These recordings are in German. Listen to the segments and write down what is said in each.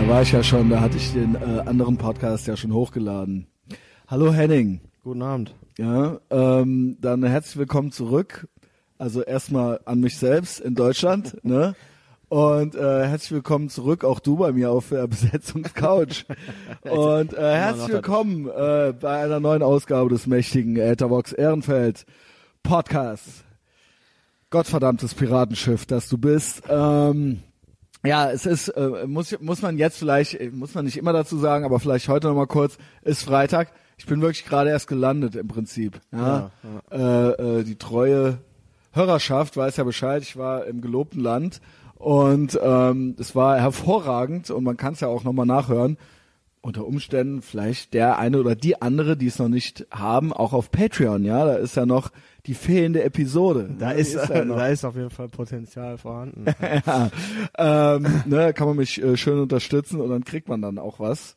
Da war ich ja schon, da hatte ich den äh, anderen Podcast ja schon hochgeladen. Hallo Henning. Guten Abend. Ja, ähm, dann herzlich willkommen zurück. Also erstmal an mich selbst in Deutschland, ne? Und äh, herzlich willkommen zurück, auch du bei mir auf der Besetzungscouch. Und äh, herzlich willkommen äh, bei einer neuen Ausgabe des mächtigen Etherbox Ehrenfeld Podcast. Gottverdammtes Piratenschiff, das du bist. Ähm, ja, es ist, äh, muss, muss man jetzt vielleicht, äh, muss man nicht immer dazu sagen, aber vielleicht heute nochmal kurz, ist Freitag. Ich bin wirklich gerade erst gelandet im Prinzip. Ja, ja, ja. Äh, äh, die treue Hörerschaft weiß ja Bescheid, ich war im gelobten Land und ähm, es war hervorragend und man kann es ja auch nochmal nachhören. Unter Umständen vielleicht der eine oder die andere, die es noch nicht haben, auch auf Patreon, ja, da ist ja noch die fehlende Episode. Da ist, ist ja da ist auf jeden Fall Potenzial vorhanden. ja, ähm, ne, kann man mich äh, schön unterstützen und dann kriegt man dann auch was.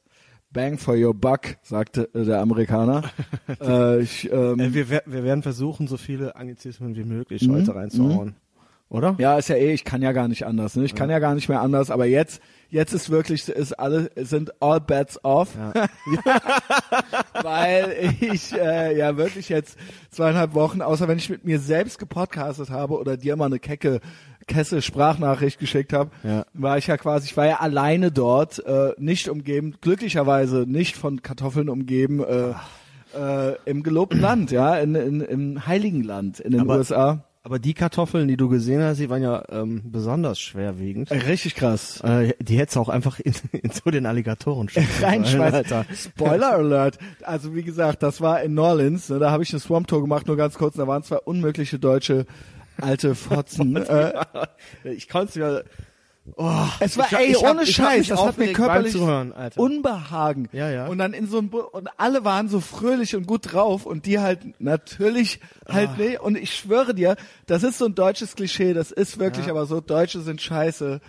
Bang for your buck, sagte äh, der Amerikaner. äh, ich, ähm, äh, wir, wir werden versuchen, so viele Anglizismen wie möglich heute mhm, reinzuhauen. Oder? Ja, ist ja eh, ich kann ja gar nicht anders. Ne? Ich ja. kann ja gar nicht mehr anders, aber jetzt, jetzt ist wirklich, ist alle, sind all bets off. Ja. Weil ich äh, ja wirklich jetzt zweieinhalb Wochen, außer wenn ich mit mir selbst gepodcastet habe oder dir mal eine kecke Kessel Sprachnachricht geschickt habe, ja. war ich ja quasi, ich war ja alleine dort, äh, nicht umgeben, glücklicherweise nicht von Kartoffeln umgeben, äh, äh, im gelobten Land, ja, in, in, im heiligen Land in den aber, USA. Aber die Kartoffeln, die du gesehen hast, die waren ja ähm, besonders schwerwiegend. Äh, richtig krass. Äh, die hättest auch einfach in, in so den Alligatoren reinschmeißen. Spoiler Alert. Also wie gesagt, das war in New Orleans. Ne, da habe ich eine Swamp Tour gemacht, nur ganz kurz. Da waren zwei unmögliche deutsche alte Fotzen. äh, ich konnte es ja. Oh, es war, ey, ohne hab, Scheiß, das hat mir körperlich Zuhören, Unbehagen. Ja, ja. Und dann in so ein, und alle waren so fröhlich und gut drauf und die halt natürlich halt, ah. nee. Und ich schwöre dir, das ist so ein deutsches Klischee, das ist wirklich ja. aber so, Deutsche sind scheiße.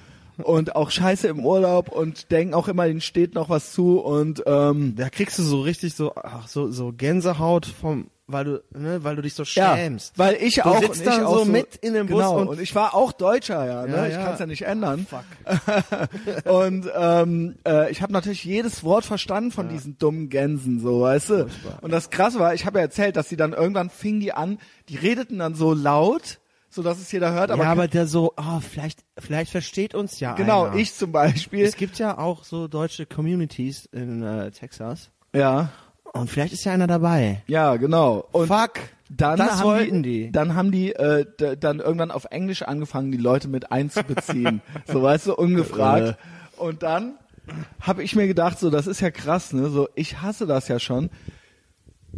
Und auch scheiße im Urlaub und denken auch immer, ihnen steht noch was zu und ähm, da kriegst du so richtig so, ach, so, so Gänsehaut vom, weil du, ne, weil du dich so schämst. Ja, weil ich du auch sitzt dann so, so mit in dem Bus genau, und, und, ich war auch Deutscher, ja, ne? Ja, ich ja. kann es ja nicht ändern. Fuck. und ähm, äh, ich habe natürlich jedes Wort verstanden von ja. diesen dummen Gänsen, so, weißt du. Furchtbar. Und das Krasse war, ich habe ja erzählt, dass sie dann irgendwann fingen die an, die redeten dann so laut so dass es jeder hört. Aber ja, aber der so, oh, vielleicht, vielleicht versteht uns ja Genau, einer. ich zum Beispiel. Es gibt ja auch so deutsche Communities in äh, Texas. Ja. Und vielleicht ist ja einer dabei. Ja, genau. Und Fuck. Dann das haben wollten die, die. Dann haben die äh, dann irgendwann auf Englisch angefangen, die Leute mit einzubeziehen. so weißt du, ungefragt. Und dann habe ich mir gedacht, so, das ist ja krass, ne? So, ich hasse das ja schon.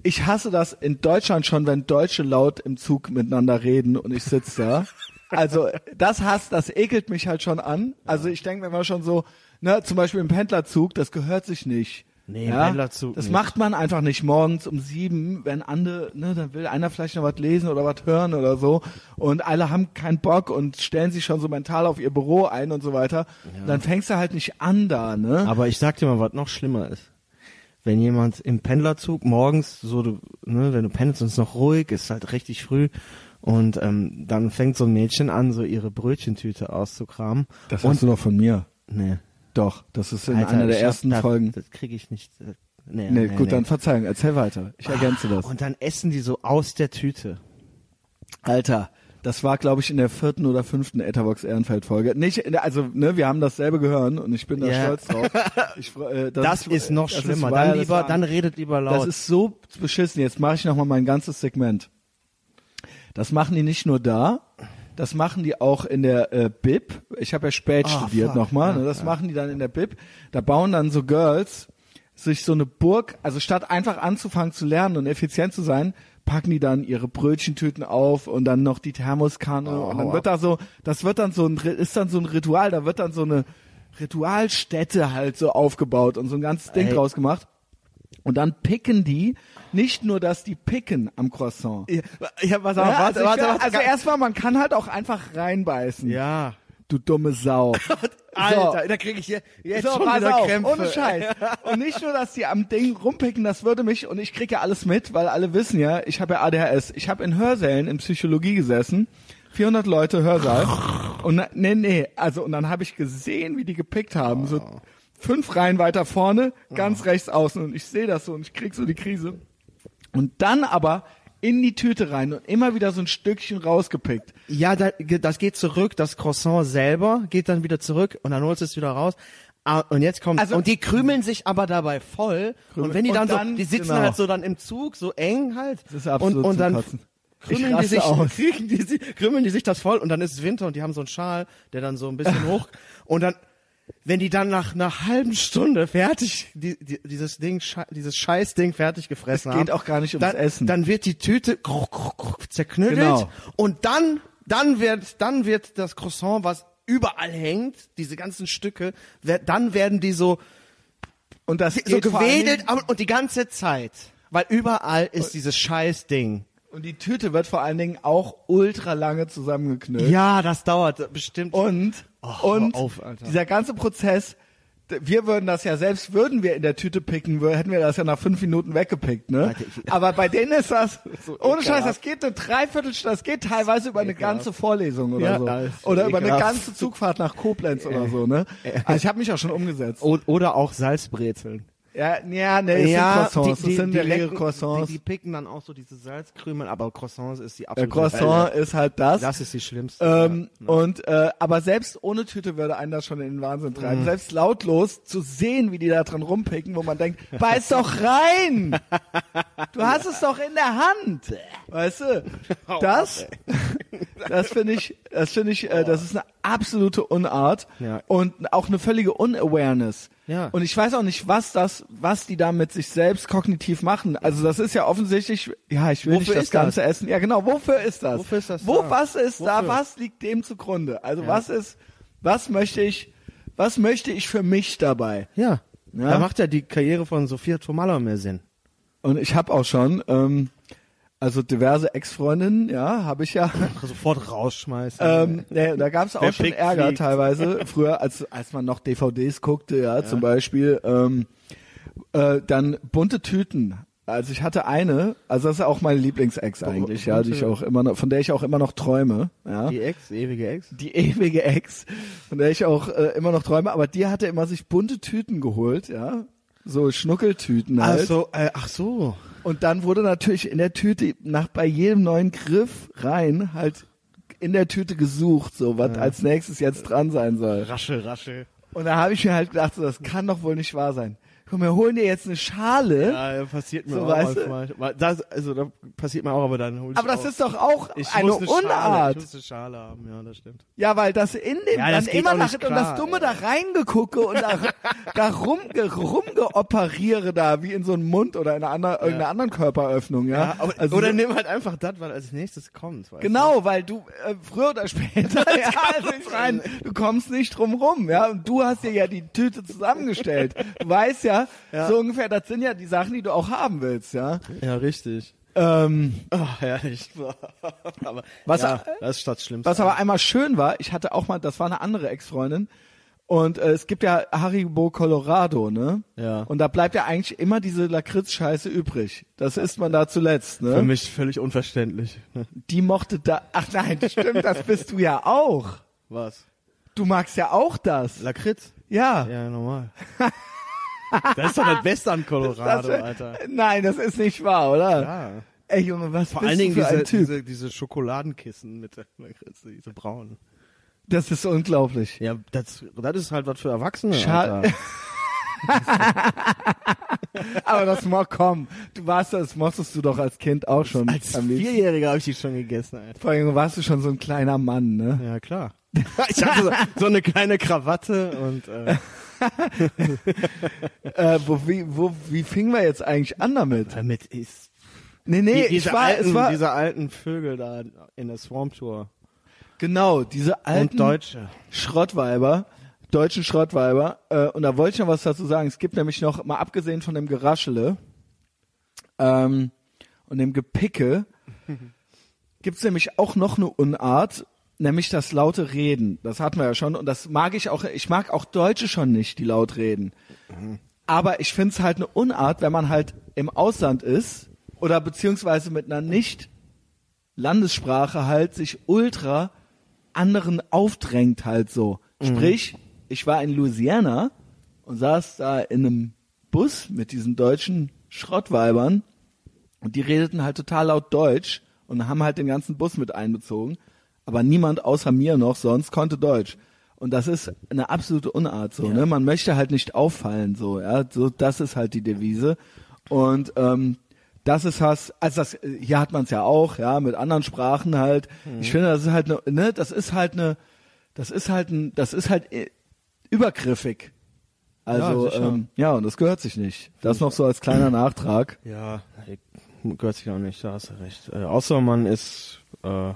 Ich hasse das in Deutschland schon, wenn Deutsche laut im Zug miteinander reden und ich sitze da. Also das Hass, das ekelt mich halt schon an. Also ich denke mir immer schon so, ne, zum Beispiel im Pendlerzug, das gehört sich nicht. Nee, ja? Pendlerzug Das nicht. macht man einfach nicht morgens um sieben, wenn andere, ne, dann will einer vielleicht noch was lesen oder was hören oder so und alle haben keinen Bock und stellen sich schon so mental auf ihr Büro ein und so weiter. Ja. Dann fängst du halt nicht an da, ne? Aber ich sag dir mal, was noch schlimmer ist. Wenn jemand im Pendlerzug morgens, so du, ne, wenn du pendelst und es noch ruhig, ist halt richtig früh und ähm, dann fängt so ein Mädchen an, so ihre Brötchentüte auszukramen. Das hast du noch von mir. Nee. Doch, das ist in Alter, einer der ersten hab, Folgen. Das kriege ich nicht. Äh, nee, nee, nee gut, nee. dann Verzeihung, erzähl weiter. Ich ergänze das. Und dann essen die so aus der Tüte. Alter, das war, glaube ich, in der vierten oder fünften Etherbox Ehrenfeld Folge. Nicht, also, ne, wir haben dasselbe gehört und ich bin da yeah. stolz drauf. Ich, äh, das, das ist, noch schlimmer. Ist dann lieber, dann redet lieber laut. Das ist so beschissen. Jetzt mache ich noch mal mein ganzes Segment. Das machen die nicht nur da, das machen die auch in der äh, Bib. Ich habe ja spät oh, studiert nochmal. Ne? Das ja. machen die dann in der Bib. Da bauen dann so Girls sich so eine Burg, also statt einfach anzufangen zu lernen und effizient zu sein, packen die dann ihre Brötchentüten auf und dann noch die Thermoskanne oh, und dann wird da so, das wird dann so ein, ist dann so ein Ritual, da wird dann so eine Ritualstätte halt so aufgebaut und so ein ganzes Ding Ey. draus gemacht. Und dann picken die nicht nur, dass die picken am Croissant. Ja, ja auf, ja, warte, also, warte, warte, also erstmal, man kann halt auch einfach reinbeißen. Ja. Du dumme Sau. Alter, so. da kriege ich hier jetzt so, schon wieder auf, Krämpfe. Ohne Scheiß. Und nicht nur, dass die am Ding rumpicken, das würde mich, und ich kriege ja alles mit, weil alle wissen ja, ich habe ja ADHS. Ich habe in Hörsälen in Psychologie gesessen. 400 Leute Hörsaal. Und nee, nee, also und dann habe ich gesehen, wie die gepickt haben. So fünf Reihen weiter vorne, ganz rechts außen und ich sehe das so und ich krieg so die Krise. Und dann aber in die Tüte rein und immer wieder so ein Stückchen rausgepickt. Ja, da, das geht zurück, das Croissant selber geht dann wieder zurück und dann holst du es wieder raus. Ah, Und jetzt kommt Also- und die krümeln sich aber dabei voll und wenn die dann, dann- so die sitzen genau. halt so dann im Zug so eng halt Das ist absolut und, und dann Kotzen. Krümeln die sich aus. die, sich- krümeln die sich das voll und dann ist es Winter und die haben so einen Schal, der dann so ein bisschen hoch und dann wenn die dann nach einer halben Stunde fertig die, die, dieses Ding dieses Scheißding fertig gefressen Es haben geht auch gar nicht ums dann, Essen. dann wird die Tüte zerknüttelt Genau. und dann, dann wird, dann wird das Croissant, was überall hängt, diese ganzen Stücke, dann werden die so, Und das so gewedelt und die ganze Zeit. Weil überall ist dieses scheiß Ding. Und die Tüte wird vor allen Dingen auch ultra lange zusammengeknüllt. Ja, das dauert bestimmt. Und, Oh, und auf, dieser ganze Prozess, wir würden das ja selbst, würden wir in der Tüte picken, hätten wir das ja nach fünf Minuten weggepickt, ne? Aber bei denen ist das, So ohne Scheiß, das geht eine Dreiviertelstunde, das geht teilweise über eine ganze Vorlesung oder Ja, so. Oder über eine ganze Zugfahrt nach Koblenz oder so, ne? Also ich habe mich auch schon umgesetzt. Oder auch Salzbrezeln. Ja, ja, ne, es sind Croissants, die, das sind die, leckere lecken- Croissants. Die, die picken dann auch so diese Salzkrümel, aber Croissants ist die Der absolute Croissant Hölle. ist halt das. Das ist die schlimmste. Ähm, Und äh, aber selbst ohne Tüte würde einen das schon in den Wahnsinn Mhm. treiben. Selbst lautlos zu sehen, wie die da dran rumpicken, wo man denkt, beiß doch rein! Du hast es doch in der Hand. Weißt du? Das, das finde ich, das finde ich, äh, das ist eine absolute Unart Ja. und auch eine völlige Unawareness. Ja. Und ich weiß auch nicht, was das, was die da mit sich selbst kognitiv machen. Also das ist ja offensichtlich, ja, ich will Wofür nicht das ist das? ganze essen. Ja, genau. Wofür ist das? Wofür ist das Wo, da? was ist da? Wofür? Was liegt dem zugrunde? Also was ist, was möchte ich, was möchte ich für mich dabei? Ja. Ja. Da macht ja die Karriere von Sophia Tomala mehr Sinn. Und ich habe auch schon, ähm, also diverse Ex-Freundinnen, ja, habe ich ja. Sofort rausschmeißen. Ähm, nee, da gab es auch schon Ärger fliegt. teilweise, früher, als, als man noch DVDs guckte, ja, zum Beispiel. Ähm, äh, dann bunte Tüten. Also ich hatte eine, also das ist auch meine Lieblingsex eigentlich, ja, die ich auch immer noch, von der ich auch immer noch träume, ja. die Ex, die ewige Ex. die ewige Ex, von der ich auch äh, immer noch träume, aber die hatte immer sich bunte Tüten geholt, ja, so Schnuckeltüten halt. Also, äh, ach so. Und dann wurde natürlich in der Tüte nach bei jedem neuen Griff rein halt in der Tüte gesucht, so was als nächstes jetzt dran sein soll. Raschel, raschel. Und da habe ich mir halt gedacht, so, das kann doch wohl nicht wahr sein. Komm, wir holen dir jetzt eine Schale. Ja, passiert mir So, auch du? manchmal. Das, also, da passiert mir auch, aber dann hol ich aber das auch. ist doch auch ich eine Schale, Unart. Ich muss eine Schale haben, ja, das stimmt. Ja, weil das in dem Ja, das dann immer nach nicht und das klar, dumme ey. da reingegucke und da, da rumge, rumgeoperiere da wie in so einen Mund oder in einer anderen, irgendeiner anderen Körperöffnung, ja. Ja, aber, Also oder nimm halt einfach das, was als nächstes kommt. Weißt Genau, weil du äh, früher oder später, ja, also meine, du kommst nicht drum rum, ja. Und du hast dir ja die Tüte zusammengestellt. Du weißt ja, so ungefähr, das sind ja die Sachen, die du auch haben willst, ja. Ja, richtig. Ähm, Oh, herrlich. aber, Was- ja, das ist das Schlimmste. was aber einmal schön war, ich hatte auch mal, das war eine andere Ex-Freundin. Und äh, es gibt ja Haribo Colorado, ne? Ja. Und da bleibt ja eigentlich immer diese Lakritz-Scheiße übrig. Das isst man da zuletzt, Für ne? mich völlig unverständlich. Die mochte da. Ach nein, stimmt, das bist du ja auch. Was? Du magst ja auch das. Lakritz? Ja. Ja, normal. Das ist doch das Beste an Colorado, Das- Alter. Nein, das ist nicht wahr, oder? Ja. Ey Junge, was Vor bist allen Dingen du für diese, ein Typ? diese, diese Schokoladenkissen mit der diese braunen. Das ist unglaublich. Ja, das, das ist halt was für Erwachsene. Schade. Aber das mo komm, du warst das mochtest du doch als Kind auch schon. Als. Vierjähriger habe ich die schon gegessen, Alter. Vor allem warst du schon so ein kleiner Mann, ne? Ja, klar. Ich hatte so, so eine kleine Krawatte und äh, Äh, wo, wie, wo, wie fingen wir jetzt eigentlich an damit? damit ist Nee, nee, die, diese, ich war, alten, es war, diese alten Vögel da in der Swamp Tour. genau, diese alten Und Deutsche. Schrottweiber, deutschen Schrottweiber, äh, und da wollte ich noch was dazu sagen. Es gibt nämlich noch, mal abgesehen von dem Geraschele, ähm, und dem Gepicke, gibt's nämlich auch noch eine Unart, nämlich das laute Reden. Das hatten wir ja schon, und das mag ich auch, ich mag auch Deutsche schon nicht, die laut reden. Aber ich find's halt eine Unart, wenn man halt im Ausland ist, oder beziehungsweise mit einer nicht Landessprache halt sich ultra anderen aufdrängt halt so. Sprich, ich war in Louisiana und saß da in einem Bus mit diesen deutschen Schrottweibern und die redeten halt total laut Deutsch und haben halt den ganzen Bus mit einbezogen. Aber niemand außer mir noch sonst konnte Deutsch. Und das ist eine absolute Unart so, ne? Man möchte halt nicht auffallen so, ja. So, das ist halt die Devise. Und ähm, das ist was, also das, hier hat man es ja auch, ja, mit anderen Sprachen halt. Ich finde, das ist halt ne, ne, das ist halt eine, das ist halt ein, das ist halt äh, übergriffig. Also Ja, ähm, ja, und das gehört sich nicht. Das noch so als kleiner Nachtrag. Ja, gehört sich auch nicht, da hast du recht. Äh, außer man ist, äh,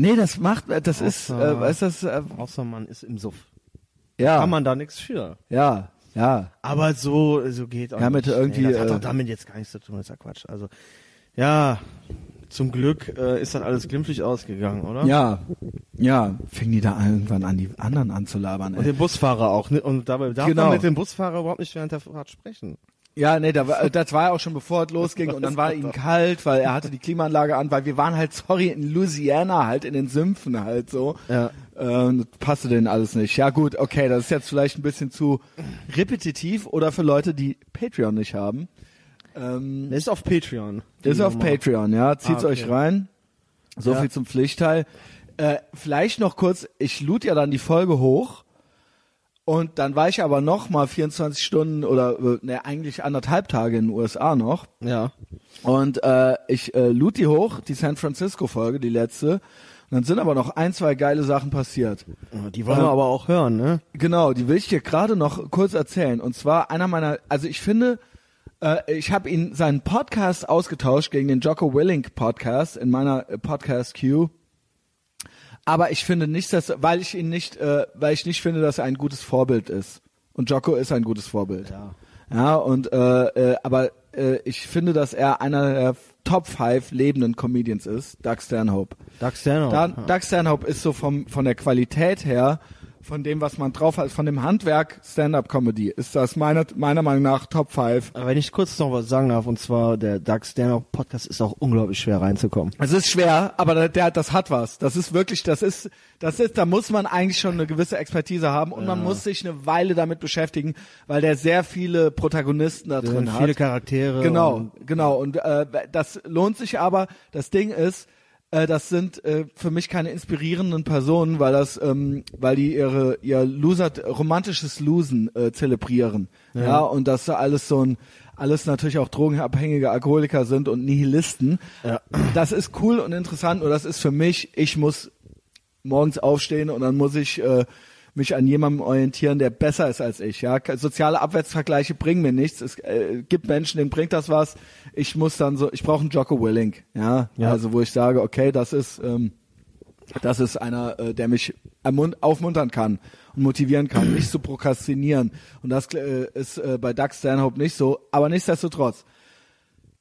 Nee, das macht, das ist, Außer- äh, weißt du, das, äh, außer man ist im Suff. ja, Kann man da nichts für. ja, ja. Aber so, so geht auch Ja, nicht. irgendwie, nee, das hat äh, doch damit jetzt gar nichts zu tun, das ist ja Quatsch. Also, ja, zum Glück äh, ist dann alles glimpflich ausgegangen, oder? Ja, ja, fingen die da irgendwann an, die anderen anzulabern. Und Ey. den Busfahrer auch. Ne? Und dabei darf Genau. man mit dem Busfahrer überhaupt nicht während der Fahrt sprechen. Ja, nee, da war, äh, das war ja auch schon bevor es losging und dann war ihm kalt, weil er hatte die Klimaanlage an, weil wir waren halt, sorry, in Louisiana halt, in den Sümpfen halt so. Ja. Ähm, das passte denen alles nicht. Ja gut, okay, das ist jetzt vielleicht ein bisschen zu repetitiv oder für Leute, die Patreon nicht haben. Ähm, Ist auf Patreon. ist auf. Patreon, ja, zieht's Ah, okay. euch rein. So Ja. viel zum Pflichtteil. Äh, vielleicht noch kurz, ich lud ja dann die Folge hoch und dann war ich aber noch mal 24 Stunden oder äh, ne, eigentlich anderthalb Tage in den USA noch Ja. und äh, ich äh, lud die hoch, die San Francisco Folge, die letzte. Und dann sind aber noch ein, zwei geile Sachen passiert. Die wollen Ähm, wir aber auch hören, ne? Genau, die will ich dir gerade noch kurz erzählen. Und zwar einer meiner, also ich finde, äh, ich habe ihn seinen Podcast ausgetauscht gegen den Jocko Willink Podcast in meiner äh, Podcast Queue. Aber ich finde nicht, dass, weil ich ihn nicht, äh, weil ich nicht finde, dass er ein gutes Vorbild ist. Und Jocko ist ein gutes Vorbild. Ja. Ja, und äh, äh, aber äh, ich finde, dass er einer der Top 5 lebenden Comedians ist, Doug Stanhope. Doug Stanhope. Da, ja. Doug Stanhope ist so vom, von der Qualität her, von dem, was man drauf hat, von dem Handwerk Stand-Up-Comedy, ist das meiner, meiner Meinung nach Top 5. Aber wenn ich kurz noch was sagen darf, und zwar der Doug Stanhope Podcast ist auch unglaublich schwer reinzukommen. Es ist schwer, aber der, der, das hat was. Das ist wirklich, das ist, das ist, da muss man eigentlich schon eine gewisse Expertise haben und man muss sich eine Weile damit beschäftigen, weil der sehr viele Protagonisten da drin sind hat. viele Charaktere. Genau, und- genau. Und äh, das lohnt sich aber. Das Ding ist, äh, das sind äh, für mich keine inspirierenden Personen, weil das, ähm, weil die ihre ihr Loser romantisches Losen äh, zelebrieren. Ja. und das alles so ein alles natürlich auch drogenabhängige Alkoholiker sind und Nihilisten. Ja. Das ist cool und interessant und das ist für mich, ich muss morgens aufstehen und dann muss ich äh, mich an jemandem orientieren, der besser ist als ich. Ja, soziale Abwärtsvergleiche bringen mir nichts. Es äh, gibt Menschen, denen bringt das was. Ich muss dann so, ich brauche einen Jocko Willink. Ja, Ja. also wo ich sage, okay, das ist ähm, das ist einer, äh, der mich aufmuntern kann und motivieren kann, nicht zu prokrastinieren. Und das äh, ist äh, bei Doug Stanhope nicht so. Aber nichtsdestotrotz,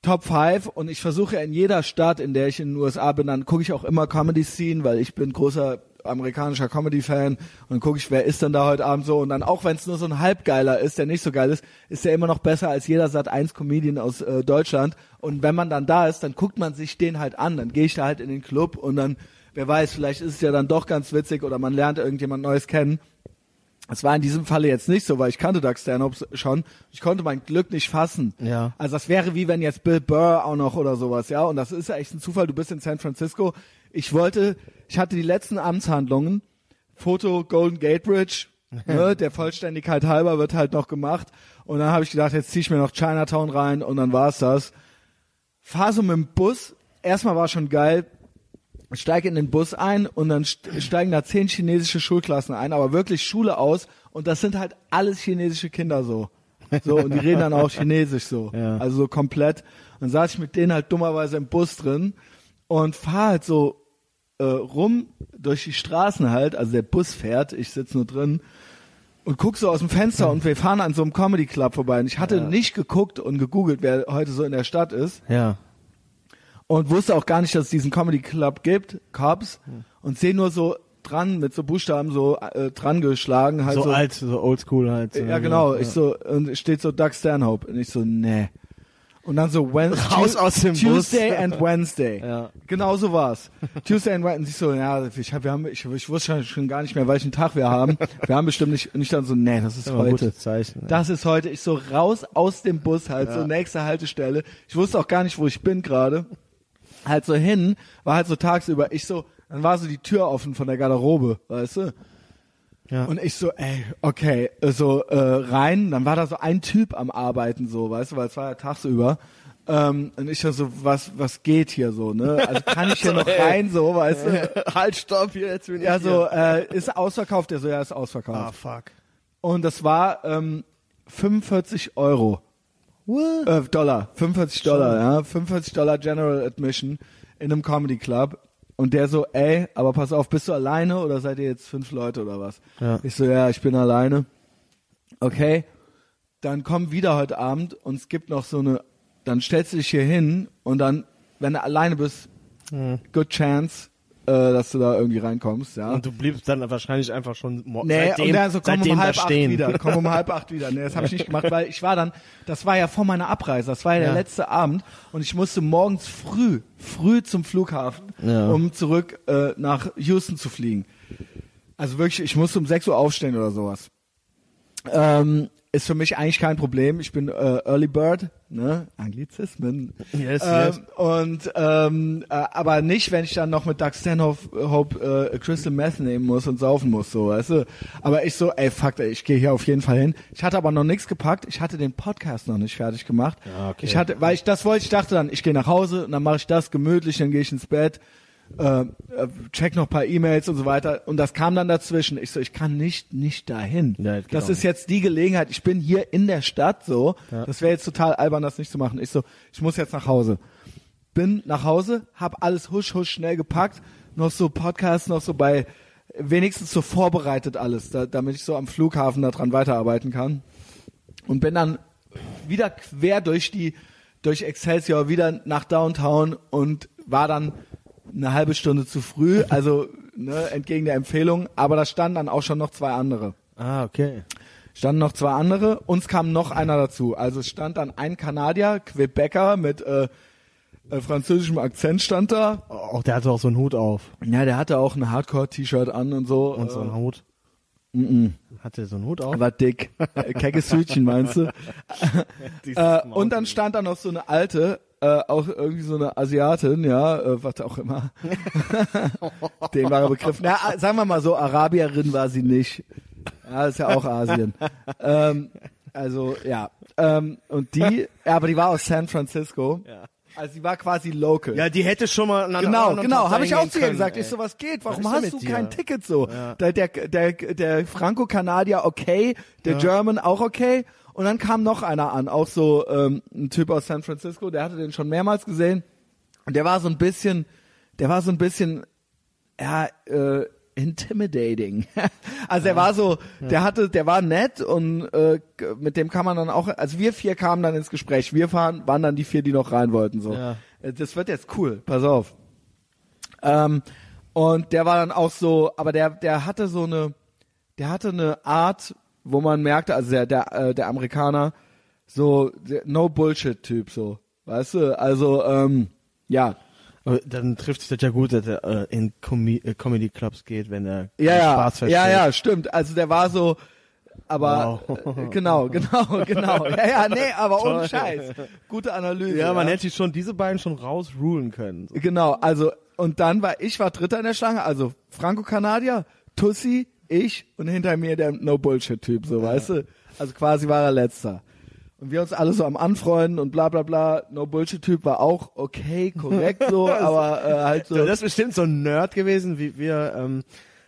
Top 5 und ich versuche in jeder Stadt, in der ich in den USA bin, dann gucke ich auch immer Comedy Scene, weil ich bin großer amerikanischer Comedy-Fan und dann gucke ich, wer ist denn da heute Abend so und dann auch wenn es nur so ein halbgeiler ist, der nicht so geil ist, ist der immer noch besser als jeder Sat 1 Comedian aus äh, Deutschland und wenn man dann da ist, dann guckt man sich den halt an, dann gehe ich da halt in den Club und dann, wer weiß, vielleicht ist es ja dann doch ganz witzig oder man lernt irgendjemand Neues kennen. Es war in diesem Falle jetzt nicht so, weil ich kannte Doug Stanhope schon. Ich konnte mein Glück nicht fassen. Ja. Also das wäre wie wenn jetzt Bill Burr auch noch oder sowas, ja. Und das ist ja echt ein Zufall. Du bist in San Francisco. Ich wollte, ich hatte die letzten Amtshandlungen. Foto Golden Gate Bridge. ne, der Vollständigkeit halber wird halt noch gemacht. Und dann habe ich gedacht, jetzt zieh ich mir noch Chinatown rein und dann war's das. Fahr so mit dem Bus. Erstmal war schon geil. Steige in den Bus ein und dann st- steigen da zehn chinesische Schulklassen ein, aber wirklich Schule aus und das sind halt alles chinesische Kinder so. So, und die reden dann auch Chinesisch so. Ja. Also so komplett. Und saß ich mit denen halt dummerweise im Bus drin und fahr halt so äh, rum durch die Straßen halt, also der Bus fährt, ich sitz nur drin und guck so aus dem Fenster und wir fahren an so einem Comedy Club vorbei. Und ich hatte nicht geguckt und gegoogelt, wer heute so in der Stadt ist Ja. und wusste auch gar nicht, dass es diesen Comedy Club gibt, Cops, und sehe nur so dran mit so Buchstaben so äh, dran geschlagen, halt so, so, alt, so oldschool halt. so, ja genau, Ja. ich so und steht so Doug Stanhope und ich so nee. Und dann so Wen Raus aus dem Bus. Tuesday and Wednesday. Ja. Genau so war's. Tuesday and Wednesday. Und ich so, ja, ich, hab, wir haben, ich, ich wusste schon, schon gar nicht mehr, welchen Tag wir haben. Wir haben bestimmt nicht, nicht dann so, nee, das ist ein heute. Zeichen. Das ist heute. Ich so raus aus dem Bus halt, so Ja. nächste Haltestelle. Ich wusste auch gar nicht, wo ich bin gerade. Halt so hin, war halt so tagsüber. Ich so, dann war so die Tür offen von der Garderobe, weißt du? Ja. Und ich so, ey, okay, so äh, rein, dann war da so ein Typ am Arbeiten so, weißt du, weil es war ja tagsüber. Ähm, und ich so, was, was geht hier so, ne? Also kann ich hier noch rein, so, weißt du? halt, stopp, hier, jetzt bin ich Ja, so, hier. äh, ist ausverkauft, der so, ja, ist ausverkauft. Ah, fuck. Und das war ähm, 45 Euro. What? Äh, Dollar, 45 Dollar, ja, 45 Dollar General Admission in einem Comedy Club. Und der so, ey, aber pass auf, bist du alleine oder seid ihr jetzt fünf Leute oder was? Ja. Ich so, ja, ich bin alleine. Okay, dann komm wieder heute Abend und es gibt noch so eine, dann stellst du dich hier hin und dann, wenn du alleine bist, Hm. good chance, dass du da irgendwie reinkommst, ja. Und du bliebst dann wahrscheinlich einfach schon Nee, seitdem, und dann so komm seitdem um halb acht wieder, komm um halb acht wieder. Nee, das habe ich nicht gemacht, weil ich war dann, das war ja vor meiner Abreise, das war ja, der Ja. letzte Abend und ich musste morgens früh, früh zum Flughafen, Ja. um zurück äh, nach Houston zu fliegen. Also wirklich, ich musste um 6 Uhr aufstehen oder sowas. Ähm, ist für mich eigentlich kein Problem. Ich bin äh, Early Bird, ne? Anglizismen. Yes, ähm, yes. Und ähm, äh, aber nicht, wenn ich dann noch mit Doug Stanhope Hope, äh, Crystal Meth nehmen muss und saufen muss, so, weißt du. Aber ich so, ey, fuck, ich gehe hier auf jeden Fall hin. Ich hatte aber noch nichts gepackt. Ich hatte den Podcast noch nicht fertig gemacht. Ja, okay. Ich hatte, weil ich das wollte, ich dachte dann, ich gehe nach Hause und dann mache ich das gemütlich, dann gehe ich ins Bett. Äh, äh, check noch ein paar E-Mails und so weiter und das kam dann dazwischen. Ich so, ich kann nicht nicht dahin. Ja, das das ist nicht. jetzt die Gelegenheit. Ich bin hier in der Stadt so. Ja. Das wäre jetzt total albern, das nicht zu machen. Ich so, ich muss jetzt nach Hause. Bin nach Hause, hab alles husch husch schnell gepackt, noch so Podcasts, noch so bei wenigstens so vorbereitet alles, da, damit ich so am Flughafen daran weiterarbeiten kann. Und bin dann wieder quer durch die durch Excelsior wieder nach Downtown und war dann eine halbe Stunde zu früh, also ne, entgegen der Empfehlung, aber da standen dann auch schon noch zwei andere Ah, okay. standen noch zwei andere, uns kam noch einer dazu. Also es stand dann ein Kanadier, Quebecer mit äh, äh, französischem Akzent stand da. Auch der hatte auch so einen Hut auf. Ja, der hatte auch ein Hardcore-T-Shirt an und so. Und so einen äh, Hut. mm -mm. Hatte so einen Hut auf? war dick. Äh, Keckes Hütchen, meinst du? Äh, und dann stand da noch so eine alte, äh, auch irgendwie so eine Asiatin, ja, äh, was auch immer. Den war er begriffen. Na, äh, sagen wir mal so, Arabierin war sie nicht. Ja, ist ja auch Asien. ähm, also, ja. Ähm, und die, ja, aber die war aus San Francisco. Ja. Also die war quasi local. Ja, die hätte schon mal einem Genau, genau, habe ich auch zu ihr gesagt. können, Ich so, was geht? Warum Was hast du mit dir? kein Ticket so? Ja. Der, der, der, der Franco-Kanadier okay, der German auch okay. Und dann kam noch einer an, auch so ähm, ein Typ aus San Francisco, der hatte den schon mehrmals gesehen. Und der war so ein bisschen, der war so ein bisschen, ja, äh, intimidating. also er war so, der hatte, der war nett und äh, mit dem kann man dann auch, also wir vier kamen dann ins Gespräch. Wir fahren, waren dann die vier, die noch rein wollten. So, Ja. Äh, das wird jetzt cool. Pass auf. Ähm, und der war dann auch so, aber der, der hatte so eine, der hatte eine Art, wo man merkte, also der, der, äh, der Amerikaner, so der No Bullshit Typ, so, weißt du, also ähm, ja, Aber dann trifft sich das ja gut, dass er äh, in Com äh, Comedy Clubs geht, wenn er ja, ja, Spaß versteht. ja, ja, stimmt. Also der war so, aber Wow. äh, genau, genau, genau. Ja, ja, nee, aber ohne. Scheiß. Gute Analyse. Ja, man hätte schon diese beiden schon rausrulen können. So. Genau, also und dann war ich war Dritter in der Schlange, also Franco-Kanadier, Tussi, ich und hinter mir der No Bullshit Typ, so weißt du. Also quasi war er letzter. Und wir uns alle so am anfreunden und bla bla bla. No Bullshit Typ war auch okay, korrekt so, aber äh, halt so. Das ist bestimmt so ein Nerd gewesen, wie wir ähm,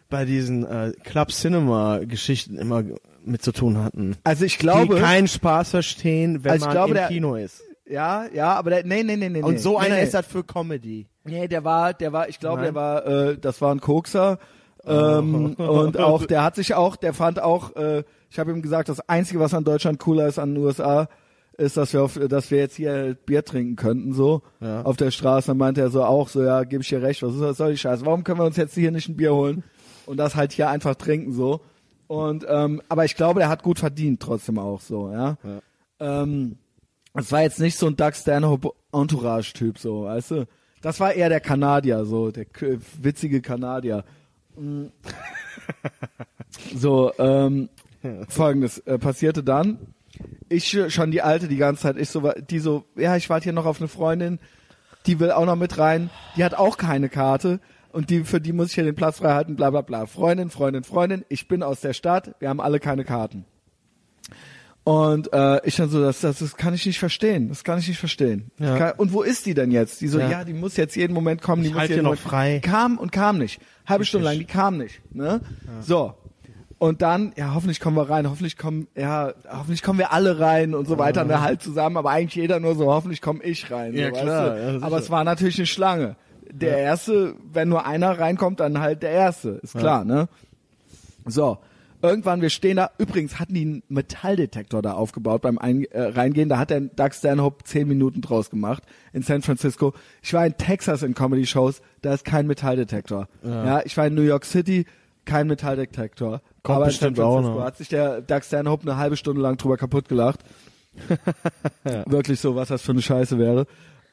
bei diesen äh, Club Cinema Geschichten immer mit zu tun hatten. also ich glaube, die keinen Spaß verstehen, wenn Also man glaube, im der- Kino ist. ja, ja, aber der, nee, nee, nee, nee. Und so nee, einer nee. ist das für Comedy. Nee, der war, der war, ich glaube, der war, äh, das war ein Kokser. Ähm, und auch, der hat sich auch, der fand auch, äh, ich habe ihm gesagt, das Einzige, was an Deutschland cooler ist an den USA, ist, dass wir auf, dass wir jetzt hier Bier trinken könnten, so, Ja. auf der Straße. Dann meinte er so auch, so, ja, gebe ich dir recht, was ist das, soll die Scheiße? Warum können wir uns jetzt hier nicht ein Bier holen und das halt hier einfach trinken, so? Und, ähm, aber ich glaube, der hat gut verdient trotzdem auch, so, ja. Ähm, Das war jetzt nicht so ein Doug Stanhope Entourage-Typ, so, weißt du? Das war eher der Kanadier, so, der witzige Kanadier. Mm. So, ähm, folgendes äh, passierte dann. Ich schon die alte die ganze Zeit, ich so, die so, ja, ich warte hier noch auf eine Freundin, die will auch noch mit rein, die hat auch keine Karte und die, für die muss ich hier den Platz frei halten, bla bla bla. Freundin, Freundin, Freundin, ich bin aus der Stadt, wir haben alle keine Karten. Und äh, ich dann so, das, das, das kann ich nicht verstehen, das kann ich nicht verstehen. Ja. Kann, und wo ist die denn jetzt? Die so, Ja. ja, die muss jetzt jeden Moment kommen, die Ich muss jeden hier noch Moment frei. Kam und kam nicht. Halbe Stunde lang, die kam nicht. Ne? So. Und dann, ja, hoffentlich kommen wir rein, hoffentlich kommen, ja, hoffentlich kommen wir alle rein und so weiter, ne, halt zusammen, aber eigentlich jeder nur so, hoffentlich komme ich rein. Ja, so, weißt klar, ja, sicher. aber es war natürlich eine Schlange. Der erste, wenn nur einer reinkommt, dann halt der erste, ist klar, ne? So. Irgendwann, wir stehen da, übrigens hatten die einen Metalldetektor da aufgebaut beim Ein äh, Reingehen, da hat der Doug Stanhope zehn Minuten draus gemacht in San Francisco. Ich war in Texas in Comedy-Shows, da ist kein Metalldetektor. Ja. ich war in New York City, kein Metalldetektor. Kommt Aber in San auch Francisco noch. hat sich der Doug Stanhope eine halbe Stunde lang drüber kaputt gelacht. Wirklich so, was das für eine Scheiße wäre.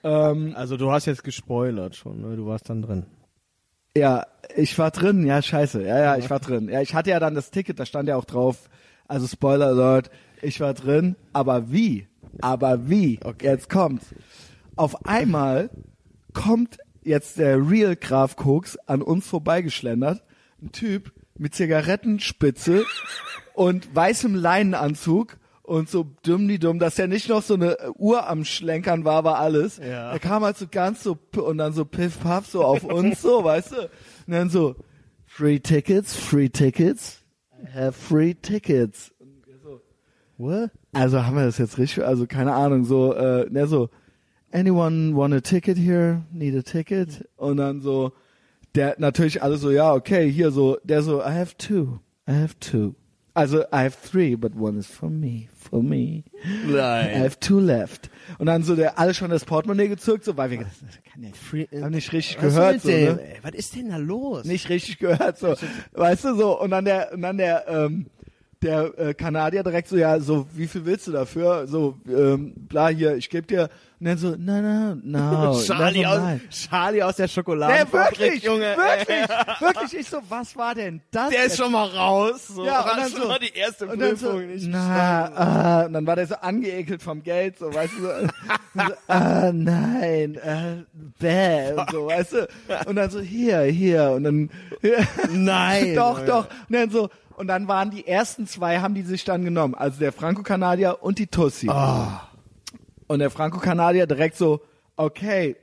Ähm, Also du hast jetzt gespoilert schon, ne? Du warst dann drin. Ja, ich war drin, ja, scheiße. Ja, ja, ich war drin. Ja, ich hatte ja dann das Ticket, da stand ja auch drauf, also Spoiler Alert, ich war drin, aber wie? Aber wie? Okay. Jetzt kommt's. Auf einmal kommt jetzt der Real Graf Koks an uns vorbeigeschlendert. Ein Typ mit Zigarettenspitze und weißem Leinenanzug und so dumm die dumm, dass er nicht noch so eine Uhr am Schlenkern war, war alles. Ja. Er kam halt so ganz so und dann so piff paff so auf uns so, weißt du? Und dann so Free Tickets, Free Tickets, have Free Tickets. What? Also haben wir das jetzt richtig, also keine Ahnung, so, äh, ne, so, anyone want a ticket here? Need a ticket? Und dann so, der natürlich alle so, ja, okay, hier so, der so, I have two, I have two. Also, I have three, but one is for me, for me. I Nein. have two left. Und dann so, der alle schon das Portemonnaie gezückt, so, weil wir das kann ja Free, haben nicht richtig Was gehört, so, ne? Ey, Was ist denn da los? nicht richtig gehört, so, weißt du, so, und dann der, und dann der, ähm, der äh, Kanadier direkt so, ja, so, wie viel willst du dafür? So, ähm, bla, hier, ich geb dir, und dann so, no, no, no, Charlie, aus. Charlie aus der Nee, Schokoladenfabrik, wirklich, Junge. wirklich, wirklich, ich so, was war denn das? Der ist jetzt? schon mal raus. So. Ja, und dann so- mal die erste und dann so, Prüfung nicht na, ah, und dann war der so angeekelt vom Geld, so, weißt du, so, so ah, nein, äh, bäh, und so, weißt du, und dann so, hier, hier, und dann, Nein. doch, doch, und dann so, und dann waren die ersten zwei, haben die sich dann genommen, also der Franco-Kanadier und die Tussi. Ah. Und der Franco-Kanadier direkt so, okay,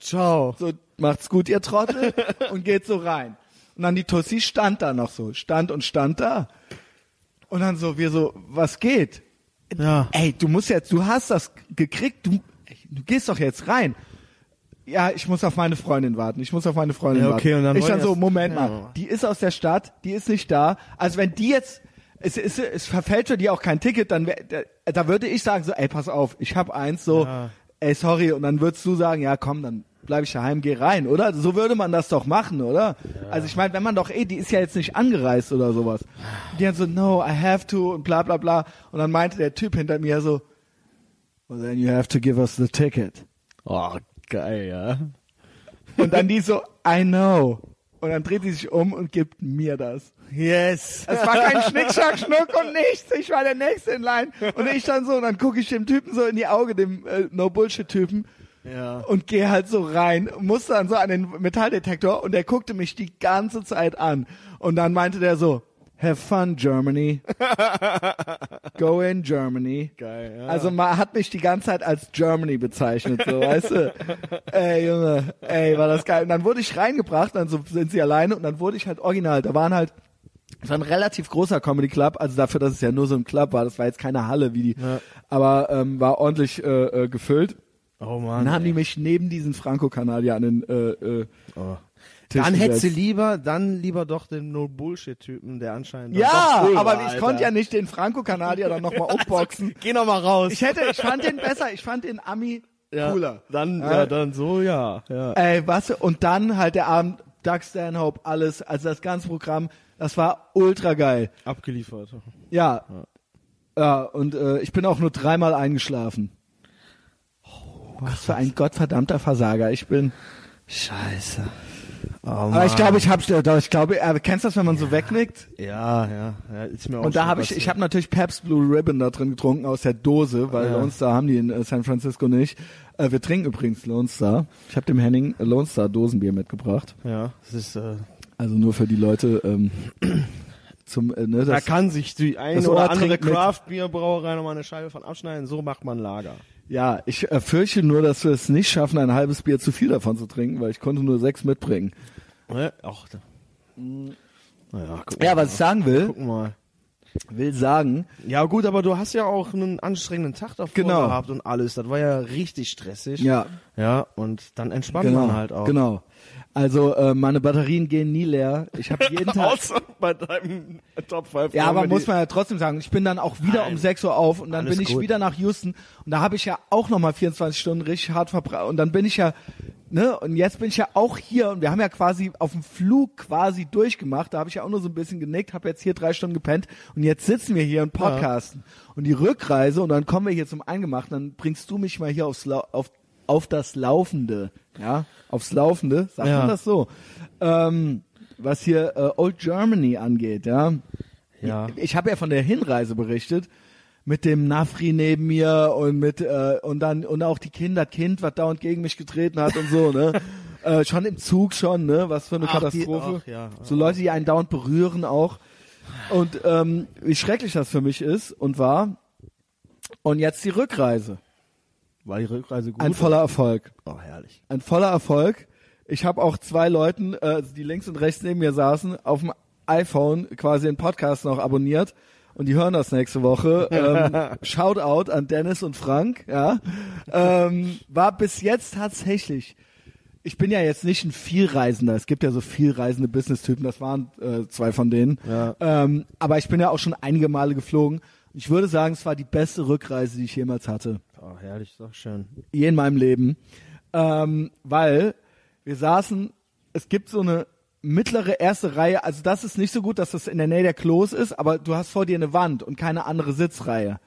Ciao. so, macht's gut, ihr Trottel, und geht so rein. Und dann die Tussi stand da noch so, stand und stand da. Und dann so, wir so, was geht? Ja. Ey, du musst jetzt, du hast das gekriegt, du, du gehst doch jetzt rein. Ja, ich muss auf meine Freundin warten. Ich muss auf meine Freundin Ja, okay, warten. und dann ich dann so, Moment Ja. mal, die ist aus der Stadt, die ist nicht da. Also wenn die jetzt, es, es, es verfällt für die auch kein Ticket, dann da, würde ich sagen so, ey, pass auf, ich hab eins, so, Ja. ey, sorry, und dann würdest du sagen, ja, komm, dann bleib ich daheim, geh rein, oder? So würde man das doch machen, oder? Also ich meine, wenn man doch eh, die ist ja jetzt nicht angereist oder sowas. Die dann so, no, I have to und bla bla bla. Und dann meinte der Typ hinter mir so, well then you have to give us the ticket. Oh, geil, ja. Und dann die so, I know. Und dann dreht sie sich um und gibt mir das. Yes. Es war kein Schnick, Schnack, Schnuck und nichts. Ich war der Nächste in Line. Und ich dann so, und dann gucke ich dem Typen so in die Augen, dem äh, No-Bullshit-Typen. Ja. Und gehe halt so rein, musste dann so an den Metalldetektor und der guckte mich die ganze Zeit an. Und dann meinte der so, have fun, Germany. Go in, Germany. Geil, ja. Also man hat mich die ganze Zeit als Germany bezeichnet, so, weißt du? Ey, Junge, ey, war das geil. Und dann wurde ich reingebracht, dann so sind sie alleine und dann wurde ich halt original, da waren halt, es war ein relativ großer Comedy Club, also dafür, dass es ja nur so ein Club war, das war jetzt keine Halle wie die, Ja. aber ähm, war ordentlich äh, äh, gefüllt. oh Mann. Dann haben die mich neben diesen Franco-Kanadier an den äh, äh, oh. Dann hättest du gesetzt. lieber, dann lieber doch den No-Bullshit-Typen, der anscheinend Ja, cool aber war, ich Alter. konnte ja nicht den Franco-Kanadier dann nochmal umboxen. Geh noch mal raus. Ich hätte, ich fand den besser, ich fand den Ami ja, cooler. Dann, Ja. ja, dann so, ja, ja. Ey, was? Und dann halt der Abend, Doug Stanhope, alles, also das ganze Programm, das war ultra geil. Abgeliefert. Ja. Ja, und äh, ich bin auch nur dreimal eingeschlafen. Was für ein gottverdammter Versager ich bin. Scheiße. Oh, Aber ich glaube, ich habe, ich glaube, äh, kennst du das, wenn man so wegnickt? Ja, ja, ja, ist mir auch Und da habe ich, ich habe natürlich Pabst Blue Ribbon da drin getrunken aus der Dose, weil Ja. Lone Star haben die in äh, San Francisco nicht. Äh, wir trinken übrigens Lone Star. Ich habe dem Henning Lone Star Dosenbier mitgebracht. Ja, das ist, äh, Also nur für die Leute ähm, zum, äh, ne, da das, kann sich die eine oder andere. Craft-Bier-Brauerei noch mal eine Scheibe von abschneiden. So macht man Lager. Ja, ich äh, fürchte nur, dass wir es nicht schaffen, ein halbes Bier zu viel davon zu trinken, weil ich konnte nur sechs mitbringen. Ne? Ach, da. Naja, guck Ja, mal. was ich sagen will, Gucken mal. will sagen, Ja gut, aber du hast ja auch einen anstrengenden Tag davor Genau. gehabt und alles. Das war ja richtig stressig. ja, Ja, und dann entspannt genau, man halt auch. genau. Also äh, meine Batterien gehen nie leer. Ich habe jeden Tag Außer bei deinem Top 5. Ja, aber muss man ja trotzdem sagen, ich bin dann auch wieder Nein. um 6 Uhr auf und dann Alles bin ich gut. wieder nach Houston und da habe ich ja auch nochmal 24 Stunden richtig hart verbraucht und dann bin ich ja, ne, und jetzt bin ich ja auch hier und wir haben ja quasi auf dem Flug quasi durchgemacht, da habe ich ja auch nur so ein bisschen genickt, habe jetzt hier drei Stunden gepennt und jetzt sitzen wir hier und podcasten und die Rückreise und dann kommen wir hier zum Eingemachten, dann bringst du mich mal hier aufs Lau auf, auf das Laufende, ja, aufs Laufende, sagt Ja. man das so, ähm, was hier äh, Old Germany angeht, ja. Ja. Ich habe ja von der Hinreise berichtet mit dem Nafri neben mir und mit äh, und dann und auch die Kinder, Kind, was dauernd gegen mich getreten hat und so, ne? äh, schon im Zug schon, ne? Was für eine Ach, die- Katastrophe. ach, ja. So Leute, die einen dauernd berühren auch. Und ähm, wie schrecklich das für mich ist und war. Und jetzt die Rückreise. War die Rückreise gut? Ein voller Erfolg. oh, herrlich. Ein voller Erfolg. Ich habe auch zwei Leuten, äh, die links und rechts neben mir saßen, auf dem iPhone quasi den Podcast noch abonniert und die hören das nächste Woche. Ähm, Shoutout an Dennis und Frank. Ja, ähm, war bis jetzt tatsächlich. Ich bin ja jetzt nicht ein Vielreisender. Es gibt ja so vielreisende Business-Typen. Das waren äh, zwei von denen. Ja. Ähm, aber ich bin ja auch schon einige Male geflogen. Ich würde sagen, es war die beste Rückreise, die ich jemals hatte Oh, herrlich, ist doch schön. je in meinem Leben, ähm, weil wir saßen, es gibt so eine mittlere erste Reihe, also das ist nicht so gut, dass das in der Nähe der Klos ist, aber du hast vor dir eine Wand und keine andere Sitzreihe.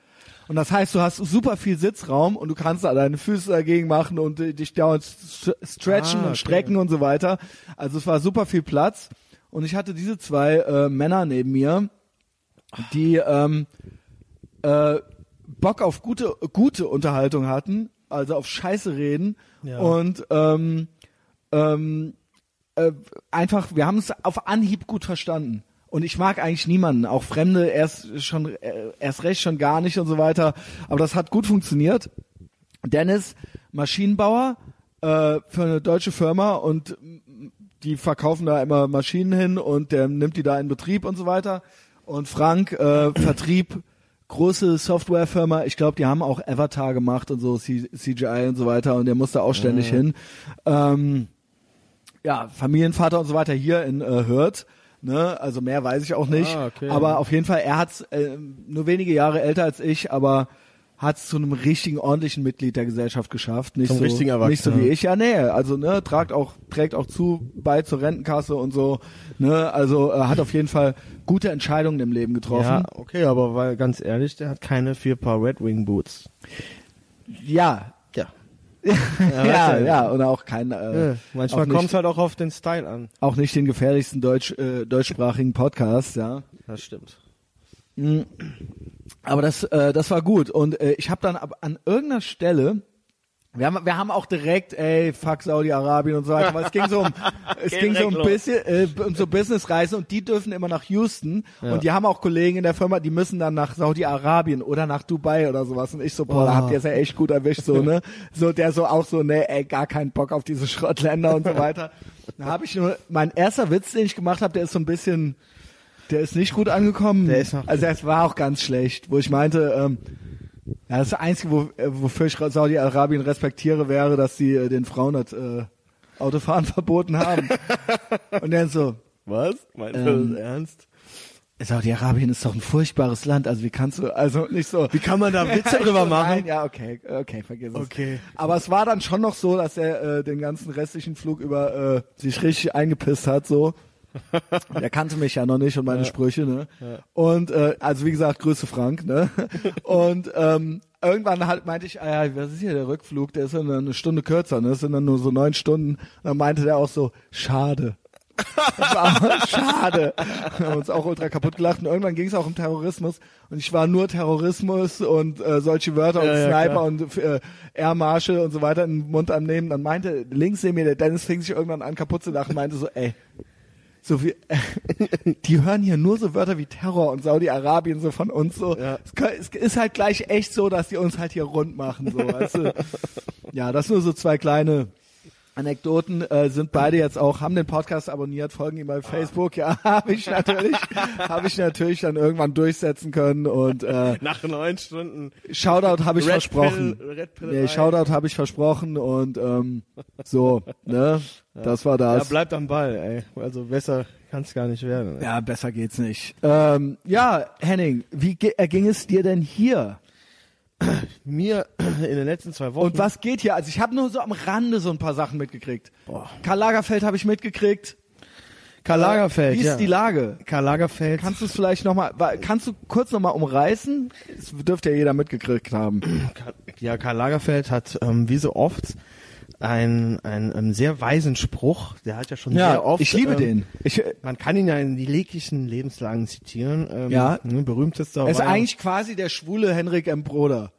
Und das heißt, du hast super viel Sitzraum und du kannst da deine Füße dagegen machen und dich dauernd st- stretchen Ah, und okay. strecken und so weiter. Also es war super viel Platz. Und ich hatte diese zwei äh, Männer neben mir, die ähm, äh, Bock auf gute, gute Unterhaltung hatten, also auf Scheiße reden Ja. und ähm, ähm, äh, einfach, wir haben es auf Anhieb gut verstanden. Und ich mag eigentlich niemanden, auch Fremde erst schon, äh, erst recht schon gar nicht und so weiter. Aber das hat gut funktioniert. Dennis, Maschinenbauer äh, für eine deutsche Firma und die verkaufen da immer Maschinen hin und der nimmt die da in Betrieb und so weiter. Und Frank, äh, Vertrieb, große Softwarefirma, ich glaube, die haben auch Avatar gemacht und so, C CGI und so weiter und der musste auch ständig hin. Ähm, ja, Familienvater und so weiter hier in äh, Hürth. Ne? Also mehr weiß ich auch nicht. Ah, okay. Aber auf jeden Fall, er hat's äh, nur wenige Jahre älter als ich, aber hat es zu einem richtigen, ordentlichen Mitglied der Gesellschaft geschafft. Nicht Zum so, richtigen Nicht so wie ich. Ja, nee, also ne, tragt auch, trägt auch zu bei zur Rentenkasse und so. Ne, also äh, hat auf jeden Fall gute Entscheidungen im Leben getroffen. Ja, okay, aber weil ganz ehrlich, der hat keine vier Paar Red Wing Boots. Ja. Ja. Ja, ja, und auch kein, äh, ja manchmal kommt es halt auch auf den Style an. auch nicht den gefährlichsten deutsch, äh, deutschsprachigen Podcast, ja. Das stimmt. Aber das, äh, das war gut. Und äh, ich habe dann ab, an irgendeiner Stelle, wir haben, wir haben auch direkt, ey, fuck Saudi-Arabien und so weiter, weil es ging so um, es ging so los. bisschen, äh, um so Businessreisen und die dürfen immer nach Houston Ja. und die haben auch Kollegen in der Firma, die müssen dann nach Saudi-Arabien oder nach Dubai oder sowas und ich so, boah, da habt ihr es ja echt gut erwischt, so, ne? So, der so auch so, ne, ey, gar keinen Bock auf diese Schrottländer und so weiter. Da habe ich nur, mein erster Witz, den ich gemacht habe, der ist so ein bisschen, der ist nicht gut angekommen. Der ist noch- also es war auch ganz schlecht, wo ich meinte, ähm, ja, das Einzige, wo, äh, wofür ich Saudi-Arabien respektiere, wäre, dass sie äh, den Frauen das äh, Autofahren verboten haben. Und dann so, Was? Meinst du das das ernst? Saudi-Arabien ist doch ein furchtbares Land, also wie kannst du, also nicht so. Wie kann man da Witze drüber machen? Nein, ja, okay, okay, vergiss es. Okay. Aber es war dann schon noch so, dass er äh, den ganzen restlichen Flug über äh, sich richtig eingepisst hat, so. Der kannte mich ja noch nicht und meine Sprüche, ne? Und äh, also wie gesagt, Grüße Frank, ne? Und ähm, irgendwann halt meinte ich, ah ja, was ist hier der Rückflug? Der ist ja eine Stunde kürzer, ne? Das sind dann nur so neun Stunden. Und dann meinte der auch so, schade. Schade. Wir haben uns auch ultra kaputt gelacht. Und irgendwann ging es auch um Terrorismus. Und ich war nur Terrorismus und äh, solche Wörter und Ja, ja, Sniper klar. und äh, Air Marshal und so weiter in den Mund annehmen. Dann meinte links neben mir der Dennis fing sich irgendwann an kaputt zu lachen, meinte so, ey, so viel, die hören hier nur so Wörter wie Terror und Saudi-Arabien so von uns so. Ja. Es ist halt gleich echt so, dass die uns halt hier rund machen, so, weißt du. Ja, das nur so zwei kleine Anekdoten äh, sind beide jetzt auch, haben den Podcast abonniert, folgen ihm bei Facebook. Ja, habe ich natürlich, habe ich natürlich dann irgendwann durchsetzen können und äh, Nach neun Stunden. Shoutout habe ich Red versprochen. Pill, Red Pill nee. Shoutout habe ich versprochen und ähm, so, ne, das war Ja, das. bleibt am Ball, ey. Also besser kann es gar nicht werden. ey. Ja, besser geht's nicht. Ähm, ja, Henning, wie ge- erging es dir denn hier? Mir in den letzten zwei Wochen. Und was geht hier? Also ich habe nur so am Rande so ein paar Sachen mitgekriegt. Boah. Karl Lagerfeld habe ich mitgekriegt. Karl Lagerfeld. Wie ist ja. die Lage? Karl Lagerfeld. Kannst du es vielleicht nochmal, kannst du kurz nochmal umreißen? Das dürfte ja jeder mitgekriegt haben. Ja, Karl Lagerfeld hat ähm, wie so oft einen, einen, ähm, sehr weisen Spruch. Der hat ja schon sehr oft. ich liebe ähm, den. Ich, Man kann ihn ja in die jeglichen Lebenslagen zitieren. Ähm, Ja. Ne, berühmtester er ist ja eigentlich quasi der schwule Henrik M. Broder.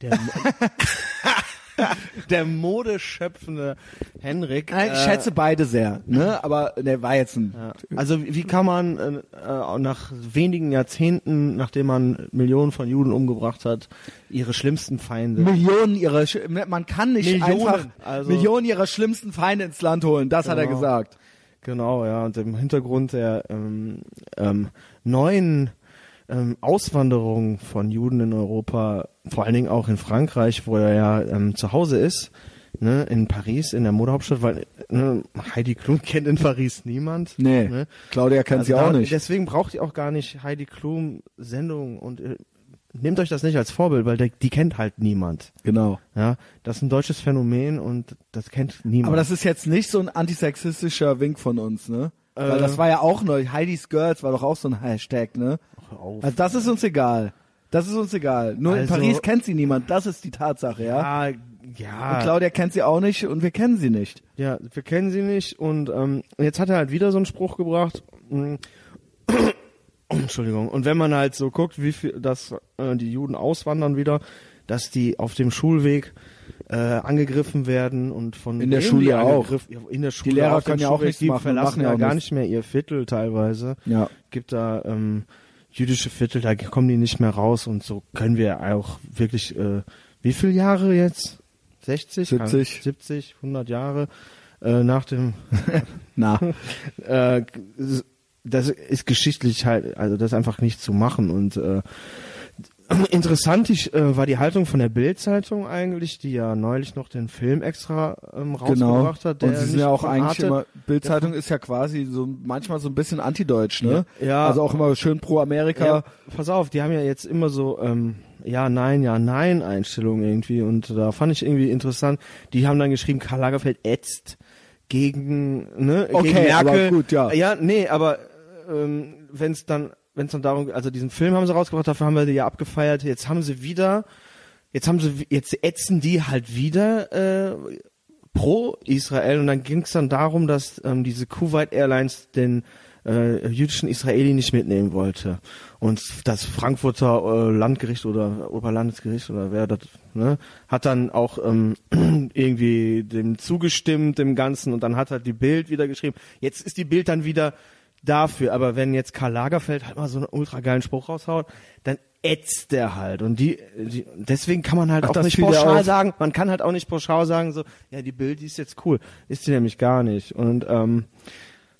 der, der modeschöpfende Henrik. Nein, ich äh, schätze beide sehr, ne? Aber der war jetzt ein. Ja. Also wie kann man äh, äh, nach wenigen Jahrzehnten, nachdem man Millionen von Juden umgebracht hat, ihre schlimmsten Feinde Millionen ihrer, man kann nicht Millionen, einfach also- Millionen ihrer schlimmsten Feinde ins Land holen. Das hat er Genau. gesagt. Genau, ja, und im Hintergrund der ähm, ähm, neuen ähm, Auswanderung von Juden in Europa, vor allen Dingen auch in Frankreich, wo er ja ähm, zu Hause ist, ne, in Paris, in der Modehauptstadt, weil ne, Heidi Klum kennt in Paris niemand. Nee, Ne? Claudia kennt Also sie auch da- nicht. Deswegen braucht ihr auch gar nicht Heidi Klum Sendung und äh, nehmt euch das nicht als Vorbild, weil der, die kennt halt niemand. Genau. Ja, das ist ein deutsches Phänomen und das kennt niemand. Aber das ist jetzt nicht so ein antisexistischer Wink von uns, ne? Weil Äh. das war ja auch neu. Heidi's Girls war doch auch so ein Hashtag, ne? Also das ist uns egal. Das ist uns egal. Nur in Also- Paris kennt sie niemand. Das ist die Tatsache, ja? ja, Und ja, Claudia kennt sie auch nicht und wir kennen sie nicht. ja, wir kennen sie nicht und ähm, jetzt hat er halt wieder so einen Spruch gebracht. mm, Entschuldigung. Und wenn man halt so guckt, wie viel, dass äh, die Juden auswandern wieder, dass die auf dem Schulweg äh, angegriffen werden und von In der Schule die auch. in der Schule Lehrer auf dem können ja auch nichts die machen, verlassen machen ja ja gar nicht mehr ihr Viertel teilweise. Ja. Gibt da ähm, jüdische Viertel, da kommen die nicht mehr raus und so können wir auch wirklich äh, wie viele Jahre jetzt? 60? 70. 70, 100 Jahre äh, nach dem Na. äh, das ist geschichtlich halt, also das einfach nicht zu machen und äh, interessant ich, äh, war die Haltung von der Bild-Zeitung eigentlich, die ja neulich noch den Film extra ähm, Genau. rausgebracht hat. Der Und sie sind ja auch eigentlich Arte- immer, Bildzeitung ist ja quasi so manchmal so ein bisschen antideutsch, ne? Ja, ja. Also auch immer schön pro Amerika. Ja, pass auf, die haben ja jetzt immer so ähm, ja, nein, ja, nein Einstellungen irgendwie und da fand ich irgendwie interessant. Die haben dann geschrieben, Karl Lagerfeld ätzt gegen ne Okay, gegen Merkel. aber gut, ja. Ja, nee, aber ähm, wenn es dann wenn es dann darum, also diesen Film haben sie rausgebracht, dafür haben wir die ja abgefeiert. Jetzt haben sie wieder, jetzt haben sie, jetzt ätzen die halt wieder äh, pro Israel und dann ging es dann darum, dass ähm, diese Kuwait Airlines den äh, jüdischen Israeli nicht mitnehmen wollte und das Frankfurter äh, Landgericht oder Oberlandesgericht oder wer das ne, hat dann auch ähm, irgendwie dem zugestimmt dem Ganzen und dann hat halt die Bild wieder geschrieben. Jetzt ist die Bild dann wieder dafür, aber wenn jetzt Karl Lagerfeld halt mal so einen ultra geilen Spruch raushaut, dann ätzt der halt. Und die, die deswegen kann man halt Ach, auch nicht pauschal sagen, man kann halt auch nicht pauschal sagen so, ja die Bild die ist jetzt cool, ist sie nämlich gar nicht. Und ähm,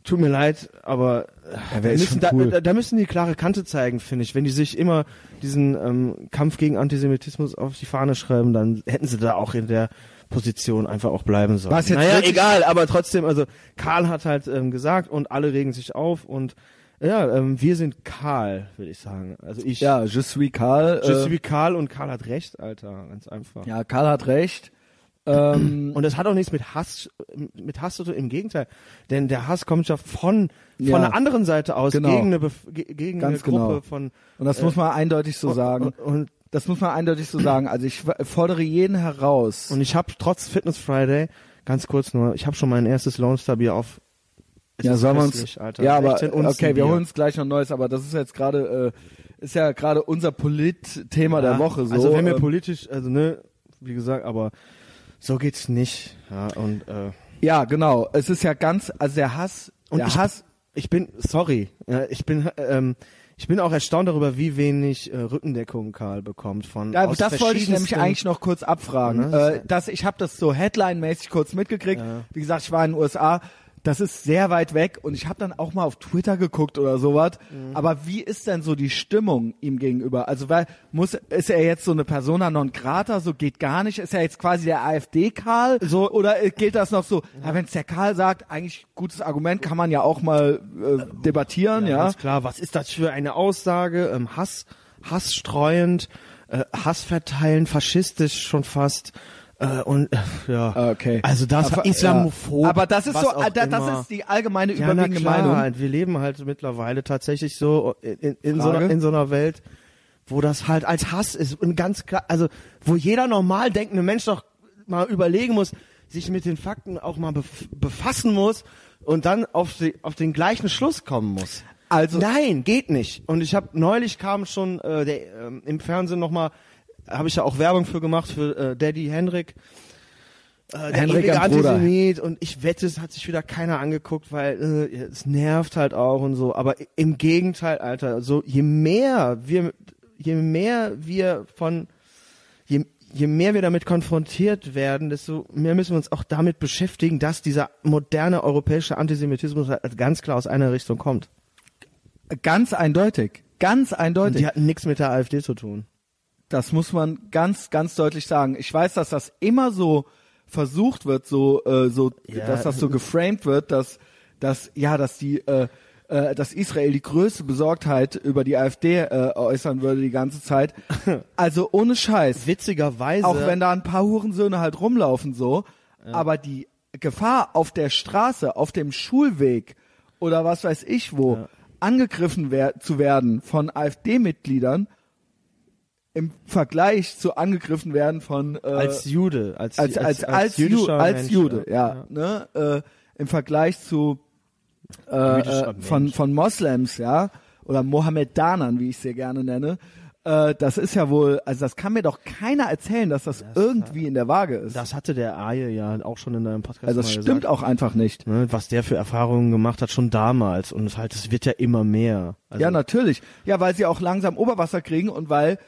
tut mir leid, aber Ja, da, müssen, cool? da, da müssen die klare Kante zeigen, finde ich. Wenn die sich immer diesen ähm, Kampf gegen Antisemitismus auf die Fahne schreiben, dann hätten sie da auch in der Position einfach auch bleiben sollen. Was jetzt naja, egal, aber trotzdem, also Karl hat halt ähm, gesagt und alle regen sich auf und ja, ähm, wir sind Karl, würde ich sagen. Also ich, Ja, je suis Karl. je äh, suis Karl und Karl hat recht, Alter, ganz einfach. Ja, Karl hat recht. Ähm, Und das hat auch nichts mit Hass, mit Hass zu tun, im Gegenteil. Denn der Hass kommt ja von, von Ja. der anderen Seite aus, Genau. gegen eine, Bef- ge- gegen eine Ganz Gruppe genau. von, und das muss man eindeutig so sagen. Und, und, Das muss man eindeutig so sagen. Also ich fordere jeden heraus. und ich habe trotz Fitness Friday, ganz kurz nur, ich habe schon mein erstes Lone Star Bier auf. Es ja, sollen wir uns, Alter. ja, aber 16 Unzen okay, wir holen uns gleich noch ein neues, aber das ist jetzt gerade, äh, ist ja gerade unser Polit-Thema der Ja, Woche. So, Also wenn wir ähm, politisch, also ne, wie gesagt, aber so geht's nicht. Ja, und äh, ja, genau. Es ist ja ganz, also der Hass, Und der ich- Hass, ich bin, sorry, ja, ich bin, ähm, ich bin auch erstaunt darüber, wie wenig äh, Rückendeckung Karl bekommt von. Ja, aus das wollte ich nämlich eigentlich noch kurz abfragen. Ne? Äh, dass ich habe das so Headline-mäßig kurz mitgekriegt. Ja. Wie gesagt, ich war in den USA. Das ist sehr weit weg und ich habe dann auch mal auf Twitter geguckt oder sowas. Mhm. Aber wie ist denn so die Stimmung ihm gegenüber? Also weil muss ist er jetzt so eine Persona non grata, so geht gar nicht? Ist er jetzt quasi der AfD Karl? So- oder äh, gilt das noch so? Ja, wenn es der Karl sagt, eigentlich gutes Argument, kann man ja auch mal äh, debattieren, ja. Ganz klar, was ist das für eine Aussage? Ähm, Hass, Hass streuend, äh, Hass verteilen, faschistisch schon fast. Äh, und äh, ja, Okay. also das aber, Islamophob. Ja. Aber das ist so, äh, da- das immer. ist die allgemeine ja, überwiegende klar, Meinung. Halt. Wir leben halt mittlerweile tatsächlich so in, in, in, so einer, in so einer Welt, wo das halt als Hass ist und ganz klar, also wo jeder normal denkende Mensch doch mal überlegen muss, sich mit den Fakten auch mal bef befassen muss und dann auf, die, auf den gleichen Schluss kommen muss. Also Nein, geht nicht. Und ich habe neulich kam schon äh, der, ähm, im Fernsehen noch mal, habe ich ja auch Werbung für gemacht für äh, Daddy Henrik. Äh, der Henrik, ewige. Antisemit und ich wette, es hat sich wieder keiner angeguckt, weil äh, es nervt halt auch und so. Aber im Gegenteil, Alter, so je mehr wir, je mehr wir von, je, je mehr wir damit konfrontiert werden, desto mehr müssen wir uns auch damit beschäftigen, dass dieser moderne europäische Antisemitismus halt ganz klar aus einer Richtung kommt. ganz eindeutig, ganz Und eindeutig. die hatten nichts mit der AfD zu tun. Das muss man ganz, ganz deutlich sagen. Ich weiß, dass das immer so versucht wird, so, äh, so, Ja. dass das so geframed wird, dass, dass, ja, dass die, äh, äh, dass Israel die größte Besorgtheit über die AfD äh, äußern würde die ganze Zeit. Also ohne Scheiß. Witzigerweise. Auch wenn da ein paar Hurensöhne halt rumlaufen so, aber die Gefahr auf der Straße, auf dem Schulweg oder was weiß ich wo, Ja. angegriffen wer zu werden von AfD-Mitgliedern im Vergleich zu angegriffen werden von äh, als Jude, als als als als, Ju jüdischer als Jude, ja, ne, äh, im Vergleich zu äh, äh, von von Moslems, ja, oder Mohammedanern, wie ich sie gerne nenne. Äh, das ist ja wohl, also das kann mir doch keiner erzählen, dass das, irgendwie in der Waage ist. Das hatte der Aje ja auch schon in einem Podcast also das mal stimmt gesagt. auch einfach nicht. Ne, was der für Erfahrungen gemacht hat schon damals und es halt es wird ja immer mehr. Also, ja, natürlich. Ja, weil sie auch langsam Oberwasser kriegen und weil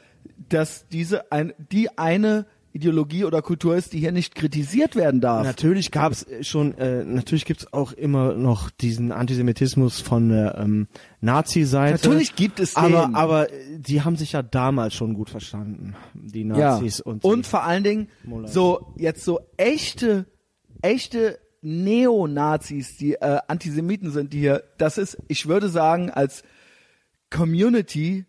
das diese ein, die eine Ideologie oder Kultur ist, die hier nicht kritisiert werden darf. Natürlich gab es schon, äh, natürlich gibt es auch immer noch diesen Antisemitismus von der ähm, Nazi-Seite. Natürlich gibt es aber, den. aber äh, die haben sich ja damals schon gut verstanden, die ja. Nazis und, und die, vor allen Dingen Mullah. so jetzt so echte echte Neonazis, die äh, Antisemiten sind, die hier das ist, ich würde sagen, als Community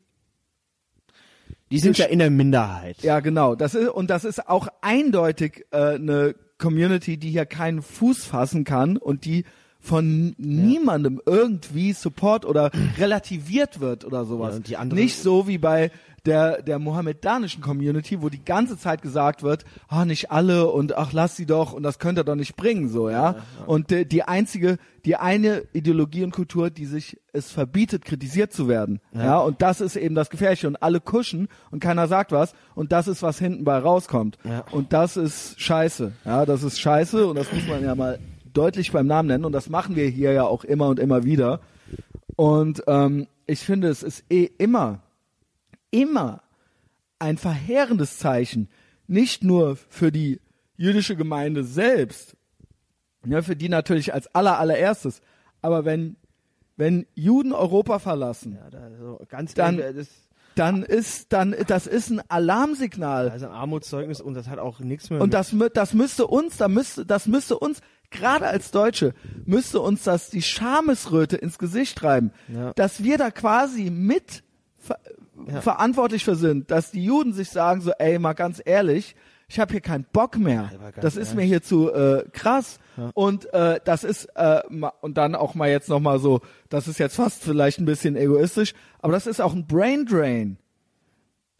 die sind ja in der Minderheit. Ja, genau. Das ist und das ist auch eindeutig äh, eine Community, die hier keinen Fuß fassen kann und die von niemandem irgendwie Support oder relativiert wird oder sowas. Und die andere- nicht so wie bei der der mohammedanischen Community, wo die ganze Zeit gesagt wird, ah nicht alle und ach lass sie doch und das könnt ihr doch nicht bringen so, ja. Und äh, die einzige, die eine Ideologie und Kultur, die sich es verbietet, kritisiert zu werden, ja. Und das ist eben das Gefährliche und alle kuschen und keiner sagt was und das ist was hinten bei rauskommt. Ja. Und das ist Scheiße, ja. Das ist Scheiße und das muss man ja mal deutlich beim Namen nennen und das machen wir hier ja auch immer und immer wieder. Und ähm, ich finde, es ist eh immer, immer ein verheerendes Zeichen, nicht nur für die jüdische Gemeinde selbst, ja, für die natürlich als aller allererstes, aber wenn wenn Juden Europa verlassen, Ja, da, so, ganz Dann- das, dann ist dann das ist ein Alarmsignal. also ein Armutszeugnis und das hat auch nichts mehr Und das, das müsste uns, da müsste, das müsste uns, gerade als Deutsche, müsste uns das die Schamesröte ins Gesicht treiben, Ja. dass wir da quasi mit ver Ja. verantwortlich für sind, dass die Juden sich sagen so, ey, mal ganz ehrlich, ich habe hier keinen Bock mehr. Das ist mir hier zu äh, krass. Und äh, das ist äh, und dann auch mal jetzt noch mal so, das ist jetzt fast vielleicht ein bisschen egoistisch, aber das ist auch ein Brain Drain.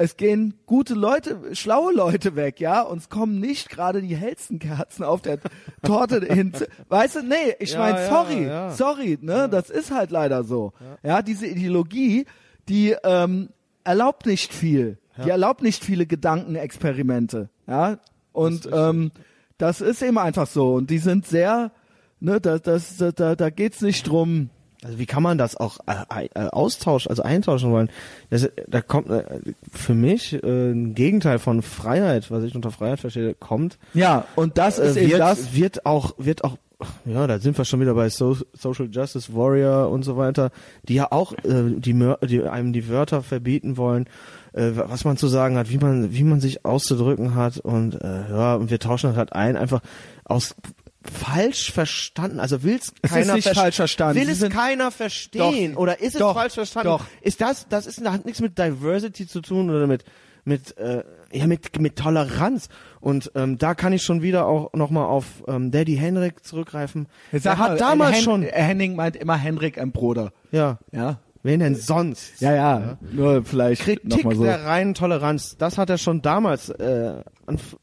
Es gehen gute Leute, schlaue Leute weg, ja, und es kommen nicht gerade die hellsten Kerzen auf der Torte hin. Weißt du, nee, ich Ja, meine, ja, sorry, ja. sorry, ne, das ist halt leider so. Ja, diese Ideologie, die ähm, erlaubt nicht viel. Die erlaubt nicht viele Gedankenexperimente, ja. Und ähm, das ist eben einfach so. Und die sind sehr, ne, da, das, da, da, da geht's nicht drum. Also wie kann man das auch äh, äh, austauschen, also eintauschen wollen? Das, da kommt äh, für mich ein Gegenteil von Freiheit, was ich unter Freiheit verstehe, kommt. Ja, und das ist äh, eben wird, das. wird auch, wird auch, ja, da sind wir schon wieder bei so Social Justice Warrior und so weiter, die ja auch äh, die, die einem die Wörter verbieten wollen, äh, was man zu sagen hat, wie man, wie man sich auszudrücken hat und äh, ja, und wir tauschen das halt ein, einfach aus falsch verstanden, also will's Es ist keiner nicht vers- falsch verstanden. Will es keiner verstehen Doch. oder ist es Doch. falsch verstanden? Doch. Ist das das ist hat nichts mit Diversity zu tun oder mit mit äh, ja mit mit Toleranz und ähm, da kann ich schon wieder auch noch mal auf ähm, Daddy Henrik zurückgreifen. Jetzt Er hat mal, damals Hen schon Henning meint immer Henrik ein Bruder. ja Ja. wen denn sonst? Ja, ja. Nur vielleicht Kritik nochmal so. der reinen Toleranz, das hat er schon damals äh, anf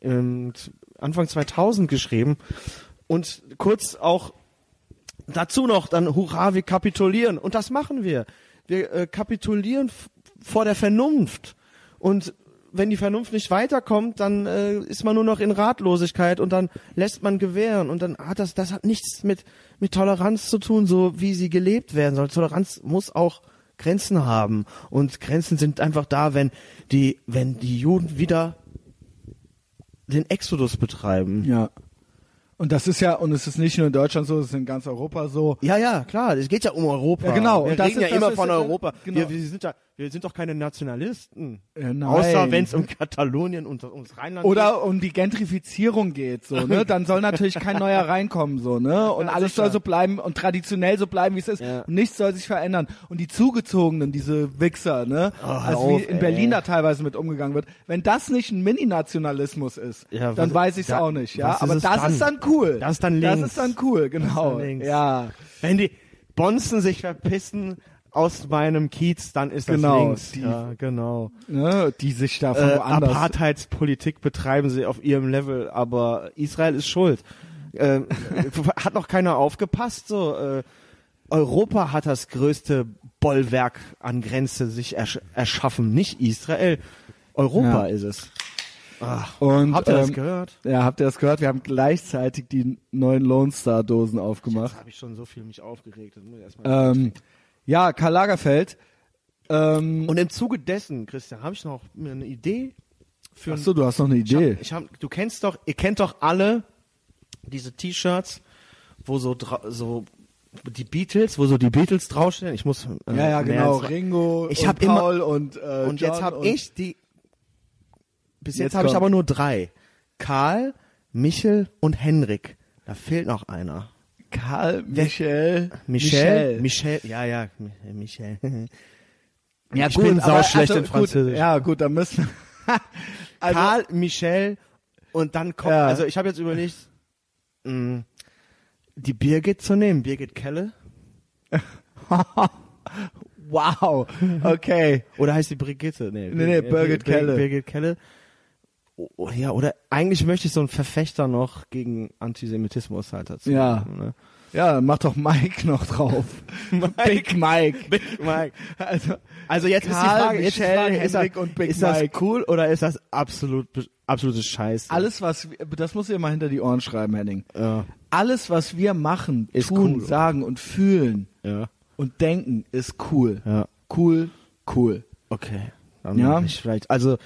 ähm, Anfang 2000 geschrieben und kurz auch dazu noch dann Hurra, wir kapitulieren und das machen wir. Wir äh, kapitulieren vor der Vernunft und wenn die Vernunft nicht weiterkommt, dann äh, ist man nur noch in Ratlosigkeit und dann lässt man gewähren und dann hat das das hat nichts mit mit Toleranz zu tun, so wie sie gelebt werden soll. Toleranz muss auch Grenzen haben und Grenzen sind einfach da, wenn die wenn die Juden wieder den Exodus betreiben. Ja. Und das ist ja, und es ist nicht nur in Deutschland so, es ist in ganz Europa so. Ja, ja, klar, es geht ja um Europa. Ja, genau, Wir und das reden ist- ja das immer ist- von Europa. genau. Wir, wir sind ja, wir sind doch keine Nationalisten. Äh. Außer wenn es um Katalonien und ums Rheinland geht. Oder um die Gentrifizierung geht, so, ne? Dann soll natürlich kein neuer reinkommen, so, ne? Und Ja, alles sicher. soll so bleiben und traditionell so bleiben, wie es ist. Ja. Und nichts soll sich verändern. Und die Zugezogenen, diese Wichser, ne? Oh, also wie auf, in ey. Berlin da teilweise mit umgegangen wird. Wenn das nicht ein Mini-Nationalismus ist, Ja, dann was- weiß ich es da- auch nicht, ja? Aber das dann? ist dann cool. Das ist dann Das links. ist dann cool, genau. dann links. Ja. wenn die Bonzen sich verpissen aus meinem Kiez, dann ist das Genau, links. die- ja, genau. Ne? Die sich da von Äh, woanders. Apartheidspolitik betreiben sie auf ihrem Level, aber Israel ist schuld. Ähm, hat noch keiner aufgepasst. So, äh, Europa hat das größte Bollwerk an Grenze sich ersch erschaffen, nicht Israel. Europa Ja. ist es. Ach, Und, habt ihr das ähm, gehört? Ja, habt ihr das gehört? Wir haben gleichzeitig die neuen Lone Star Dosen aufgemacht. Jetzt habe ich schon so viel mich aufgeregt. Das muss ich erstmal Ähm, ja, Karl Lagerfeld. Ähm, Und im Zuge dessen, Christian, habe ich noch eine Idee für ach so, du hast noch eine Ich hab, Idee. ich hab, du kennst doch, ihr kennt doch alle diese T-Shirts, wo so so die Beatles, wo so die Beatles draufstehen. Ich muss äh, ja, ja, genau. Ringo Ich und hab immer- Paul und äh, Und John jetzt habe ich die. Bis jetzt, Jetzt habe ich aber nur drei: Karl, Michel und Henrik. Da fehlt noch einer. Karl, Michel, Michel, Michel, ja, ja, Mi- Michel. Ja, ich bin sau schlecht in Französisch. Gut, ja, gut, dann müssen also, Karl, Michel und dann kommt, Ja. also ich habe jetzt überlegt, mh, die Birgit zu nehmen, Birgit Kelle. wow, okay. Oder heißt die Brigitte? Nee, Nee, nee, Bir- Birgit Bir- Kelle. Birgit Kelle. Oh, oh, ja, oder eigentlich möchte ich so einen Verfechter noch gegen Antisemitismus halt dazu. Ja. Ne? Ja, mach doch Mike noch drauf. Big Mike. Big Mike. Also, Also jetzt ist die Karl, Frage, jetzt ist die Michel, Frage, ist, Henrik das, und Big ist das Mike. cool oder ist das absolut absolute Scheiße? alles was, das muss ihr mal hinter die Ohren schreiben, Henning. Ja, Alles was wir machen, Ist tun, cool. sagen und fühlen ja, und denken ist cool. ja. Cool, cool. Okay. Dann Ja. ich vielleicht. Also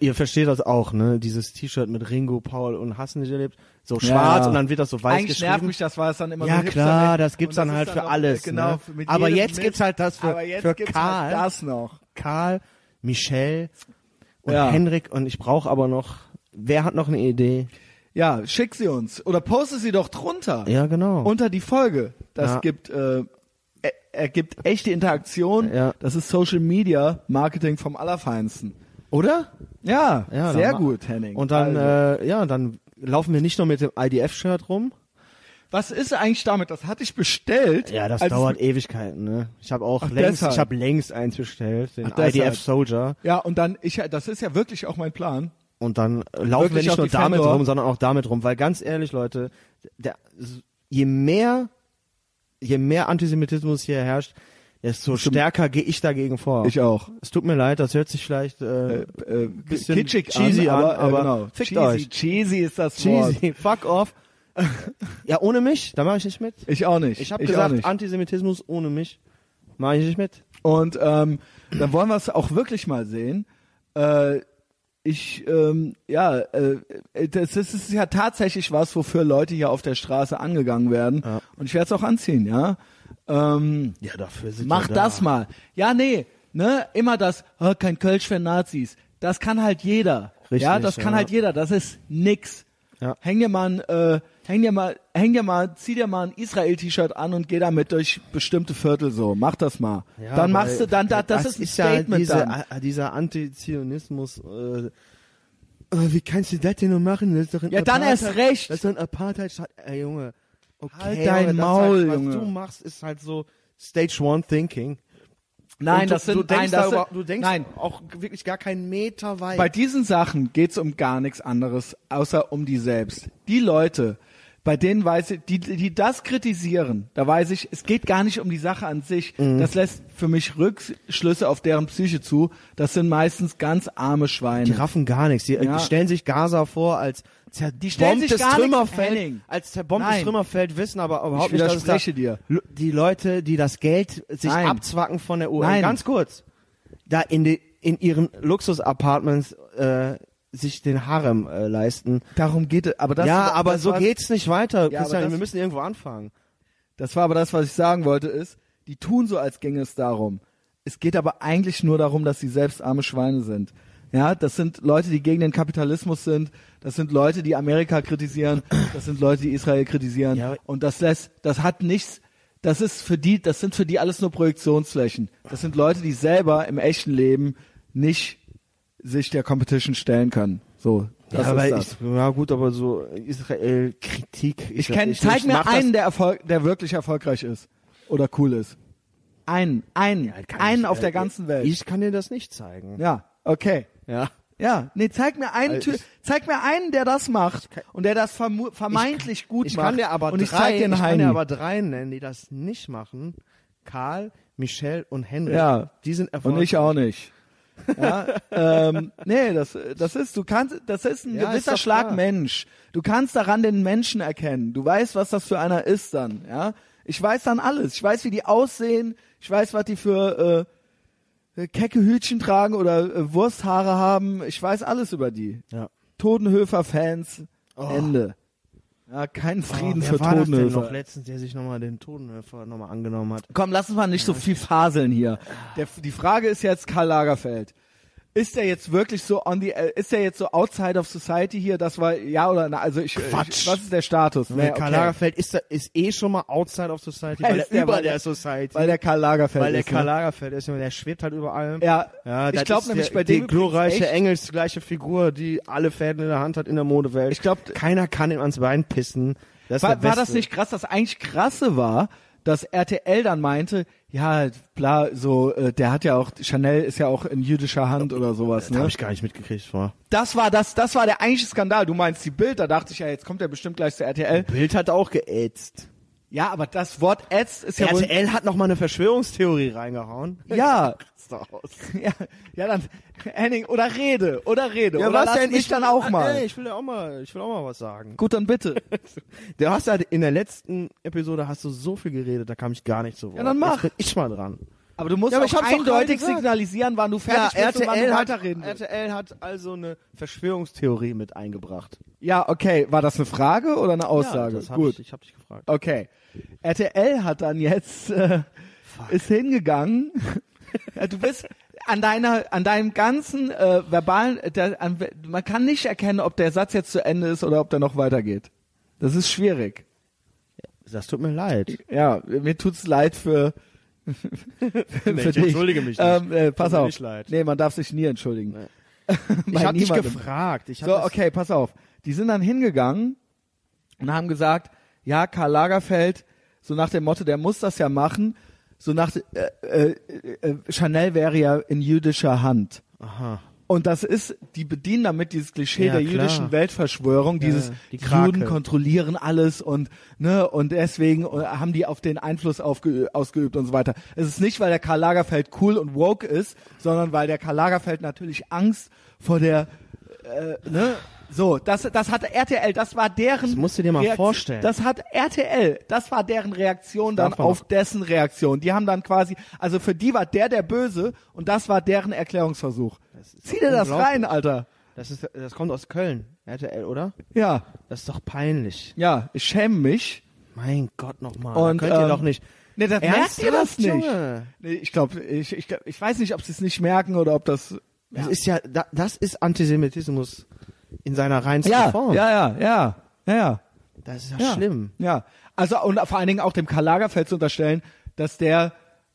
ihr versteht das auch, ne? Dieses T-Shirt mit Ringo, Paul und Hast du nicht erlebt? So Ja, schwarz ja. und dann wird das so weiß Eigentlich nervt geschrieben. mich das, war es dann immer Ja so klar, Hipster-Ding. das gibt's dann ist halt dann für alles. Genau, ne? für- mit Aber jetzt Mist. gibt's halt das für, Aber jetzt für gibt's Karl, halt das noch. Karl, Michelle und Ja. Henrik und ich brauche aber noch. Wer hat noch eine Idee? Ja, schick sie uns. Oder poste sie doch drunter. Ja, genau. Unter die Folge. Das Ja. gibt, äh, er, ergibt echte Interaktion. Ja. Das ist Social Media Marketing vom Allerfeinsten. Oder? Ja, Ja, sehr gut, Henning. Und dann, Also, äh, ja, dann laufen wir nicht nur mit dem IDF-Shirt rum. was ist eigentlich damit? Das hatte ich bestellt. Ja, das dauert Ewigkeiten, ne? Ich habe auch Ach, längst, deshalb. ich habe längst eins bestellt, den Ach. IDF Soldier. Ja, und dann, ich, das ist ja wirklich auch mein Plan. Und dann äh, laufen wir nicht nur damit Fendor? rum, sondern auch damit rum. Weil ganz ehrlich, Leute, der, je mehr, je mehr Antisemitismus hier herrscht, desto stärker gehe ich dagegen vor. Ich auch. es tut mir leid, das hört sich vielleicht äh, Äh, äh, bisschen kitschig cheesy an, aber, an, aber äh, genau. fickt cheesy, euch. cheesy ist das Wort. cheesy. Fuck off. ja, ohne mich, da mache ich nicht mit. Ich auch nicht. Ich habe gesagt. Antisemitismus ohne mich mache ich nicht mit. Und ähm, dann wollen wir es auch wirklich mal sehen. Äh, ich, ähm, ja, äh, das, das ist ja tatsächlich was, wofür Leute hier auf der Straße angegangen werden. Ja. Und ich werde es auch anziehen, ja. Ähm, Ja, dafür sind mach da. das mal. Ja, nee, ne, immer das, oh, kein Kölsch für Nazis. Das kann halt jeder. Richtig, ja, das kann ja. halt jeder. Das ist nix. Ja. Häng dir mal ein, äh, häng dir mal, häng dir mal, zieh dir mal ein Israel-T-Shirt an und geh damit durch bestimmte Viertel so. Mach das mal. Ja, dann machst du dann, da, das, ist ein ja Statement diese, dann. dieser Antizionismus. Äh, äh, wie kannst du das denn nur machen? Das ist doch ein Ja, dann erst recht. Das ist doch ein Apartheid-Staat. Ey, Junge. Okay, Halt dein das Maul, halt, was Junge. du machst, ist halt so Stage One Thinking. Nein, du, das sind, du denkst, nein, das darüber, sind, du denkst nein. auch wirklich gar keinen Meter weit. Bei diesen Sachen geht's um gar nichts anderes, außer um die selbst. Die Leute, bei denen weiß ich, die, die das kritisieren, da weiß ich, es geht gar nicht um die Sache an sich. Mhm. Das lässt für mich Rückschlüsse auf deren Psyche zu. Das sind meistens ganz arme die Schweine. raffen gar nichts. Die, Ja. die stellen sich Gaza vor als Die zerbombtes gar nichts, Trümmerfeld, Henning. als zerbombtes Nein. Trümmerfeld, wissen aber überhaupt Ich nicht, dass es da dir. Die Leute, die das Geld sich Nein. abzwacken von der UN, Nein. ganz kurz, da in, die, in ihren Luxus-Apartments äh, sich den Harem äh, leisten. Darum geht es, aber das ja, aber das so war, geht's nicht weiter, Ja, Christian. das- wir müssen irgendwo anfangen. Das war aber das, was ich sagen wollte, ist, die tun so, als ginge es darum. Es geht aber eigentlich nur darum, dass sie selbst arme Schweine sind. Ja, das sind Leute, die gegen den Kapitalismus sind. Das sind Leute, die Amerika kritisieren. Das sind Leute, die Israel kritisieren. Ja, Und das lässt, das hat nichts, das ist für die, das sind für die alles nur Projektionsflächen. Das sind Leute, die selber im echten Leben nicht sich der Competition stellen können. So, das ja, ist das. ich, ja gut, aber so Israel-Kritik. Ich kenn, zeig mir einen, der, Erfolg, der wirklich erfolgreich ist oder cool ist. Einen, einen, Ja, einen ich, auf äh, der ganzen Welt. Ich kann dir das nicht zeigen. ja, okay. Ja. Ja, nee, zeig mir einen, Also ich- zeig mir einen, der das macht und der das vermeintlich gut ich macht. kann dir aber und ich drei, zeig dir einen ich kann dir aber drei nennen, die das nicht machen. Karl, Michelle und Henry. Ja. Die sind und erfolgreich. ich auch nicht. Ja, ähm, nee, das, das ist, du kannst, das ist ein Ja, ist gewisser doch Schlag klar. Mensch. Du kannst daran den Menschen erkennen. Du weißt, was das für einer ist dann, ja. Ich weiß dann alles. Ich weiß, wie die aussehen. Ich weiß, was die für äh, kecke Hütchen tragen oder äh, Wursthaare haben. Ich weiß alles über die. Ja. Totenhöfer-Fans. Ende. Ja, kein Frieden oh, für war das denn Totenhöfer. noch letztens, der sich nochmal den Totenhöfer nochmal angenommen hat? Komm, lass uns mal nicht so viel faseln hier. Der, die Frage ist jetzt Karl Lagerfeld. Ist er jetzt wirklich so on the, äh, ist er jetzt so outside of society hier? Das war, ja oder nein? Also ich, Quatsch. ich was ist der Status? Nee, Karl Lagerfeld ist, da, ist eh schon mal outside of society, weil er der, über weil der der- Society. Weil der Karl Lagerfeld weil der ist. Karl ne? Lagerfeld ist, der schwebt halt über allem. Ja, Ja, ich glaube nämlich der, bei die dem glorreiche übrigens echt- Engels gleiche Figur, die alle Fäden in der Hand hat in der Modewelt. Ich glaub, keiner kann ihm ans Bein pissen. Das War, der war das nicht krass? Das eigentlich krasse war, dass RTL dann meinte, ja, bla, so, äh, der hat ja auch, Chanel ist ja auch in jüdischer Hand oder sowas, Das ne? habe ich gar nicht mitgekriegt, war. Das war das, das war der eigentliche Skandal. Du meinst die Bild, da dachte ich ja, jetzt kommt er bestimmt gleich zu RTL. Bild hat auch geätzt. Ja, aber das Wort ätzt ist ja wohl, RTL hat noch mal eine Verschwörungstheorie reingehauen. ja, Raste aus. ja, ja, dann, Henning, oder rede, oder rede, Ja, oder was lass denn? mich Ich dann will- auch mal. Ey, ich will ja auch mal, ich will auch mal was sagen. Gut, dann bitte. Du hast halt in der letzten Episode hast du so viel geredet, da kam ich gar nicht zu Wort. Ja, dann mach. Jetzt bin ich mal dran. Aber du musst Ja, aber auch eindeutig signalisieren, wann du fertig bist und wann du hat, weiterreden willst. RTL hat also eine Verschwörungstheorie mit eingebracht. Ja, okay. War das eine Frage oder eine Aussage? Ja, das hab Gut. Ich, ich hab dich gefragt. Okay. RTL hat dann jetzt äh, ist hingegangen. Ja, du bist an deiner, an deinem ganzen äh, verbalen, der, an, man kann nicht erkennen, ob der Satz jetzt zu Ende ist oder ob der noch weitergeht. Das ist schwierig. Das tut mir leid. Ja, mir tut's leid für, für Nee, ich dich. entschuldige mich nicht. Ähm, äh, pass auf. Nee, man darf sich nie entschuldigen. Nee. Ich Bei hab dich gefragt. Ich hab So, okay, pass auf. Die sind dann hingegangen und haben gesagt, ja, Karl Lagerfeld, so nach dem Motto, der muss das ja machen, so nach, äh, äh, äh, Chanel wäre ja in jüdischer Hand. Aha. Und das ist, die bedienen damit dieses Klischee Ja, der klar. jüdischen Weltverschwörung, dieses ja, die die. Juden kontrollieren alles und ne und deswegen äh, haben die auf den Einfluss aufge ausgeübt und so weiter. Es ist nicht, weil der Karl Lagerfeld cool und woke ist, sondern weil der Karl Lagerfeld natürlich Angst vor der äh, ne so, das, das hat RTL, das war deren. Das musst du dir mal vorstellen. Das hat RTL, das war deren Reaktion dann auf dessen Reaktion. Die haben dann quasi, also für die war der der Böse und das war deren Erklärungsversuch. Zieh dir das rein, Alter. Das, ist, das kommt aus Köln, RTL, oder? Ja, Das ist doch peinlich. ja, ich schäme mich. Mein Gott nochmal. Und, könnt ihr ähm, doch nicht. Nee, das merkt ihr das nicht. Junge? Nee, ich glaube, ich, ich, glaub- ich weiß nicht, ob sie es nicht merken oder ob das. Das ist ja, da, das ist Antisemitismus in seiner reinsten Ja, Form. ja, ja, ja, ja, ja. Das ist ja, ja. schlimm. Ja, also und vor allen Dingen auch dem Karl Lagerfeld zu unterstellen, dass der,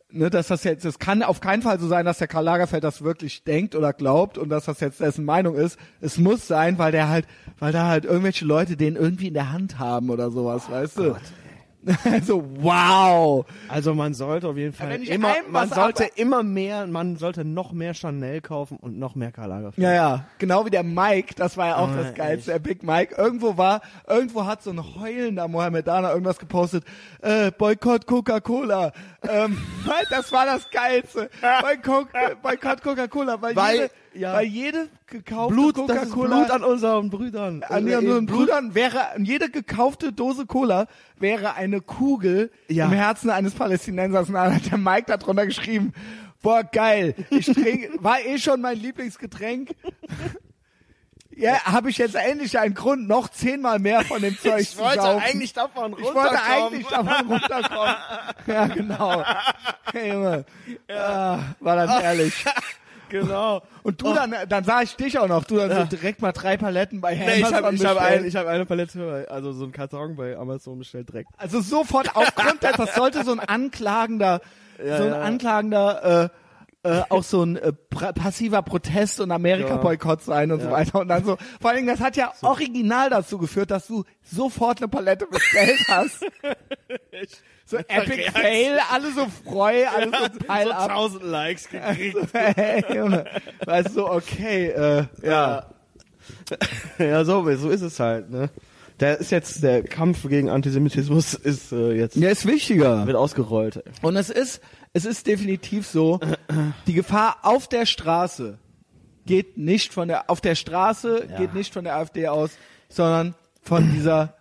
ne, dass das jetzt, es kann auf keinen Fall so sein, dass der Karl Lagerfeld das wirklich denkt oder glaubt und dass das jetzt dessen Meinung ist. Es muss sein, weil der halt, weil da halt irgendwelche Leute den irgendwie in der Hand haben oder sowas, weißt du? Also wow. Also man sollte auf jeden Fall ich immer, man sollte ab- immer mehr, man sollte noch mehr Chanel kaufen und noch mehr Karl Lagerfeld. Ja, ja, genau wie der Mike, das war ja auch Ah, das Geilste, der Big Mike. Irgendwo war, irgendwo hat so ein heulender Mohammedaner irgendwas gepostet, äh, Boykott Coca-Cola. Ähm, das war das Geilste. Boykott, Boykott Coca-Cola, weil, Weil- jede, ja. weil jede gekaufte Blut, das ist Blut an unseren Brüdern. an Äh, ihren Blut- Brüdern wäre, jede gekaufte Dose Cola wäre eine Kugel Ja. im Herzen eines Palästinensers. Und dann hat der Mike da drunter geschrieben, boah, geil, ich trinke, war eh schon mein Lieblingsgetränk. Ja, habe ich jetzt endlich einen Grund, noch zehnmal mehr von dem Zeug Ich zu wollte saufen. eigentlich davon ich wollte runterkommen. eigentlich davon runterkommen. ja, genau. Hey, Junge. Ah, war das herrlich. Genau. Und du dann, dann sah ich dich auch noch, du dann so direkt mal drei Paletten bei Nee, ich Amazon habe ich hab ein, ich hab eine Palette, also so ein Karton bei Amazon bestellt direkt. Also sofort aufgrund das sollte so ein anklagender, Ja, so ein ja. anklagender, äh, äh, auch so ein äh, passiver Protest und Amerika-Boykott sein und so weiter. Und dann so, vor allen Dingen, das hat ja original dazu geführt, dass du sofort eine Palette bestellt hast. so Epic Fail, alle so freu, alle so Teil ab. 1000 Likes gekriegt. hey, Junge. Weißt du, so, okay, äh, ja. ja, so, so ist es halt, ne? Der ist jetzt, der Kampf gegen Antisemitismus ist äh, jetzt, Ja, ist wichtiger. wird ausgerollt. Und es ist, es ist definitiv so, die Gefahr auf der Straße geht nicht von der, auf der Straße Ja. geht nicht von der AfD aus, sondern von dieser,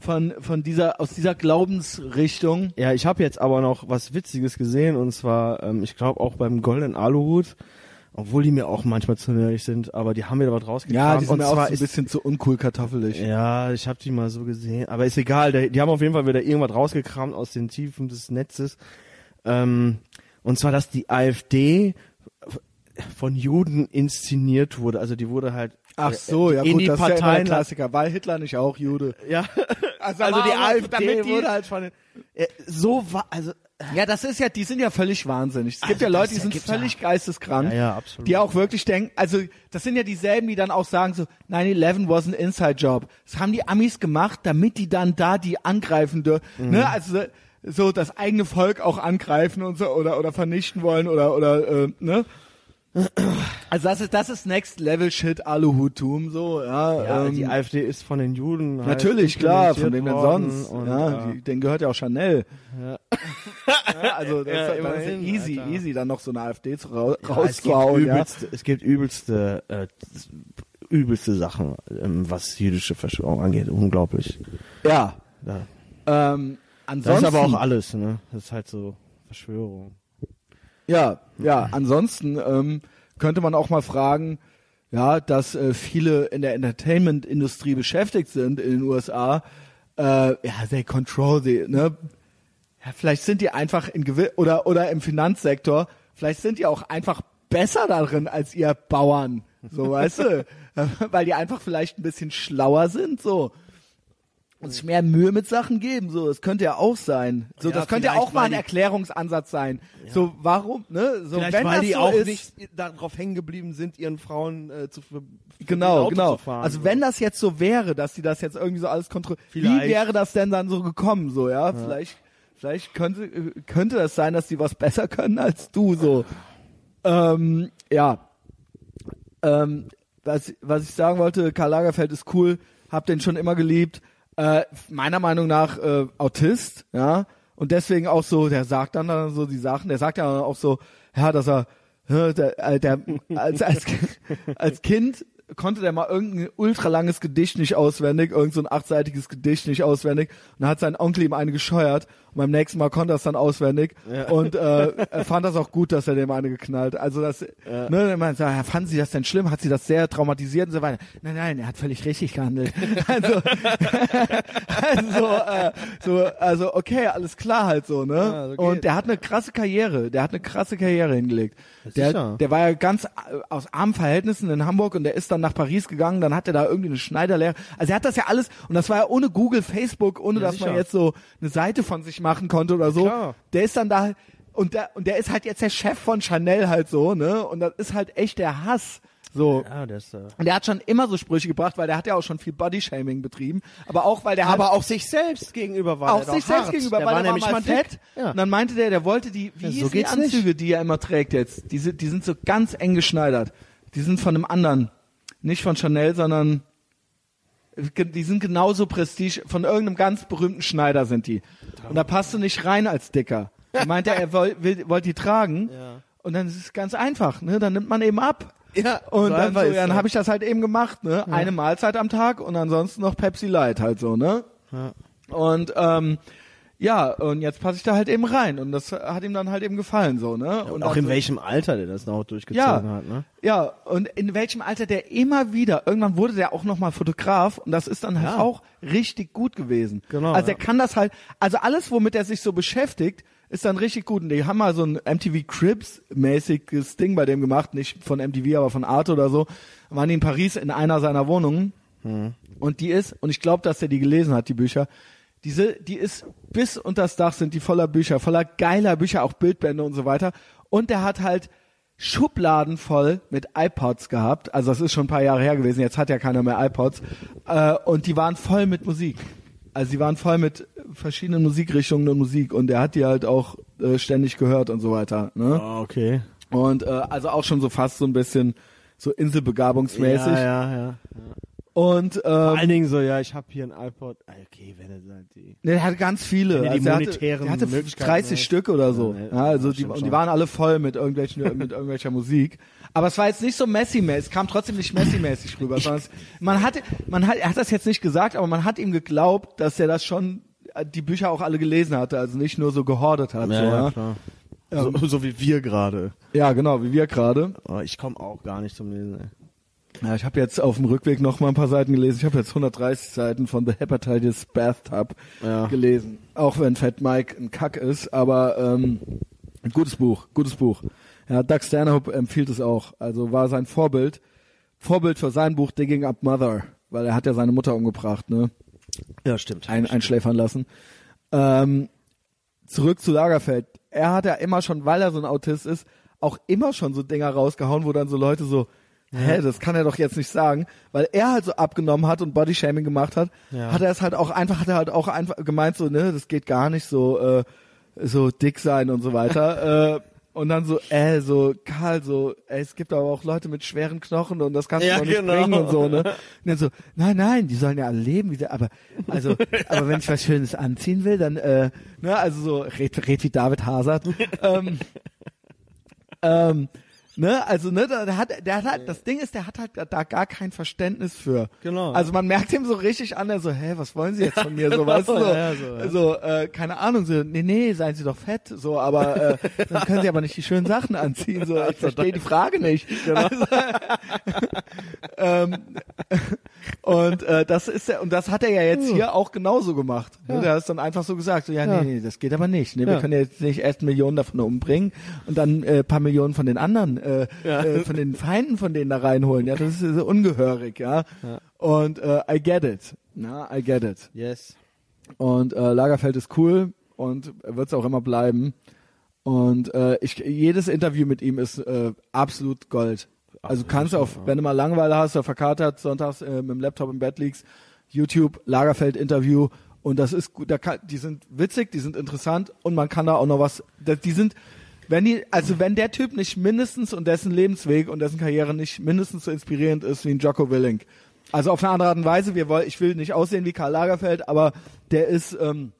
von, von dieser, aus dieser Glaubensrichtung. Ja, ich habe jetzt aber noch was Witziges gesehen und zwar, ähm, ich glaube auch beim Golden Aluhut, obwohl die mir auch manchmal zu nervig sind, aber die haben mir da was rausgekramt. Ja, die sind und mir auch so zwar ein bisschen zu uncool kartoffelig. Ja, ich habe die mal so gesehen, aber ist egal. Die haben auf jeden Fall wieder irgendwas rausgekramt aus den Tiefen des Netzes. Ähm, und zwar, dass die AfD von Juden inszeniert wurde. Also die wurde halt Ach äh, so, ja in gut, die das ist ja immer Parteien. Klassiker. War Hitler nicht auch Jude? ja, Also also, die AfD damit die- wurde halt von äh, so war, also Ja, das ist ja, die sind ja völlig wahnsinnig. Es gibt Also ja Leute, die sind völlig ja- geisteskrank, Ja, ja, absolut. die auch wirklich denken, also das sind ja dieselben, die dann auch sagen so, 9-11 was an inside job. Das haben die Amis gemacht, damit die dann da die angreifen dürfen. Mhm. Ne? Also so das eigene Volk auch angreifen und so oder oder vernichten wollen oder oder äh, ne? Also das ist das ist Next Level Shit Aluhutum so ja, ja, ähm, die AfD ist von den Juden halt Natürlich, klar, von wem denn sonst? Und, ja, äh, die, denen gehört ja auch Chanel. Ja. Ja, also das, Ja, ist, das ist ja immerhin, easy, Alter. easy, dann noch so eine AfD zu ra Ja, es gibt rauszuhauen. Ja, übelste, es gibt übelste, äh, übelste Sachen, ähm, was jüdische Verschwörung angeht. Unglaublich. ja. Ja. Ähm, Das ansonsten, ist aber auch alles, ne? Das ist halt so Verschwörung. ja, ja, ansonsten ähm, könnte man auch mal fragen, ja, dass äh, viele in der Entertainment-Industrie beschäftigt sind in den USA. Äh, ja, they control the, ne? Ja, vielleicht sind die einfach in gewi oder oder im Finanzsektor, vielleicht sind die auch einfach besser darin als ihr Bauern, so weißt du, weil die einfach vielleicht ein bisschen schlauer sind, so. Und sich mehr Mühe mit Sachen geben. So, das könnte ja auch sein. So, Ja, das könnte ja auch mal ein die- Erklärungsansatz sein. So, warum, ne? So, Vielleicht wenn weil das die so auch ist, nicht darauf hängen geblieben sind, ihren Frauen äh, zu Genau, genau. Zu fahren. also wenn das jetzt so wäre, dass die das jetzt irgendwie so alles kontrollieren, wie wäre das denn dann so gekommen, so, ja? Vielleicht, vielleicht könnte, könnte das sein, dass die was besser können als du, so. Ähm, ja. Ähm, was, was ich sagen wollte, Karl Lagerfeld ist cool, hab den schon immer geliebt. Äh, meiner Meinung nach äh, Autist, ja. Und deswegen auch so, der sagt dann, dann so die Sachen, der sagt ja auch so, ja, dass er, ja, der, äh, der als, als, als Kind konnte der mal irgendein ultralanges Gedicht nicht auswendig, irgend so achtseitiges Gedicht nicht auswendig. Und dann hat sein Onkel ihm eine gescheuert und beim nächsten Mal konnte er es dann auswendig und äh, er fand das auch gut, dass er dem eine geknallt. Also das, ne, er meinte, ja, fanden Sie das denn schlimm? Hat Sie das sehr traumatisiert und so weiter? Nein, nein, er hat völlig richtig gehandelt. also, also, äh, so, also okay, alles klar halt so, ne? Ja, so und der hat eine krasse Karriere, der hat eine krasse Karriere hingelegt. Der, der war ja ganz äh, aus armen Verhältnissen in Hamburg und der ist dann nach Paris gegangen, dann hat er da irgendwie eine Schneiderlehre. Also er hat das ja alles, und das war ja ohne Google, Facebook, ohne Ja, dass man sicher. jetzt so eine Seite von sich machen konnte oder so. klar. Der ist dann da, und der, und der ist halt jetzt der Chef von Chanel halt so, ne? Und das ist halt echt der Hass. So. ja, ist, äh, Und der hat schon immer so Sprüche gebracht, weil der hat ja auch schon viel Bodyshaming betrieben. Aber auch, weil der halt aber auch sich selbst gegenüber war auch sich selbst hart. gegenüber, der weil war der nämlich war mal mal fett. dick. Ja. Und dann meinte der, der wollte die, wie Ja, so die geht's nicht. Anzüge, die er immer trägt jetzt? Die sind, die sind so ganz eng geschneidert. Die sind von einem anderen. Nicht von Chanel, sondern die sind genauso prestige, von irgendeinem ganz berühmten Schneider sind die. Und da passt du nicht rein als Dicker. Er meinte, er will- wollte die tragen. Ja. Und dann ist es ganz einfach, ne? Dann nimmt man eben ab. Ja, Und so dann, so, ja, dann habe ich das halt eben gemacht, ne? Eine Mahlzeit am Tag und ansonsten noch Pepsi Light halt so, ne? Ja. Und ähm, ja, und jetzt passe ich da halt eben rein und das hat ihm dann halt eben gefallen so, ne? Und dann auch in so, welchem Alter der das noch durchgezogen Ja. hat, ne? Ja, und in welchem Alter der immer wieder, irgendwann wurde der auch nochmal Fotograf und das ist dann halt Ja. auch richtig gut gewesen. Genau, Also ja. er kann das halt, also alles, womit er sich so beschäftigt, ist dann richtig gut. Und die haben mal so ein MTV Cribs-mäßiges Ding bei dem gemacht, nicht von MTV, aber von Arte oder so. Waren die in Paris in einer seiner Wohnungen. Hm. Und die ist, und ich glaube, dass er die gelesen hat, die Bücher, diese, die ist bis unter das Dach sind die voller Bücher, voller geiler Bücher, auch Bildbände und so weiter. Und der hat halt Schubladen voll mit iPods gehabt. Also das ist schon ein paar Jahre her gewesen. Jetzt hat ja keiner mehr iPods. Äh, und die waren voll mit Musik. Also die waren voll mit verschiedenen Musikrichtungen und Musik. Und er hat die halt auch äh, ständig gehört und so weiter. Ne? Ah, okay. Und äh, also auch schon so fast so ein bisschen so Inselbegabungsmäßig. Ja, ja, ja. Und Vor ähm, allen Dingen so, ja, ich habe hier ein iPod. Ah, Okay, wenn er halt die. Ne, der hatte ganz viele. Ihr die Also der hatte, der hatte Möglichkeiten 30 hast. Stück oder so. Ja, ne, Ja, also ja, die, und die waren alle voll mit irgendwelchen, mit irgendwelcher Musik. Aber es war jetzt nicht so Messi-mäßig, es kam trotzdem nicht Messi-mäßig rüber, sondern es, man hatte, man hat, er hat das jetzt nicht gesagt, aber man hat ihm geglaubt, dass er das schon, äh, die Bücher auch alle gelesen hatte, also nicht nur so gehordet hat. so, ja. klar. So, so wie wir gerade. ja, genau, wie wir gerade. Oh, ich komme auch gar nicht zum Lesen. Ey. Ja, ich habe jetzt auf dem Rückweg noch mal ein paar Seiten gelesen. Ich habe jetzt 130 Seiten von The Hepatitis Bathtub Ja. gelesen. Auch wenn Fat Mike ein Kack ist, aber ähm, ein gutes Buch, gutes Buch. Ja, Doug Stanhope empfiehlt es auch. Also war sein Vorbild, Vorbild für sein Buch Digging Up Mother, weil er hat ja seine Mutter umgebracht, ne? Ja, stimmt. ein, einschläfern lassen. Ähm, zurück zu Lagerfeld. Er hat ja immer schon, weil er so ein Autist ist, auch immer schon so Dinger rausgehauen, wo dann so Leute so, hä, das kann er doch jetzt nicht sagen, weil er halt so abgenommen hat und Bodyshaming gemacht hat, Ja. hat er es halt auch einfach, hat er halt auch einfach gemeint so, ne, das geht gar nicht so, äh, so dick sein und so weiter. äh, und dann so, äh, so, Karl, so, ey, es gibt aber auch Leute mit schweren Knochen und das kannst Ja, du doch nicht genau. bringen und so, ne? Und dann so, nein, nein, die sollen ja alle leben, wie sie- aber, also, aber wenn ich was Schönes anziehen will, dann, äh, ne, also so, red, red wie David Hazard. ähm, ähm, ne, also, ne, der hat, der hat halt, das Ding ist, der hat halt da gar kein Verständnis für. Genau. Also man merkt ihm so richtig an, der so, hä, was wollen Sie jetzt von mir, so, weißt du, so, Ja, ja, so, ja. so äh, keine Ahnung, so, nee, nee, seien Sie doch fett, so, aber äh, dann können Sie aber nicht die schönen Sachen anziehen, so, ich verstehe die Frage nicht. Genau. Also, ähm, und äh, das ist ja, und das hat er ja jetzt hier auch genauso gemacht. Ne? Der hat es dann einfach so gesagt, so, ja, Ja. nee, nee, das geht aber nicht. Ne? Wir Ja. können ja jetzt nicht erst Millionen davon umbringen und dann äh, paar Millionen von den anderen, äh, Ja. äh, von den Feinden von denen da reinholen. Ja, das ist ungehörig, ja. Und äh, I get it. Na, I get it. Yes. Und äh, Lagerfeld ist cool und wird es auch immer bleiben. Und äh, ich, jedes Interview mit ihm ist äh, absolut Gold. Also kannst du auf, ja. wenn du mal Langeweile hast oder verkatert, sonntags äh, mit dem Laptop im Bett liegst, YouTube, Lagerfeld-Interview und das ist gut, da kann, die sind witzig, die sind interessant und man kann da auch noch was, die sind, wenn die, also wenn der Typ nicht mindestens und dessen Lebensweg und dessen Karriere nicht mindestens so inspirierend ist wie ein Jocko Willink, also auf eine andere Art und Weise, wir wollen, ich will nicht aussehen wie Karl Lagerfeld, aber der ist, ähm,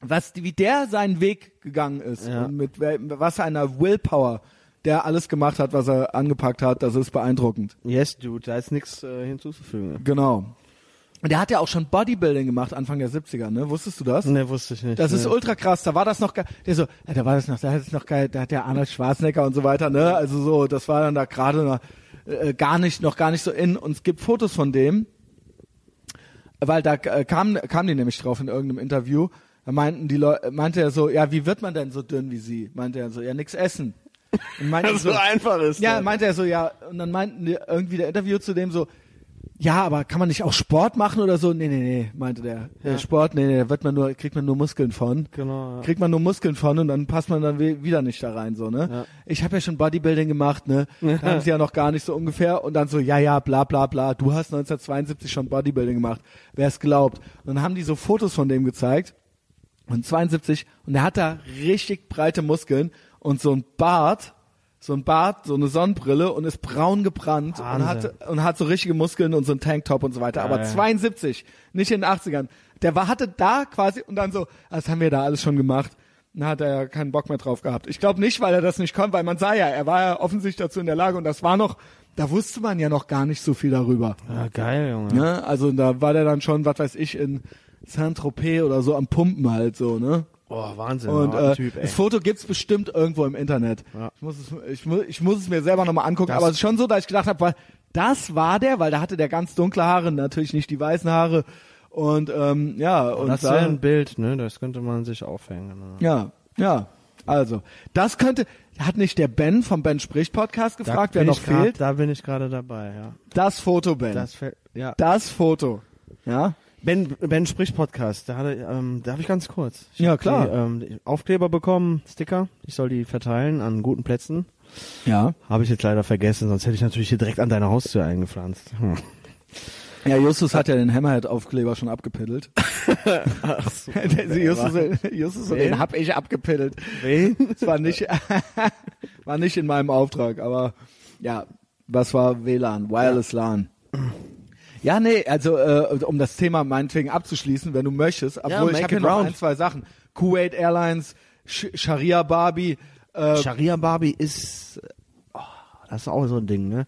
was, wie der seinen Weg gegangen ist Ja. und mit was einer Willpower der alles gemacht hat, was er angepackt hat, das ist beeindruckend. Yes, dude, da ist nichts äh, hinzuzufügen. Genau. Und der hat ja auch schon Bodybuilding gemacht Anfang der 70er, ne? Wusstest du das? Ne, wusste ich nicht. Das ist ne. ultra krass. Da war das noch geil. Der so, ja, da war das noch, da hat es noch geil, da hat der Arnold Schwarzenegger und so weiter, ne? Also so, das war dann da gerade noch, äh, gar nicht, noch gar nicht so in. Und es gibt Fotos von dem, weil da äh, kam, kam die nämlich drauf in irgendeinem Interview. Da meinten die Leute, meinte er so, ja, wie wird man denn so dünn wie sie? Meinte er so, ja, nix essen. Und meinte so einfach ist. ja, meinte er so, ja, und dann meinten die irgendwie der Interview zu dem so, ja, aber kann man nicht auch Sport machen oder so? Nee, nee, nee, meinte der. Ja. Sport, nee, nee, da wird man nur, kriegt man nur Muskeln von. Genau. Ja. Kriegt man nur Muskeln von und dann passt man dann wieder nicht da rein, so, ne? Ja. Ich habe ja schon Bodybuilding gemacht, ne? Da haben sie ja noch gar nicht so ungefähr und dann so, ja, ja, bla, bla, bla, du hast 1972 schon Bodybuilding gemacht. Wer es glaubt? Und dann haben die so Fotos von dem gezeigt und 72 und er hat da richtig breite Muskeln und so ein Bart, so ein Bart, so eine Sonnenbrille und ist braun gebrannt und hat und hat so richtige Muskeln und so ein Tanktop und so weiter. Aber Geil. 72, nicht in den 80ern. Der war hatte da quasi und dann so, das haben wir da alles schon gemacht. Dann hat er ja keinen Bock mehr drauf gehabt. Ich glaube nicht, weil er das nicht konnte, weil man sah ja, er war ja offensichtlich dazu in der Lage und das war noch, da wusste man ja noch gar nicht so viel darüber. Ja, geil, Junge. Ne? Also da war der dann schon, was weiß ich, in Saint-Tropez oder so am Pumpen halt so, ne? Oh, Wahnsinn. Und oh, äh, typ, das Foto gibt's bestimmt irgendwo im Internet. Ja. Ich, muss es, ich, mu ich muss es mir selber nochmal angucken, Das- aber es ist schon so, dass ich gedacht habe, weil das war der, weil da hatte der ganz dunkle Haare, natürlich nicht die weißen Haare. Und ähm, ja, und das da, wäre ein Bild, ne? Das könnte man sich aufhängen. Ne? ja, ja. Also, das könnte, hat nicht der Ben vom Ben spricht Podcast gefragt, wer noch grad- fehlt? Da bin ich gerade dabei, ja. Das Foto, Ben. Das Das, ja. Foto. Ja? Ben, ben spricht Podcast. Da hatte, ähm, darf ich ganz kurz? Ich Ja, klar. Die, ähm, die Aufkleber bekommen, Sticker. Ich soll die verteilen an guten Plätzen. Ja. Habe ich jetzt leider vergessen, sonst hätte ich natürlich hier direkt an deine Haustür eingepflanzt. Hm. Ja, Justus hat ja den Hammerhead-Aufkleber schon abgepiddelt. Ach so. Justus, Justus Wen? den hab ich abgepiddelt. Wen? Es war nicht, war nicht in meinem Auftrag, aber ja, was war WLAN? Wireless LAN. Ja, nee, also äh, um das Thema meinetwegen abzuschließen, wenn du möchtest, obwohl ich make habe hier noch ein, zwei Sachen. Kuwait Airlines, Sh Sharia Barbie, äh, Sharia Barbie ist, oh, das ist auch so ein Ding, ne? Ja,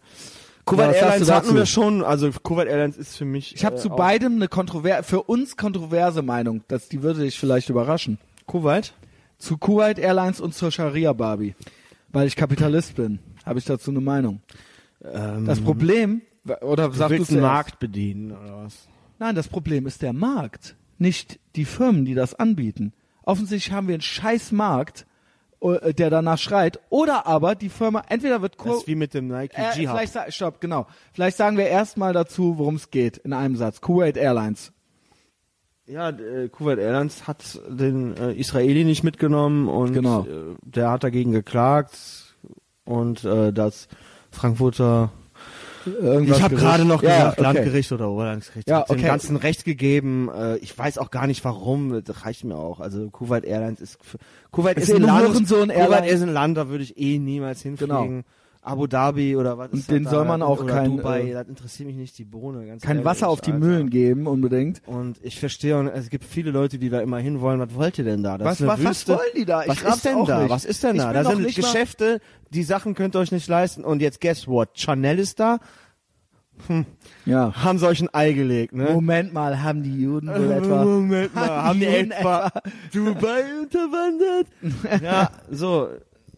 Kuwait sagst Airlines hatten wir schon, also Kuwait Airlines ist für mich. ich habe äh, zu beidem eine kontrover für uns kontroverse Meinung, das, die würde dich vielleicht überraschen. Kuwait? Zu Kuwait Airlines und zur Sharia Barbie, weil ich Kapitalist bin, habe ich dazu eine Meinung. Ähm, Das Problem, oder du willst zuerst? Markt bedienen, oder was? Nein, das Problem ist der Markt, nicht die Firmen, die das anbieten. Offensichtlich haben wir einen scheiß Markt, äh, der danach schreit, oder aber die Firma, entweder wird Das Kur ist wie mit dem Nike äh, vielleicht stopp, genau. Vielleicht sagen wir erstmal dazu, worum es geht, in einem Satz. Kuwait Airlines. Ja, äh, Kuwait Airlines hat den äh, Israeli nicht mitgenommen und Genau. äh, der hat dagegen geklagt und äh, das Frankfurter Irgendwas ich habe gerade noch ja, gesagt, okay. Landgericht oder Oberlandesgericht. Ja, dem okay. Ganzen Recht gegeben. Äh, ich weiß auch gar nicht warum. Das reicht mir auch. Also Kuwait Airlines ist Kuwait Ist ist, ein ein Land. Hurensohn Kuwait Airline. ist ein Land, da würde ich eh niemals hinfliegen. Genau. Abu Dhabi oder was Und ist den das soll da? man auch oder kein, Dubai, äh, das interessiert mich nicht die Bohne. Ganz Kein ehrlich, Wasser auf die Alter. Mühlen geben, unbedingt. Und ich verstehe, und es gibt viele Leute, die da immer hinwollen. Was wollt ihr denn da? Das Was- was- was wollen die da? Was raff's ist denn auch da? Was ist denn da? Da sind Geschäfte, die Sachen könnt ihr euch nicht leisten. Und jetzt guess what? Chanel ist da, Ja. haben sie euch ein Ei gelegt, ne? Moment mal, haben die Juden wohl etwa... Moment mal, haben die Juden etwa Dubai unterwandert? ja, so.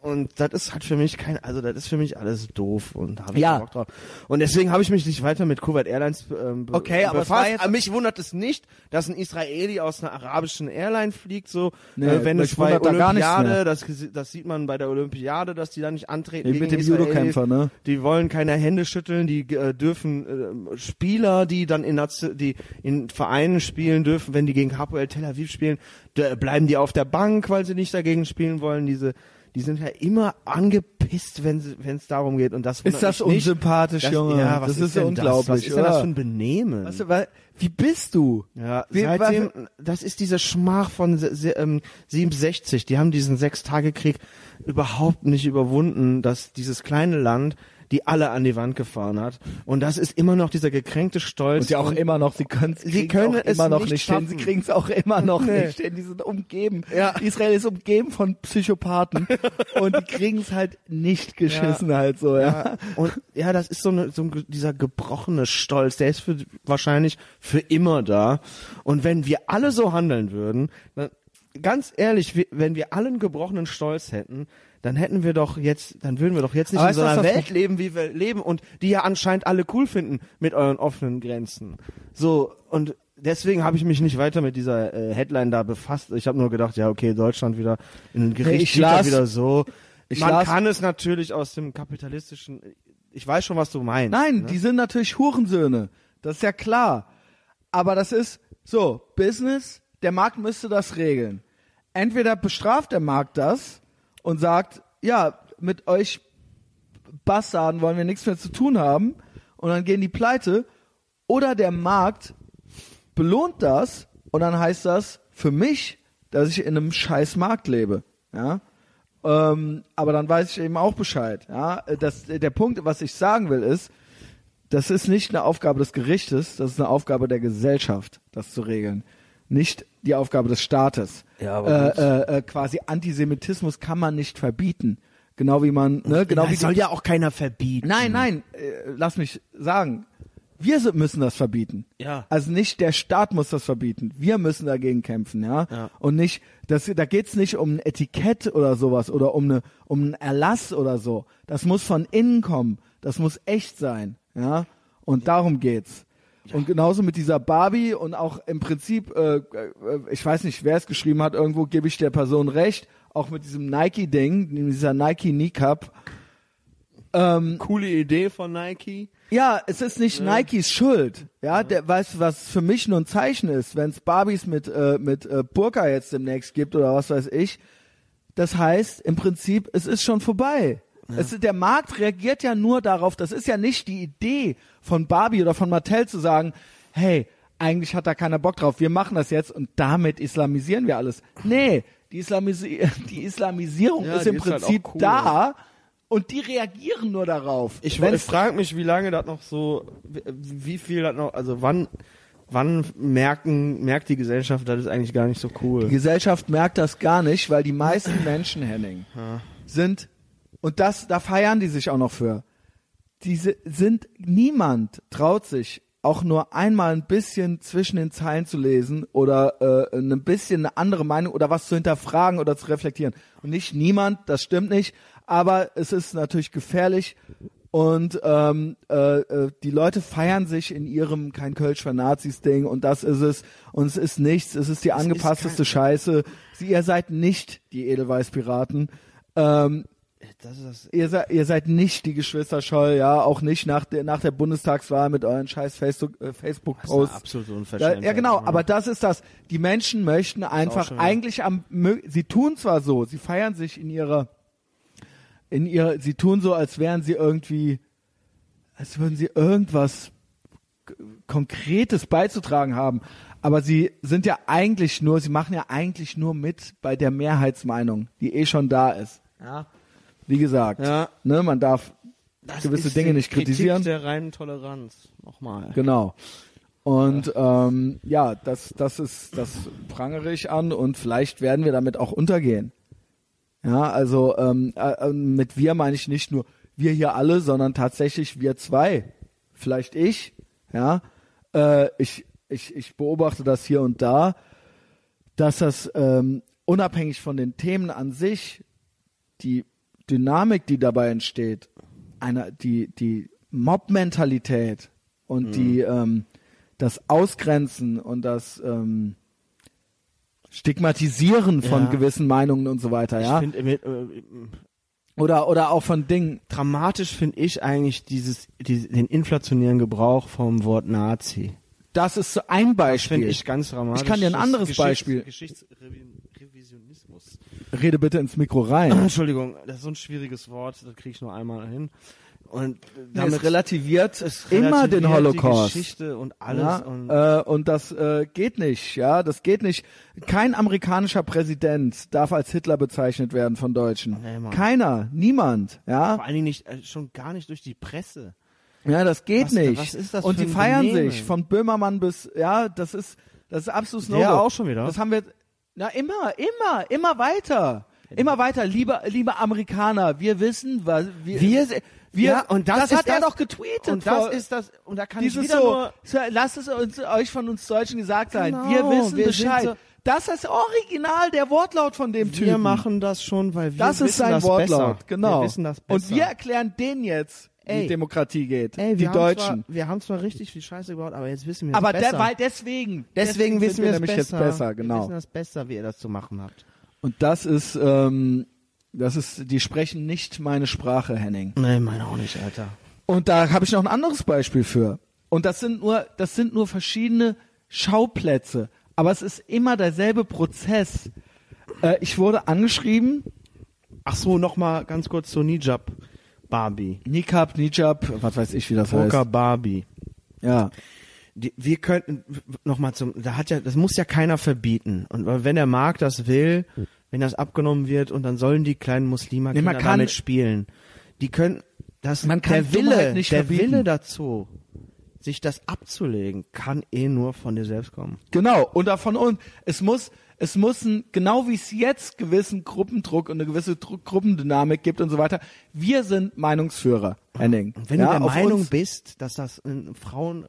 Und das ist halt für mich kein, also das ist für mich alles doof und da habe ich Ja. Bock drauf. Und deswegen habe ich mich nicht weiter mit Kuwait Airlines ähm, be Okay, aber befasst. jetzt- Aber mich wundert es nicht, dass ein Israeli aus einer arabischen Airline fliegt, so Nee, äh, wenn es bei da Olympiade, mehr. das, das sieht man bei der Olympiade, dass die da nicht antreten Wie mit dem. Judokämpfer, ne? Die wollen keine Hände schütteln, die äh, dürfen äh, Spieler, die dann in Nation- die in Vereinen spielen dürfen, wenn die gegen Hapoel Tel Aviv spielen, da bleiben die auf der Bank, weil sie nicht dagegen spielen wollen. Diese die sind ja immer angepisst, wenn es darum geht und das Ist das unsympathisch, Das- Junge? Ja, was das ist, denn unglaublich, Das? Was ist denn das für ein Benehmen? Weißt du, weil, wie bist du? Ja, Wie- seitdem, das ist diese Schmach von ähm, 67. Die haben diesen Sechstagekrieg überhaupt nicht überwunden, dass dieses kleine Land die alle an die Wand gefahren hat. Und das ist immer noch dieser gekränkte Stolz. Und ja auch immer noch, sie können Sie können auch es immer noch nicht nicht hin. Sie kriegen es auch immer noch Nee. nicht hin. Die sind umgeben. Ja. Israel ist umgeben von Psychopathen und die kriegen es halt nicht geschissen halt so, ja. Ja, und ja, das ist so, eine, so ein, dieser gebrochene Stolz, der ist für, wahrscheinlich für immer da. Und wenn wir alle so handeln würden, dann, ganz ehrlich, wenn wir alle einen gebrochenen Stolz hätten, dann hätten wir doch jetzt, dann würden wir doch jetzt nicht Aber in so einer Welt leben, wie wir leben und die ja anscheinend alle cool finden mit euren offenen Grenzen. So, und deswegen habe ich mich nicht weiter mit dieser äh, Headline da befasst. Ich habe nur gedacht, ja, okay, Deutschland wieder in Gericht, ich las- wieder so. ich Man las- kann es natürlich aus dem kapitalistischen, ich weiß schon, was du meinst. Nein, ne? die sind natürlich Hurensöhne. Das ist ja klar. Aber das ist so, Business, der Markt müsste das regeln. Entweder bestraft der Markt das und sagt, ja, mit euch Bastarden wollen wir nichts mehr zu tun haben und dann gehen die pleite. Oder der Markt belohnt das und dann heißt das für mich, dass ich in einem scheiß Markt lebe. Ja. Ähm, aber dann weiß ich eben auch Bescheid. Ja, das, der Punkt, was ich sagen will, ist, das ist nicht eine Aufgabe des Gerichtes, das ist eine Aufgabe der Gesellschaft, das zu regeln. Nicht die Aufgabe des Staates. Ja, aber äh, äh, äh, quasi Antisemitismus kann man nicht verbieten. Genau wie man, ne, genau ja, wie soll ja auch keiner verbieten. Nein, nein, äh, lass mich sagen. Wir müssen das verbieten. Ja. Also nicht der Staat muss das verbieten. Wir müssen dagegen kämpfen, ja. Ja. Und nicht, das, da geht's nicht um ein Etikett oder sowas oder um eine, um einen Erlass oder so. Das muss von innen kommen. Das muss echt sein, ja. Und darum geht's. Und genauso mit dieser Barbie und auch im Prinzip, äh, äh, ich weiß nicht, wer es geschrieben hat, irgendwo gebe ich der Person recht, auch mit diesem Nike-Ding, dieser Nike Kneecap. Ähm, Coole Idee von Nike. ja, es ist nicht Nikes Schuld. Ja, der weißt du, was für mich nur ein Zeichen ist, wenn es Barbies mit äh, mit äh, Burka jetzt demnächst gibt oder was weiß ich. Das heißt, im Prinzip, es ist schon vorbei. Es ist, der Markt reagiert ja nur darauf. Das ist ja nicht die Idee von Barbie oder von Mattel zu sagen, hey, eigentlich hat da keiner Bock drauf. Wir machen das jetzt und damit islamisieren wir alles. Nee, die, Islamisi die Islamisierung Ja, ist die im halt Prinzip auch cool. da und die reagieren nur darauf. Ich, ich frage mich, wie lange das noch so, wie, viel das noch, also wann, wann merken, merkt die Gesellschaft, das ist eigentlich gar nicht so Die cool. Gesellschaft merkt das gar nicht, weil die meisten Menschen, Henning, sind, und das, da feiern die sich auch noch für, diese sind, niemand traut sich auch nur einmal ein bisschen zwischen den Zeilen zu lesen oder äh, ein bisschen eine andere Meinung oder was zu hinterfragen oder zu reflektieren. Und nicht niemand, das stimmt nicht, aber es ist natürlich gefährlich und ähm, äh, äh, die Leute feiern sich in ihrem kein Kölsch für Nazis Ding und das ist es und es ist nichts, es ist die angepassteste Scheiße. Sie, ihr seid nicht die Edelweiß-Piraten. Ähm, Das das, ihr, seid, ihr seid nicht die Geschwister Scholl, ja, auch nicht nach der, nach der Bundestagswahl mit euren scheiß Facebook, äh, Facebook-Posts. eine absolute Da, Unverschämtheit. ja, genau, aber das ist das. Die Menschen möchten einfach eigentlich am, sie tun zwar so, sie feiern sich in ihrer, in ihrer, sie tun so, als wären sie irgendwie, als würden sie irgendwas Konkretes beizutragen haben. Aber sie sind ja eigentlich nur, sie machen ja eigentlich nur mit bei der Mehrheitsmeinung, die eh schon da ist. Ja. Wie gesagt, Ja. ne, man darf Das gewisse Dinge nicht Kritik kritisieren. der reinen Toleranz. Nochmal. Genau. Und ähm, ja, das, das ist, das prangere ich an und vielleicht werden wir damit auch untergehen. Ja, also ähm, äh, äh, mit wir meine ich nicht nur wir hier alle, sondern tatsächlich wir zwei. Vielleicht ich, ja. Äh, ich, ich, ich beobachte das hier und da, dass das ähm, unabhängig von den Themen an sich, die Dynamik, die dabei entsteht, eine, die, die Mob-Mentalität und die, ähm, das Ausgrenzen und das ähm, Stigmatisieren von Ja. gewissen Meinungen und so weiter, ja. Ich finde, äh, Oder, oder auch von Dingen. dramatisch finde ich eigentlich dieses, die, den inflationären Gebrauch vom Wort Nazi. Das ist so ein Beispiel. Finde ich ganz dramatisch. Ich kann dir ein anderes Geschichts- Beispiel. Geschichtsrevisionismus. Rede bitte ins Mikro rein. Entschuldigung, das ist so ein schwieriges Wort, das kriege ich nur einmal hin. Und damit es relativiert es immer relativiert den Holocaust. Die Geschichte und alles. Ja, und äh, und das äh, geht nicht, ja, das geht nicht. Kein amerikanischer Präsident darf als Hitler bezeichnet werden von Deutschen. Nee. Keiner, niemand, ja. vor allen Dingen nicht, äh, schon gar nicht durch die Presse. Ja, das geht Was- nicht. was ist das und die feiern Benehmen? sich von Böhmermann bis, ja, das ist, das ist absolut Der No-Go. auch schon wieder? Das haben wir, na immer, immer, immer weiter. Immer weiter, liebe, liebe Amerikaner, wir wissen, was, wir, Wir- wir, ja, und das das hat er das- doch getweetet. Und das ist das, und da kann ich wieder so, nur, lasst es uns, euch von uns Deutschen gesagt sein. Genau, wir wissen wir Bescheid. so- das ist original der Wortlaut von dem Typen. wir machen das schon, weil wir das wissen ist sein das Wortlaut, besser. genau. Wir wissen das besser. Und wir erklären denen jetzt, Ey. Demokratie geht. Ey, die wir Deutschen. Zwar, wir haben zwar richtig viel Scheiße gebaut, aber jetzt wissen wir es Aber besser. der, weil deswegen, Deswegen, wissen wir wir es nämlich besser. jetzt besser, Wir genau. wissen das besser, wie ihr das zu machen habt. Und das ist, ähm, das ist, die sprechen nicht meine Sprache, Henning. Nee, meine auch nicht, Alter. Und da habe ich noch ein anderes Beispiel für. Und das sind nur, das sind nur verschiedene Schauplätze. Aber es ist immer derselbe Prozess. Äh, ich wurde angeschrieben, Ach so, noch mal ganz kurz zur Nijab Barbie. Nikab, Nijab, was weiß ich, wie das Poker heißt. Barbie. Ja. Die, wir könnten noch mal zum, da hat ja, das muss ja keiner verbieten. Und wenn der Markt das will, wenn das abgenommen wird und dann sollen die kleinen Muslime Nee, Kinder damit spielen. Die können, das, Man kann der Wille, Dummheit nicht der verbieten. Wille dazu, sich das abzulegen, kann eh nur von dir selbst kommen. Genau. Und davon und es muss, es muss ein, genau wie es jetzt gewissen Gruppendruck und eine gewisse Dru Gruppendynamik gibt und so weiter. Wir sind Meinungsführer, Henning. Und wenn ja, du der Meinung bist, dass das ein Frauen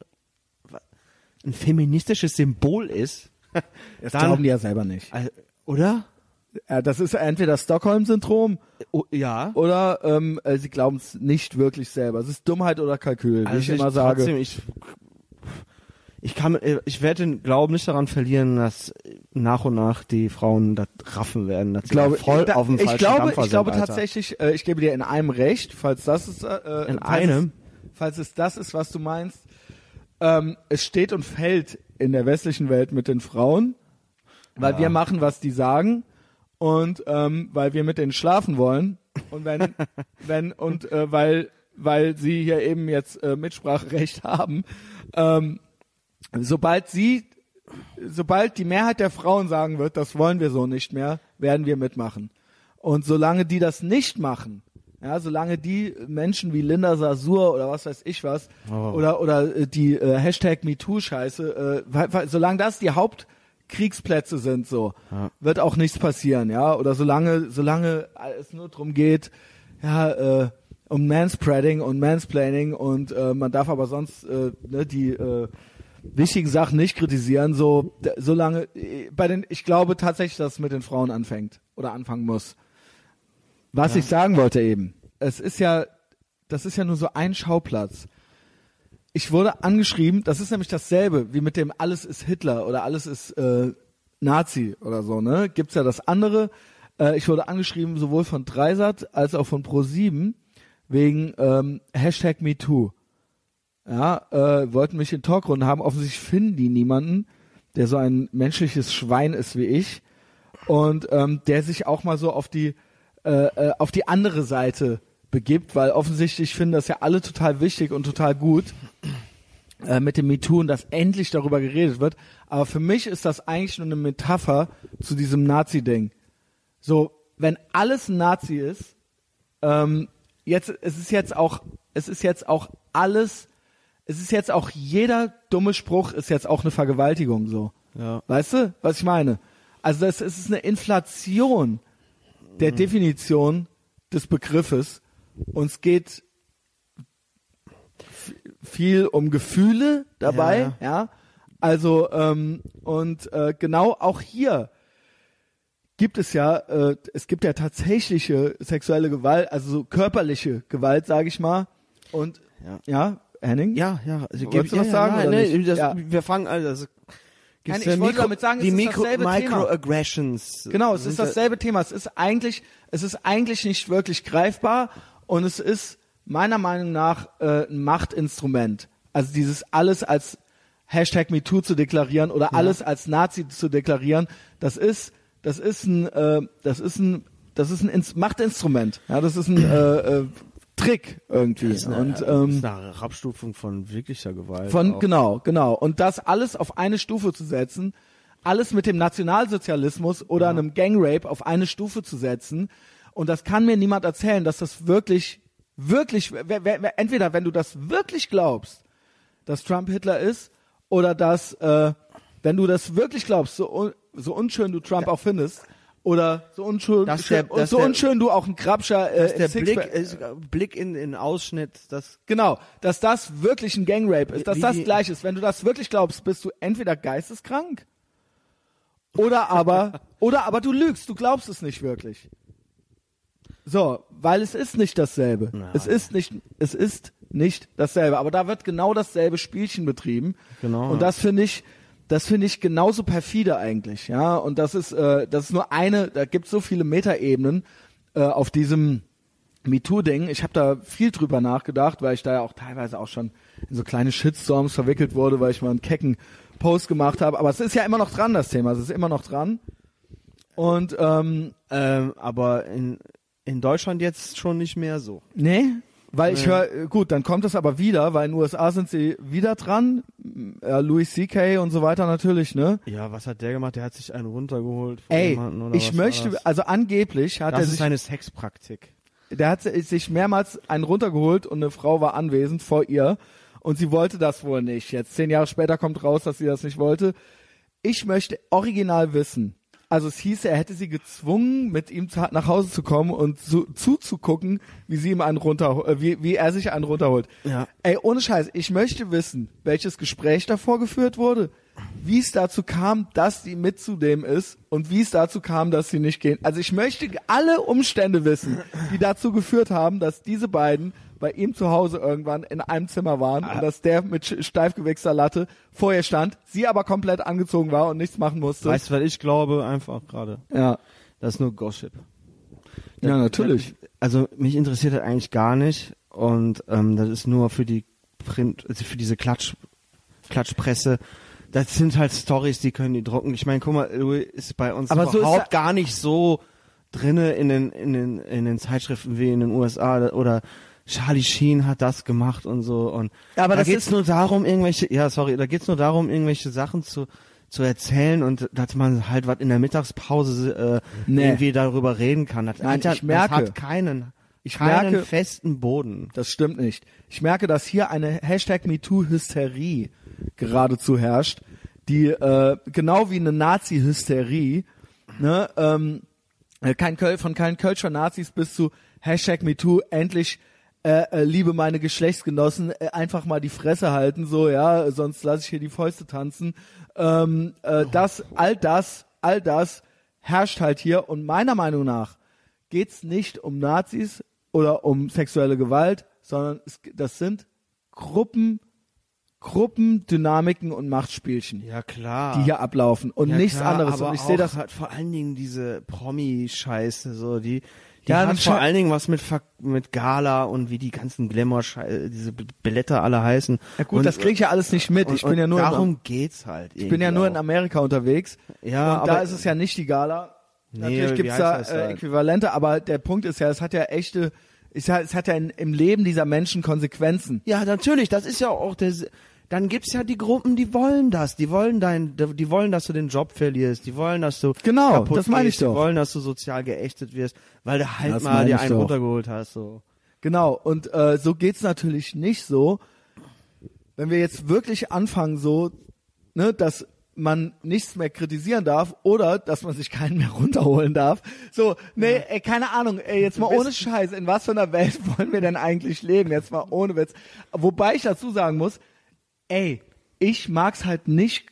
ein feministisches Symbol ist, das dann- glauben die ja selber nicht. äh, oder? Ja, das ist entweder Stockholm-Syndrom Oh, ja. oder ähm, äh, sie glauben es nicht wirklich selber. Es ist Dummheit oder Kalkül, wie Also ich immer sage. Trotzdem, ich, ich kann, äh, ich werde den Glauben nicht daran verlieren, dass nach und nach die Frauen das raffen werden, dass sie glaube, voll da, auf dem ich glaube, Dampfer ich glaube sind, tatsächlich, äh, ich gebe dir in einem recht, falls das ist, äh, In falls einem? es, falls es das ist, was du meinst. Ähm, es steht und fällt in der westlichen Welt mit den Frauen, weil wir machen, was die sagen und ähm, weil wir mit denen schlafen wollen und wenn, wenn und äh, weil weil sie hier eben jetzt äh, Mitspracherecht haben. Ähm, sobald sie, sobald die Mehrheit der Frauen sagen wird, das wollen wir so nicht mehr, werden wir mitmachen. Und solange die das nicht machen, ja, solange die Menschen wie Linda Sasur oder was weiß ich was, Oh. oder, oder äh, die äh, Hashtag MeToo-Scheiße, äh, solange das die Hauptkriegsplätze sind, so, Ja. wird auch nichts passieren, ja, oder solange, solange es nur drum geht, ja, äh, um Manspreading und Mansplaining und äh, man darf aber sonst äh, ne, die äh, wichtigen Sachen nicht kritisieren, so solange äh, bei den ich glaube tatsächlich, dass es mit den Frauen anfängt oder anfangen muss. Was ich sagen wollte eben, es ist ja das ist ja nur so ein Schauplatz. Ich wurde angeschrieben, das ist nämlich dasselbe wie mit dem alles ist Hitler oder alles ist äh, Nazi oder so, ne? Gibt's ja das andere. Äh, ich wurde angeschrieben sowohl von Dreisat als auch von Pro7 wegen ähm, Hashtag MeToo. Ja, äh, wollten mich in Talkrunden haben. Offensichtlich finden die niemanden, der so ein menschliches Schwein ist wie ich und ähm, der sich auch mal so auf die äh, äh, auf die andere Seite begibt, weil offensichtlich finden das ja alle total wichtig und total gut äh, mit dem MeToo und dass endlich darüber geredet wird. Aber für mich ist das eigentlich nur eine Metapher zu diesem Nazi-Ding. So, wenn alles ein Nazi ist, ähm, jetzt, es ist jetzt auch, es ist jetzt auch alles, es ist jetzt auch jeder dumme Spruch ist jetzt auch eine Vergewaltigung, so. Ja. Weißt du, was ich meine? Also das, es ist eine Inflation der Definition des Begriffes und es geht viel um Gefühle dabei, Ja. ja. Also ähm, und äh, genau auch hier gibt es ja, äh, es gibt ja tatsächliche sexuelle Gewalt, also so körperliche Gewalt, sage ich mal. Und Ja. ja, Henning? Ja, ja. Also, Wolltest du ja, was ja, sagen Nein, oder nee, das, Ja. Wir fangen also. Nein, gibt's ich ja wollte damit sagen, es die ist Mikro dasselbe Thema. Microaggressions. Genau, es ist ja- dasselbe Thema. Es ist eigentlich, es ist eigentlich nicht wirklich greifbar und es ist meiner Meinung nach äh, ein Machtinstrument. Also dieses alles als Hashtag MeToo zu deklarieren oder alles als Nazi zu deklarieren, das ist, das ist ein, äh, das ist ein, das ist ein Ins Machtinstrument. Ja, das ist ein äh, äh, Trick irgendwie. Das ist eine, und das ähm, ist eine Herabstufung von wirklicher Gewalt. von auch. genau, genau. Und das alles auf eine Stufe zu setzen, alles mit dem Nationalsozialismus oder einem Gangrape auf eine Stufe zu setzen. Und das kann mir niemand erzählen, dass das wirklich, wirklich, entweder wenn du das wirklich glaubst, dass Trump Hitler ist, oder dass, äh, wenn du das wirklich glaubst, so, un, so unschön du Trump auch findest, oder so unschön, Dass der- schön- dass so der- unschön du auch ein Grabscher äh, der in Blick, ist, Blick in den Ausschnitt, das Genau, dass das wirklich ein Gangrape ist, dass das die- gleich ist. Wenn du das wirklich glaubst, bist du entweder geisteskrank oder aber oder aber du lügst, du glaubst es nicht wirklich. So, weil es ist nicht dasselbe. Na, es ist nicht es ist nicht dasselbe, aber da wird genau dasselbe Spielchen betrieben. Genau, Und ja. das finde ich das finde ich genauso perfide eigentlich, ja, und das ist äh, das ist nur eine, da gibt es so viele Metaebenen äh, auf diesem MeToo-Ding, ich habe da viel drüber nachgedacht, weil ich da ja auch teilweise auch schon in so kleine Shitstorms verwickelt wurde, weil ich mal einen kecken Post gemacht habe. Aber es ist ja immer noch dran, das Thema. Es ist immer noch dran. Und ähm, ähm, aber in, in Deutschland jetzt schon nicht mehr so. nee, weil ich höre, gut, dann kommt es aber wieder, weil in den USA sind sie wieder dran. Äh, Louis C.K. und so weiter natürlich, ne? Ja, was hat der gemacht? Der hat sich einen runtergeholt. von Ey, ich möchte, das? also angeblich hat Das er ist sich eine Sexpraktik. der hat sich mehrmals einen runtergeholt und eine Frau war anwesend vor ihr und sie wollte das wohl nicht. Jetzt zehn Jahre später kommt raus, dass sie das nicht wollte. Ich möchte original wissen. Also es hieß, er hätte sie gezwungen, mit ihm zu, nach Hause zu kommen und zu, zuzugucken, wie sie ihm einen runter, äh, wie, wie er sich einen runterholt. Ja. Ey, ohne Scheiß, ich möchte wissen, welches Gespräch davor geführt wurde, wie es dazu kam, dass sie mit zu dem ist und wie es dazu kam, dass sie nicht gehen. Also ich möchte alle Umstände wissen, die dazu geführt haben, dass diese beiden bei ihm zu Hause irgendwann in einem Zimmer waren und dass der mit sch- steif gewichster Latte vor ihr stand, sie aber komplett angezogen war und nichts machen musste. Weißt du, was ich glaube? Einfach gerade. ja. Das ist nur Gossip. Ja, natürlich. Also mich interessiert das eigentlich gar nicht und ähm, das ist nur für die Print, also für diese Klatsch, Klatschpresse. Das sind halt Stories, die können die drucken. Ich meine, guck mal, Louis ist bei uns Aber so überhaupt er- gar nicht so drinne in den in den in den Zeitschriften wie in den USA oder Charlie Sheen hat das gemacht und so und Ja, aber da geht's nur darum irgendwelche ja sorry da geht's nur darum irgendwelche Sachen zu zu erzählen und dass man halt was in der Mittagspause äh, Nee. irgendwie darüber reden kann. Das, Nein, ja- ich merke- das hat keinen, ich keinen merke- festen Boden. Das stimmt nicht. Ich merke, dass hier eine Hashtag MeToo-Hysterie geradezu herrscht, die äh, genau wie eine Nazi-Hysterie, ne, ähm, äh, kein Köl von keinen Kölscher Nazis bis zu Hashtag MeToo endlich äh, äh, liebe meine Geschlechtsgenossen, äh, einfach mal die Fresse halten, so, ja, sonst lasse ich hier die Fäuste tanzen. Ähm, äh, das, all das, all das herrscht halt hier und meiner Meinung nach geht's nicht um Nazis oder um sexuelle Gewalt, sondern es, das sind Gruppen, Gruppendynamiken und Machtspielchen, Ja klar. die hier ablaufen und ja, nichts klar, anderes. Und ich sehe das halt vor allen Dingen diese Promi-Scheiße, so die Ja, hat vor scha- allen Dingen was mit mit Gala und wie die ganzen Glamour, diese B- Blätter alle heißen. Ja gut, und, das kriege ich ja alles nicht mit. und, ich bin ja nur darum in, geht's halt. ich bin ja nur in Amerika unterwegs. Ja, und da ist es ja nicht die Gala. Nee, Natürlich gibt's da äh? Äquivalente, aber der Punkt ist ja, es hat ja echte, es hat, es hat ja in, im Leben dieser Menschen Konsequenzen. Ja, natürlich, das ist ja auch der dann gibt's ja die Gruppen, die wollen das, die wollen dein die wollen, dass du den Job verlierst, die wollen, dass du Genau, das meine ich gehst, doch. die wollen, dass du sozial geächtet wirst, weil du halt Das mal dir einen doch. runtergeholt hast so. Genau, und äh, so geht's natürlich nicht so. Wenn wir jetzt wirklich anfangen, so, ne, dass man nichts mehr kritisieren darf oder dass man sich keinen mehr runterholen darf. So, nee, ey, keine Ahnung, ey, jetzt mal ohne Scheiß, in was für einer Welt wollen wir denn eigentlich leben? Jetzt mal ohne Witz. Wobei ich dazu sagen muss, ey, ich mag's halt nicht,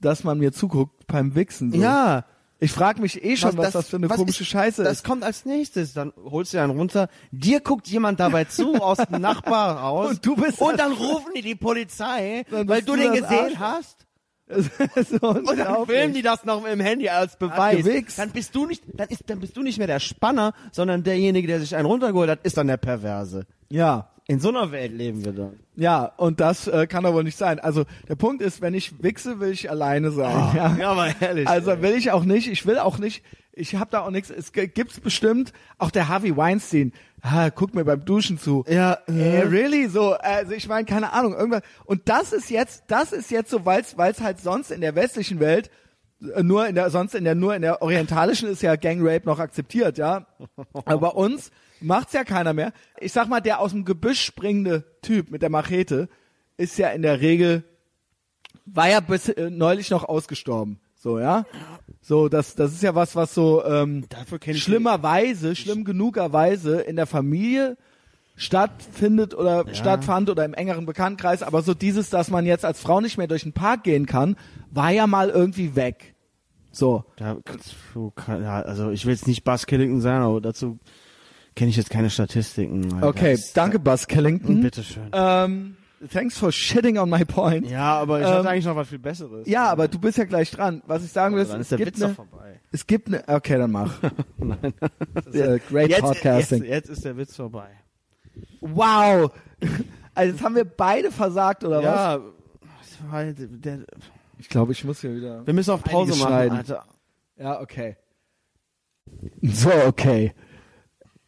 dass man mir zuguckt beim Wichsen. So. Ja, Ich frage mich eh schon, was, das, für eine was komische ist, Scheiße das ist. kommt als nächstes. Dann holst du einen runter. Dir guckt jemand dabei zu aus dem Nachbarhaus. Und du bist Und dann rufen die die Polizei, weil du du den das gesehen Arschloch. hast. so Und dann filmen die das noch im Handy als Beweis. gewichst. Dann bist du nicht, dann ist, dann bist du nicht mehr der Spanner, sondern derjenige, der sich einen runtergeholt hat, ist dann der Perverse. Ja, In so einer Welt leben wir dann. ja, und das äh, kann doch wohl nicht sein. Also der Punkt ist, wenn ich wichse, will ich alleine sein. ja. Ja, aber ehrlich. Also will ich auch nicht, ich will auch nicht, ich habe da auch nichts, es gibt's bestimmt, auch der Harvey Weinstein, ah, guck mir beim Duschen zu. Ja, Äh, really? So, also ich meine, keine Ahnung, irgendwas. Und das ist jetzt, das ist jetzt so, weil's, weil's halt sonst in der westlichen Welt äh, nur in der, sonst in der, nur in der orientalischen ist ja Gang Rape noch akzeptiert, ja. Aber bei uns macht's ja keiner mehr. Ich sag mal, der aus dem Gebüsch springende Typ mit der Machete ist ja in der Regel, war ja bis äh, neulich noch ausgestorben. So, ja. So, das, das ist ja was, was so, ähm, kenn ich schlimmerweise, schlimm genugerweise in der Familie stattfindet oder stattfand oder im engeren Bekanntenkreis, aber so dieses, dass man jetzt als Frau nicht mehr durch den Park gehen kann, war ja mal irgendwie weg. So. Da, ja, also ich will jetzt nicht Buzz Killington sein, aber dazu kenne ich jetzt keine Statistiken. Okay, danke Buzz Killington. Bitteschön. Ähm, thanks for shitting on my point. Ja, aber ich Ähm, hatte eigentlich noch was viel Besseres. Ja, aber du bist ja gleich dran. Was ich sagen will, ist, dann es ist der gibt eine, vorbei. es gibt eine, okay, dann mach. Nein. Ja, great Jetzt, podcasting. jetzt, jetzt ist der Witz vorbei. Wow. Also jetzt haben wir beide versagt, oder was? Ja, das war halt der, Ich glaube, ich muss hier wieder. wir müssen auf Pause machen. Alter. Ja, okay. So, okay.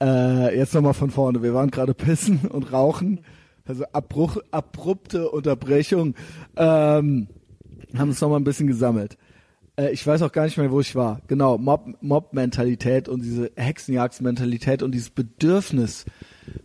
Äh, jetzt nochmal von vorne. Wir waren gerade pissen und rauchen. Also Abbruch, abrupte Unterbrechung. Ähm, haben uns nochmal ein bisschen gesammelt. Äh, ich weiß auch gar nicht mehr, wo ich war. Genau, Mob- Mob-Mentalität und diese Hexenjagdsmentalität und dieses Bedürfnis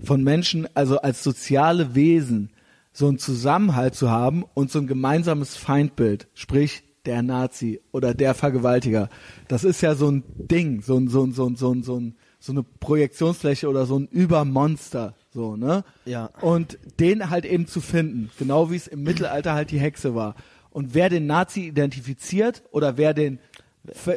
von Menschen, also als soziale Wesen, so einen Zusammenhalt zu haben und so ein gemeinsames Feindbild, sprich der Nazi oder der Vergewaltiger. Das ist ja so ein Ding, so ein, so ein, so ein, so ein, so ein, so eine Projektionsfläche oder so ein Übermonster, so, ne? Ja. Und den halt eben zu finden, genau wie es im Mittelalter halt die Hexe war. Und wer den Nazi identifiziert oder wer den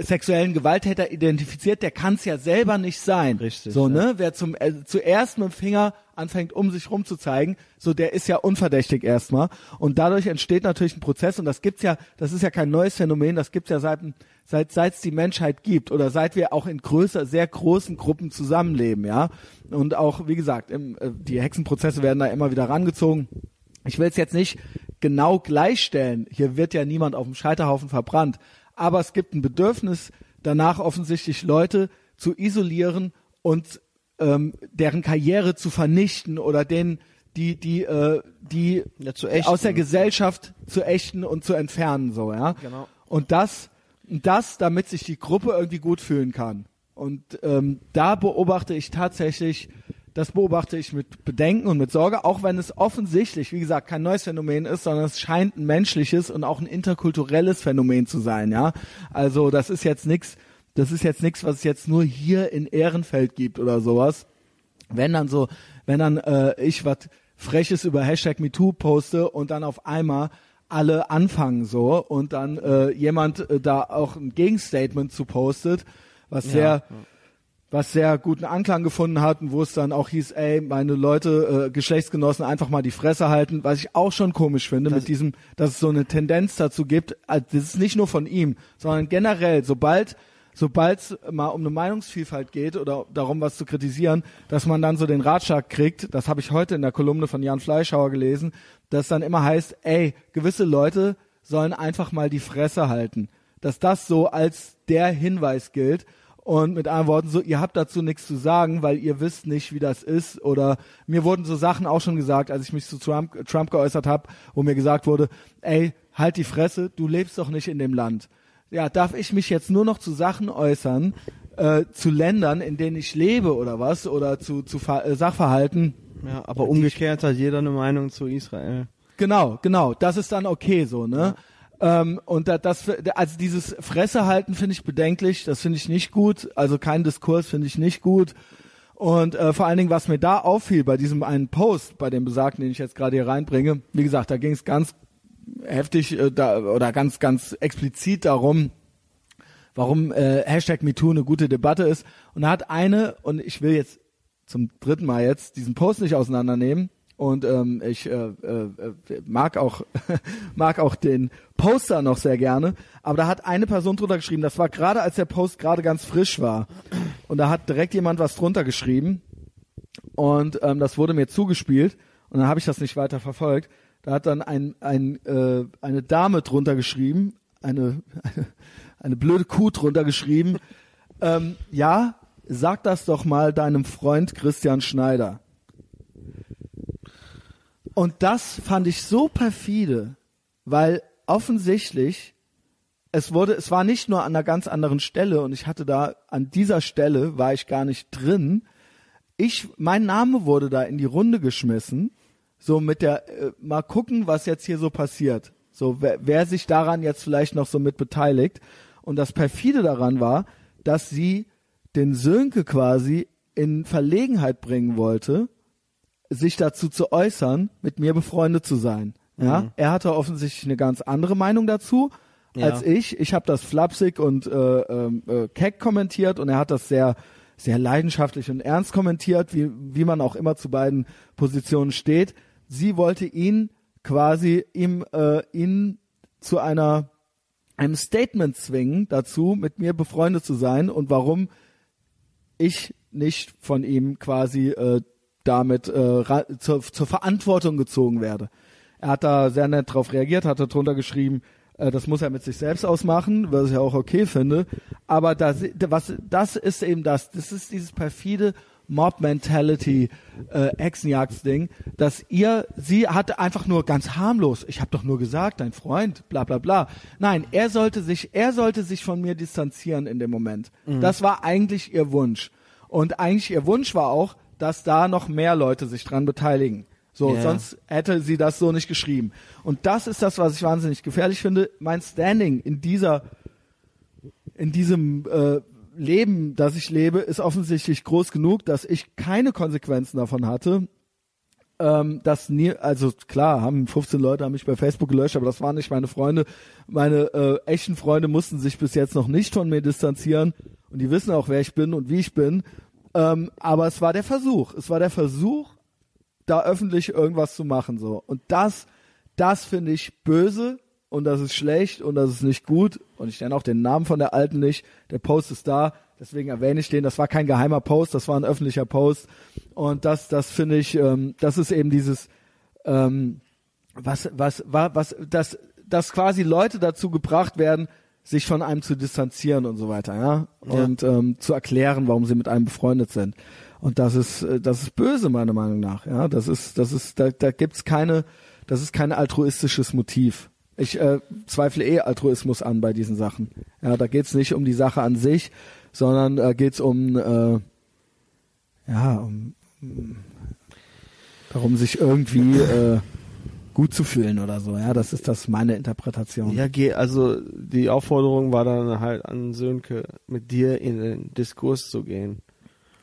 sexuellen Gewalttäter identifiziert, der kann es ja selber nicht sein. Richtig, So, ja. ne? Wer zum äh, zuerst mit dem Finger anfängt, um sich rumzuzeigen, so der ist ja unverdächtig erstmal. Und dadurch entsteht natürlich ein Prozess und das gibt's ja, das ist ja kein neues Phänomen, das gibt's ja seit seit seit es die Menschheit gibt oder seit wir auch in größer, sehr großen Gruppen zusammenleben, ja. Und auch, wie gesagt, im, äh, die Hexenprozesse werden da immer wieder rangezogen. Ich will es jetzt nicht genau gleichstellen. Hier wird ja niemand auf dem Scheiterhaufen verbrannt. Aber es gibt ein Bedürfnis danach offensichtlich Leute zu isolieren und ähm, deren Karriere zu vernichten oder denen die die äh, die Ja, aus der Gesellschaft zu ächten und zu entfernen so ja Genau. und das das damit sich die Gruppe irgendwie gut fühlen kann und ähm, da beobachte ich tatsächlich das beobachte ich mit Bedenken und mit Sorge, auch wenn es offensichtlich, wie gesagt, kein neues Phänomen ist, sondern es scheint ein menschliches und auch ein interkulturelles Phänomen zu sein, ja. Also das ist jetzt nichts, das ist jetzt nichts, was es jetzt nur hier in Ehrenfeld gibt oder sowas. Wenn dann so, wenn dann äh, ich was Freches über Hashtag MeToo poste und dann auf einmal alle anfangen so. Und dann äh, jemand äh, da auch ein Gegenstatement zu postet, was sehr was sehr guten Anklang gefunden hat und wo es dann auch hieß, ey, meine Leute, äh, Geschlechtsgenossen einfach mal die Fresse halten, was ich auch schon komisch finde, mit diesem, dass es so eine Tendenz dazu gibt, also das ist nicht nur von ihm, sondern generell, sobald sobald es mal um eine Meinungsvielfalt geht oder darum, was zu kritisieren, dass man dann so den Ratschlag kriegt, das habe ich heute in der Kolumne von Jan Fleischhauer gelesen, dass dann immer heißt, ey, gewisse Leute sollen einfach mal die Fresse halten. Dass das so als der Hinweis gilt. Und mit anderen Worten so, ihr habt dazu nichts zu sagen, weil ihr wisst nicht, wie das ist. Oder mir wurden so Sachen auch schon gesagt, als ich mich zu Trump, Trump geäußert habe, wo mir gesagt wurde, ey, halt die Fresse, du lebst doch nicht in dem Land. Ja, darf ich mich jetzt nur noch zu Sachen äußern, äh, zu Ländern, in denen ich lebe oder was, oder zu, zu Ver äh, Sachverhalten, Ja, aber umgekehrt hat jeder eine Meinung zu Israel. Genau, genau. Das ist dann okay so, ne? Ähm, und da, das, also dieses Fresse halten finde ich bedenklich. Das finde ich nicht gut. Also kein Diskurs finde ich nicht gut. Und äh, vor allen Dingen, was mir da auffiel bei diesem einen Post, bei dem besagten, den ich jetzt gerade hier reinbringe, wie gesagt, da ging es ganz heftig äh, da, oder ganz, ganz explizit darum, warum äh, Hashtag MeToo eine gute Debatte ist. Und da hat eine, und ich will jetzt zum dritten Mal jetzt diesen Post nicht auseinandernehmen, und ähm, ich äh, äh, mag auch mag auch den Poster noch sehr gerne, aber da hat eine Person drunter geschrieben, das war gerade als der Post gerade ganz frisch war und da hat direkt jemand was drunter geschrieben und ähm, das wurde mir zugespielt und dann habe ich das nicht weiter verfolgt. Da hat dann ein, ein äh, eine Dame drunter geschrieben, eine eine, eine blöde Kuh drunter geschrieben. Ähm, ja, sag das doch mal deinem Freund Christian Schneider. Und das fand ich so perfide, weil offensichtlich es wurde, es war nicht nur an einer ganz anderen Stelle und ich hatte da an dieser Stelle war ich gar nicht drin. Ich, mein Name wurde da in die Runde geschmissen, so mit der, äh, mal gucken, was jetzt hier so passiert. So, wer, wer sich daran jetzt vielleicht noch so mit beteiligt. Und das perfide daran war, dass sie den Sönke quasi in Verlegenheit bringen wollte, sich dazu zu äußern, mit mir befreundet zu sein. Ja, mhm. er hatte offensichtlich eine ganz andere Meinung dazu ja. als ich. Ich habe das flapsig und äh, äh, keck kommentiert und er hat das sehr sehr leidenschaftlich und ernst kommentiert, wie wie man auch immer zu beiden Positionen steht. Sie wollte ihn quasi ihm äh, ihn zu einer einem Statement zwingen dazu, mit mir befreundet zu sein und warum ich nicht von ihm quasi äh, damit äh, zur, zur Verantwortung gezogen werde. Er hat da sehr nett drauf reagiert, hat darunter geschrieben, äh, das muss er mit sich selbst ausmachen, was ich auch okay finde. Aber das, was, das ist eben das, das ist dieses perfide Mob Mentality äh, Hexenjagdsding, dass ihr, sie hatte einfach nur ganz harmlos, ich habe doch nur gesagt, dein Freund, bla bla bla. Nein, er sollte sich, er sollte sich von mir distanzieren in dem Moment. Mhm. Das war eigentlich ihr Wunsch. Und eigentlich ihr Wunsch war auch, dass da noch mehr Leute sich dran beteiligen. So, yeah. sonst hätte sie das so nicht geschrieben. Und das ist das, was ich wahnsinnig gefährlich finde. Mein Standing in dieser, in diesem äh, Leben, das ich lebe, ist offensichtlich groß genug, dass ich keine Konsequenzen davon hatte. Ähm, dass nie, also klar, haben 15 Leute haben mich bei Facebook gelöscht, aber das waren nicht meine Freunde. Meine äh, echten Freunde mussten sich bis jetzt noch nicht von mir distanzieren und die wissen auch, wer ich bin und wie ich bin. Ähm, aber es war der Versuch. Es war der Versuch, da öffentlich irgendwas zu machen, so. Und das, das finde ich böse und das ist schlecht und das ist nicht gut. Und ich nenne auch den Namen von der Alten nicht. Der Post ist da. Deswegen erwähne ich den. Das war kein geheimer Post, das war ein öffentlicher Post. Und das, das finde ich, ähm, das ist eben dieses, ähm, was, was, was, was, das, dass quasi Leute dazu gebracht werden, sich von einem zu distanzieren und so weiter, ja, und ja. Ähm, zu erklären, warum sie mit einem befreundet sind. Und das ist, äh, das ist böse meiner Meinung nach, ja. Das ist, das ist, da, da gibt's keine, das ist kein altruistisches Motiv. Ich äh, zweifle eh Altruismus an bei diesen Sachen. Ja, da geht's nicht um die Sache an sich, sondern äh, geht's um, äh, ja, um, um darum, sich irgendwie äh, gut zu fühlen oder so. Ja, das ist das meine Interpretation. Ja, geh, also die Aufforderung war dann halt an Sönke, mit dir in den Diskurs zu gehen.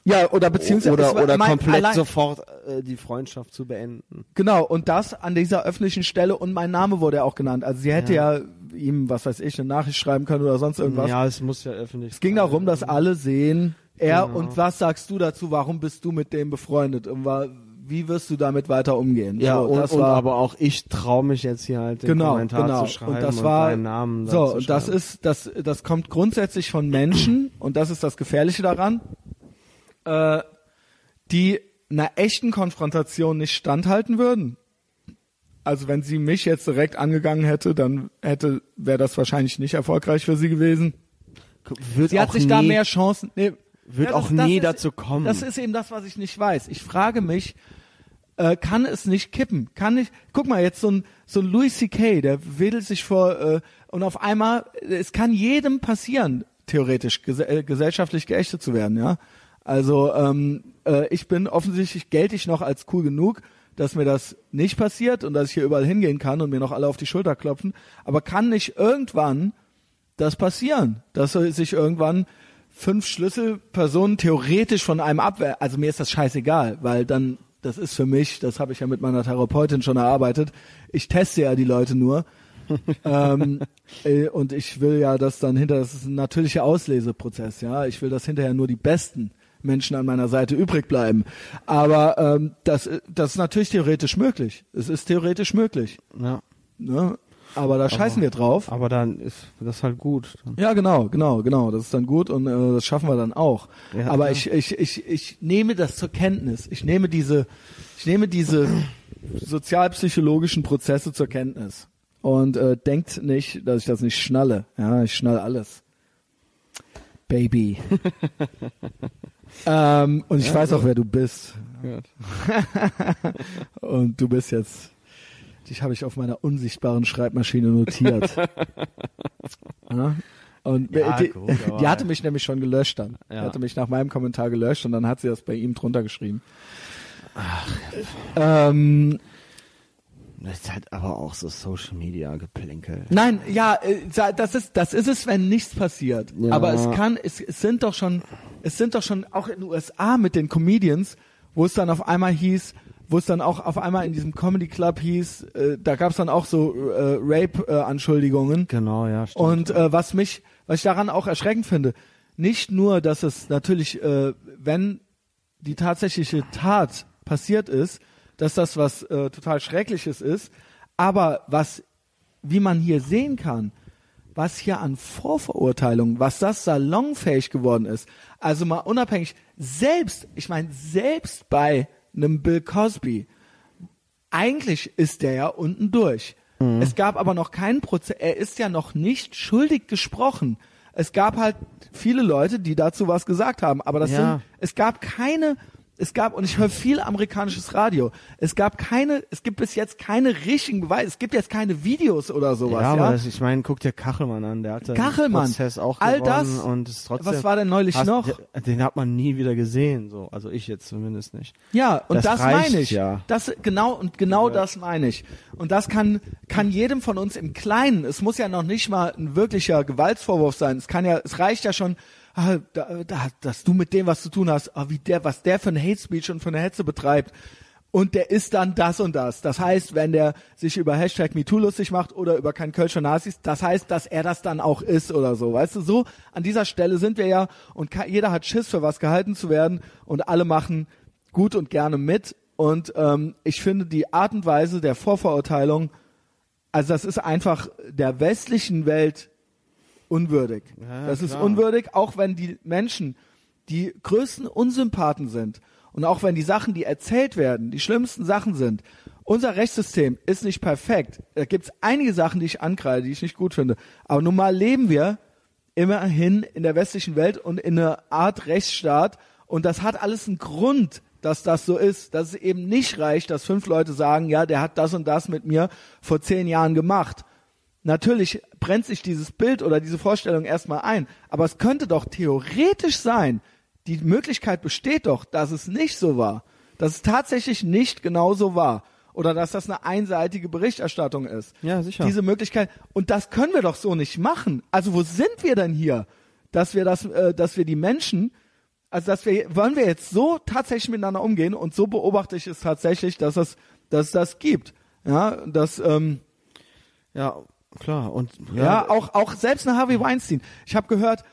Ja, oder beziehungsweise oder, oder mein, komplett allein, sofort äh, die Freundschaft zu beenden. Genau, und das an dieser öffentlichen Stelle und mein Name wurde ja auch genannt. Also sie hätte ja, ja ihm, was weiß ich, eine Nachricht schreiben können oder sonst irgendwas. Ja, es muss ja öffentlich Es ging darum, dass alle sehen, er genau. und was sagst du dazu, warum bist du mit dem befreundet? Und war, wie wirst du damit weiter umgehen? Ja, so, und, das und aber auch ich traue mich jetzt hier halt den genau, Kommentar genau. zu schreiben und das war, und Namen So, und das ist, das, das kommt grundsätzlich von Menschen und das ist das Gefährliche daran, äh, die einer echten Konfrontation nicht standhalten würden. Also wenn sie mich jetzt direkt angegangen hätte, dann hätte, wäre das wahrscheinlich nicht erfolgreich für sie gewesen. Wird sie hat sich da mehr Chancen. Nee, wird ja, das, auch nie ist, dazu kommen. Das ist eben das, was ich nicht weiß. Ich frage mich, äh, kann es nicht kippen? Kann ich, guck mal, jetzt so ein, so ein Louis C.K., der wedelt sich vor, äh, und auf einmal, es kann jedem passieren, theoretisch, ges äh, gesellschaftlich geächtet zu werden, ja. Also, ähm, äh, ich bin offensichtlich, gelte ich noch als cool genug, dass mir das nicht passiert und dass ich hier überall hingehen kann und mir noch alle auf die Schulter klopfen. Aber kann nicht irgendwann das passieren, dass sich irgendwann fünf Schlüsselpersonen theoretisch von einem abwehr, also mir ist das scheißegal, weil dann, das ist für mich, das habe ich ja mit meiner Therapeutin schon erarbeitet, ich teste ja die Leute nur ähm, äh, und ich will ja, dass dann hinter, das ist ein natürlicher Ausleseprozess, ja. Ich will, dass hinterher nur die besten Menschen an meiner Seite übrig bleiben. Aber ähm, das, das ist natürlich theoretisch möglich. Es ist theoretisch möglich. Ja. Ne? Aber da scheißen wir drauf. Aber dann ist das halt gut. Ja, genau, genau, genau. Das ist dann gut und äh, das schaffen wir dann auch. Ja, Aber klar. ich, ich, ich, ich nehme das zur Kenntnis. Ich nehme diese, ich nehme diese sozialpsychologischen Prozesse zur Kenntnis. Und äh, denkt nicht, dass ich das nicht schnalle. Ja, ich schnall alles. Baby. ähm, und ich Ja, weiß so. auch, wer du bist. Und du bist jetzt, dich habe ich auf meiner unsichtbaren Schreibmaschine notiert. ja? Und Ja, die, gut, die hatte mich nämlich schon gelöscht dann. Die hatte mich nach meinem Kommentar gelöscht und dann hat sie das bei ihm drunter geschrieben. ähm, Das ist halt aber auch so Social Media Geplänkel. nein, ja, äh, das ist, das ist es, wenn nichts passiert. Ja. Aber es kann, es, es sind doch schon, es sind doch schon auch in den USA mit den Comedians, wo es dann auf einmal hieß, wo es dann auch auf einmal in diesem Comedy Club hieß, äh, da gab es dann auch so äh, Rape-Anschuldigungen. Genau, ja, stimmt. Und äh, was mich, was ich daran auch erschreckend finde, nicht nur, dass es natürlich, äh, wenn die tatsächliche Tat passiert ist, dass das was äh, total Schreckliches ist, aber was, wie man hier sehen kann, was hier an Vorverurteilungen, was das salonfähig geworden ist. Also mal unabhängig, selbst, ich meine, selbst bei einem Bill Cosby, eigentlich ist der ja unten durch. Es gab aber noch keinen Prozess, er ist ja noch nicht schuldig gesprochen. Es gab halt viele Leute, die dazu was gesagt haben, aber das Ja. sind, es gab keine, es gab, und ich höre viel amerikanisches Radio, es gab keine, es gibt bis jetzt keine richtigen Beweise, es gibt jetzt keine Videos oder sowas, ja, ja. aber das, ich meine, guck dir Kachelmann an, der hat den Prozess auch all gewonnen das, und ist trotzdem. was war denn neulich hast, noch? Den, den hat man nie wieder gesehen, so, also ich jetzt zumindest nicht. Ja, und das, Das meine ich. ja. Das genau und genau das meine ich. Und das kann kann jedem von uns im Kleinen. Es muss ja noch nicht mal ein wirklicher Gewaltsvorwurf sein. Es kann ja, es reicht ja schon, ah, da, da, dass du mit dem was zu tun hast, ah, wie der, was der für ein Hate Speech und für eine Hetze betreibt. Und der ist dann das und das. Das heißt, wenn der sich über Hashtag MeToo lustig macht oder über kein Kölscher Nazis, das heißt, dass er das dann auch ist oder so. Weißt du, so an dieser Stelle sind wir ja und jeder hat Schiss, für was gehalten zu werden und alle machen gut und gerne mit. Und ähm, ich finde die Art und Weise der Vorverurteilung, also das ist einfach der westlichen Welt unwürdig. Ja, das ist klar. unwürdig, auch wenn die Menschen die größten Unsympathen sind und auch wenn die Sachen, die erzählt werden, die schlimmsten Sachen sind. Unser Rechtssystem ist nicht perfekt. Da gibt es einige Sachen, die ich ankreide, die ich nicht gut finde. Aber nun mal leben wir immerhin in der westlichen Welt und in einer Art Rechtsstaat. Und das hat alles einen Grund, dass das so ist. Dass es eben nicht reicht, dass fünf Leute sagen, ja, der hat das und das mit mir vor zehn Jahren gemacht. Natürlich brennt sich dieses Bild oder diese Vorstellung erstmal ein. Aber es könnte doch theoretisch sein, die Möglichkeit besteht doch, dass es nicht so war. Dass es tatsächlich nicht genau so war. Oder dass das eine einseitige Berichterstattung ist. Ja, sicher. Diese Möglichkeit. Und das können wir doch so nicht machen. Also wo sind wir denn hier? Dass wir das, äh, dass wir die Menschen, also dass wir, wollen wir jetzt so tatsächlich miteinander umgehen und so beobachte ich es tatsächlich, dass es, dass es das gibt. Ja, dass, ähm, Ja, klar. Und ja, auch, auch selbst eine Harvey Weinstein. Ich habe gehört,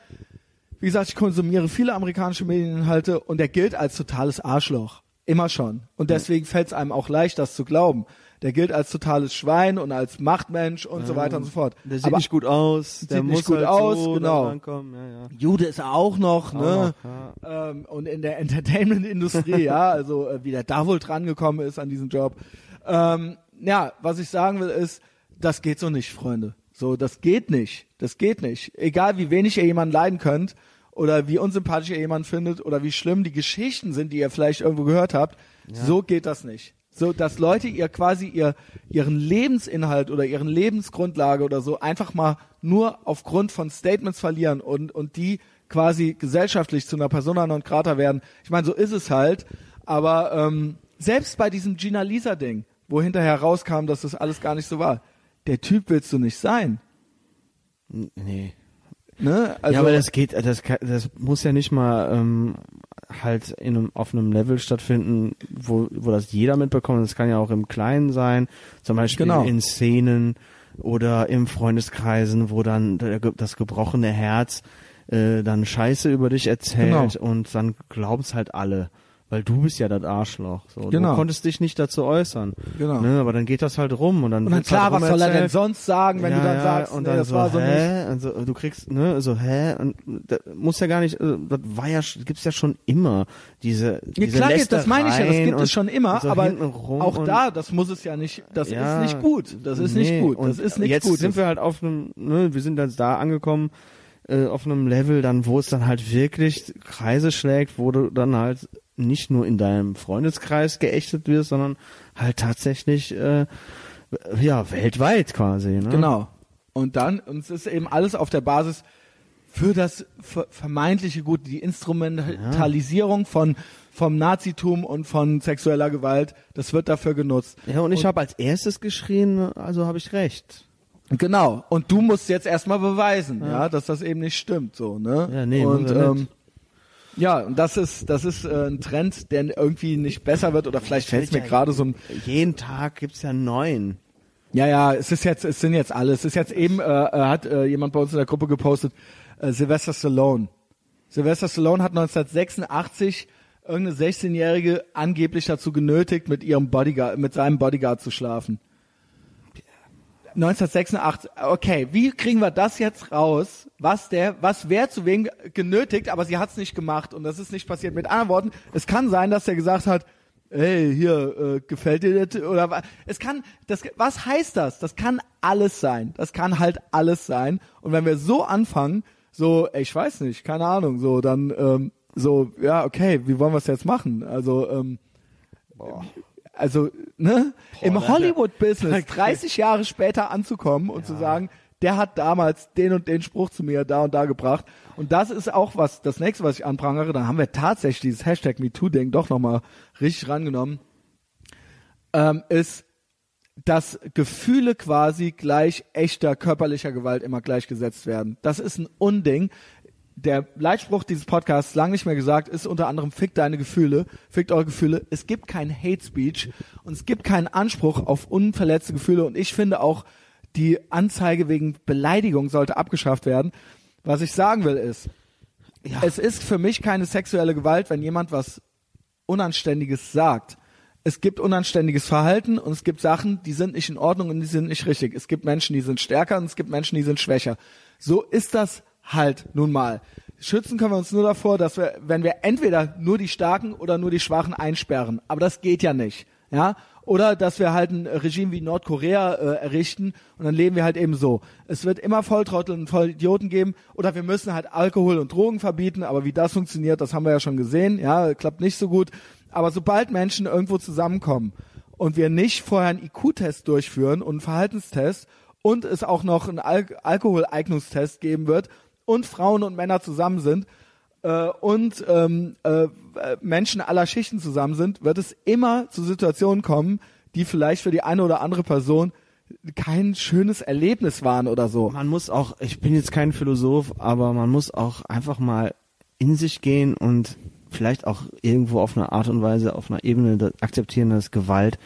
wie gesagt, ich konsumiere viele amerikanische Medieninhalte und der gilt als totales Arschloch. Immer schon. Und deswegen fällt es einem auch leicht, das zu glauben. Der gilt als totales Schwein und als Machtmensch und so weiter und so fort. der sieht Aber nicht gut aus. Der sieht muss nicht gut halt aus, so genau. Ja, ja. Jude ist er auch noch, ne? noch, ähm, und in der Entertainment-Industrie, ja, also äh, wie der da wohl dran gekommen ist an diesen Job. Ähm, ja, was ich sagen will ist, das geht so nicht, Freunde. So, das geht nicht. Das geht nicht. Egal wie wenig ihr jemanden leiden könnt oder wie unsympathisch ihr jemanden findet oder wie schlimm die Geschichten sind, die ihr vielleicht irgendwo gehört habt, so geht das nicht. So, dass Leute ihr quasi ihr, ihren Lebensinhalt oder ihren Lebensgrundlage oder so einfach mal nur aufgrund von Statements verlieren und, und die quasi gesellschaftlich zu einer Persona non grata werden. Ich meine, so ist es halt. Aber ähm, selbst bei diesem Gina Lisa Ding, wo hinterher rauskam, dass das alles gar nicht so war, der Typ willst du nicht sein. Nee. Ne? Also, ja, aber das geht, das, kann- das muss ja nicht mal ähm, halt in einem, auf einem Level stattfinden, wo, wo das jeder mitbekommt. Das kann ja auch im Kleinen sein, zum Beispiel Genau. in Szenen, oder im Freundeskreisen, wo dann das gebrochene Herz äh, dann Scheiße über dich erzählt Genau. und dann glauben's halt alle. Weil du bist ja das Arschloch. So. Genau. Du konntest dich nicht dazu äußern. Genau. Ne, aber dann geht das halt rum und dann, Und dann halt klar, was soll er denn sonst sagen, wenn ja, du dann ja, sagst, und nee, dann das so, war so nicht. hä? Also, du kriegst, ne, so, hä? Und das muss ja gar nicht, äh, das war ja, gibt's ja schon immer, diese, Ja, diese klar, das meine ich ja, das gibt und es schon immer, so aber auch und- da, das muss es ja nicht, das Ja, ist nicht gut, das ist nicht nee, gut, und das ist nichts jetzt Gutes. sind wir halt auf einem, ne, wir sind jetzt da angekommen, äh, auf einem Level dann, wo es dann halt wirklich Kreise schlägt, wo du dann halt nicht nur in deinem Freundeskreis geächtet wirst, sondern halt tatsächlich, äh, ja, weltweit quasi, ne? Genau. Und dann, und es ist eben alles auf der Basis für das ver- vermeintliche Gut, die Instrumentalisierung von vom Nazitum und von sexueller Gewalt, das wird dafür genutzt. Ja, und ich habe als erstes geschrien, also habe ich recht. Genau. Und du musst jetzt erstmal beweisen, ja. dass das eben nicht stimmt, so, ne? Ja, nee, und ähm, ja, und das ist das ist äh, ein Trend, der irgendwie nicht besser wird oder vielleicht fällt es mir ja- gerade so ein Jeden Tag gibt's ja neun. Ja, ja, es ist jetzt, es sind jetzt alle. Es ist jetzt eben, äh, äh, hat äh, jemand bei uns in der Gruppe gepostet, äh, Sylvester Stallone. Sylvester Stallone hat 1986 irgendeine 16-Jährige angeblich dazu genötigt, mit ihrem Bodyguard, mit seinem Bodyguard zu schlafen. 1986, okay, wie kriegen wir das jetzt raus? Was der, was wer zu wem genötigt, aber sie hat es nicht gemacht und das ist nicht passiert. Mit anderen Worten, es kann sein, dass er gesagt hat, hey, hier, äh, gefällt dir das? Oder es kann, das, was heißt das? Das kann alles sein. Das kann halt alles sein. Und wenn wir so anfangen, so, ey, ich weiß nicht, keine Ahnung, so, dann, ähm, so, ja, okay, wie wollen wir es jetzt machen? Also, ähm, also, ne, im da- Hollywood-Business 30 Jahre später anzukommen und zu sagen, der hat damals den und den Spruch zu mir da und da gebracht. Und das ist auch was, das nächste, was ich anprangere, dann haben wir tatsächlich dieses Hashtag MeToo-Ding doch nochmal richtig rangenommen, ähm, ist, dass Gefühle quasi gleich echter körperlicher Gewalt immer gleichgesetzt werden. Das ist ein Unding. Der Leitspruch dieses Podcasts, lang nicht mehr gesagt, ist unter anderem Fick deine Gefühle, fickt eure Gefühle. Es gibt kein Hate Speech und es gibt keinen Anspruch auf unverletzte Gefühle und ich finde auch, die Anzeige wegen Beleidigung sollte abgeschafft werden. Was ich sagen will ist, es ist für mich keine sexuelle Gewalt, wenn jemand was Unanständiges sagt. Es gibt unanständiges Verhalten und es gibt Sachen, die sind nicht in Ordnung und die sind nicht richtig. Es gibt Menschen, die sind stärker und es gibt Menschen, die sind schwächer. So ist das halt nun mal. Schützen können wir uns nur davor, dass wir, wenn wir entweder nur die Starken oder nur die Schwachen einsperren. Aber das geht ja nicht. Ja? Oder dass wir halt ein Regime wie Nordkorea äh, errichten und dann leben wir halt eben so. Es wird immer Volltrottel und Vollidioten geben oder wir müssen halt Alkohol und Drogen verbieten, aber wie das funktioniert, das haben wir ja schon gesehen. Ja, klappt nicht so gut. Aber sobald Menschen irgendwo zusammenkommen und wir nicht vorher einen IQ-Test durchführen und einen Verhaltenstest und es auch noch einen Al Alkoholeignungstest geben wird und Frauen und Männer zusammen sind äh, und ähm, äh, Menschen aller Schichten zusammen sind, wird es immer zu Situationen kommen, die vielleicht für die eine oder andere Person kein schönes Erlebnis waren oder so. Man muss auch, ich bin jetzt kein Philosoph, aber man muss auch einfach mal in sich gehen und vielleicht auch irgendwo auf eine Art und Weise, auf einer Ebene akzeptieren, dass Gewalt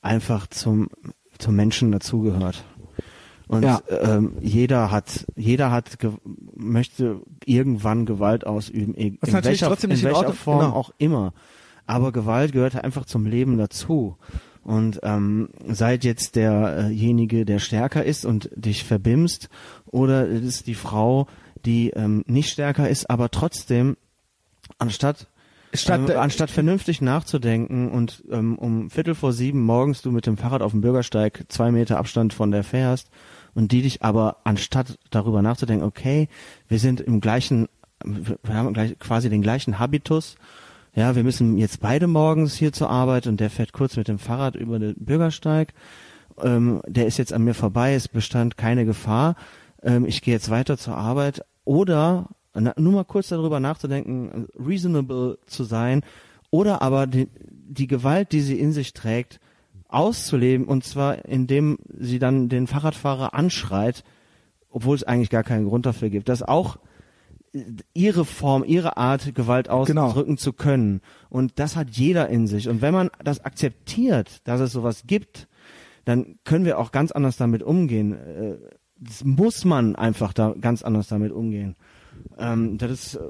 einfach zum, zum Menschen dazugehört. Und Ja. ähm, jeder hat, jeder hat, möchte irgendwann Gewalt ausüben, e- in natürlich welcher, trotzdem in in welcher Ordnung- Form genau. auch immer. Aber Gewalt gehört einfach zum Leben dazu. Und ähm, seid jetzt derjenige, der stärker ist und dich verbimst, oder es ist die Frau, die ähm, nicht stärker ist, aber trotzdem anstatt Statt ähm, anstatt vernünftig nachzudenken und ähm, um Viertel vor sieben morgens du mit dem Fahrrad auf dem Bürgersteig zwei Meter Abstand von der fährst und die dich aber anstatt darüber nachzudenken, okay, wir sind im gleichen, wir haben gleich, quasi den gleichen Habitus, ja, wir müssen jetzt beide morgens hier zur Arbeit und der fährt kurz mit dem Fahrrad über den Bürgersteig, ähm, der ist jetzt an mir vorbei, es bestand keine Gefahr, ähm, ich gehe jetzt weiter zur Arbeit. Oder nur mal kurz darüber nachzudenken, reasonable zu sein. Oder aber die, die Gewalt, die sie in sich trägt, auszuleben und zwar indem sie dann den Fahrradfahrer anschreit, obwohl es eigentlich gar keinen Grund dafür gibt. Das auch ihre Form, ihre Art, Gewalt Genau. ausdrücken zu können. Und das hat jeder in sich. Und wenn man das akzeptiert, dass es sowas gibt, dann können wir auch ganz anders damit umgehen. Äh, das muss man einfach da ganz anders damit umgehen. Ähm, das ist äh,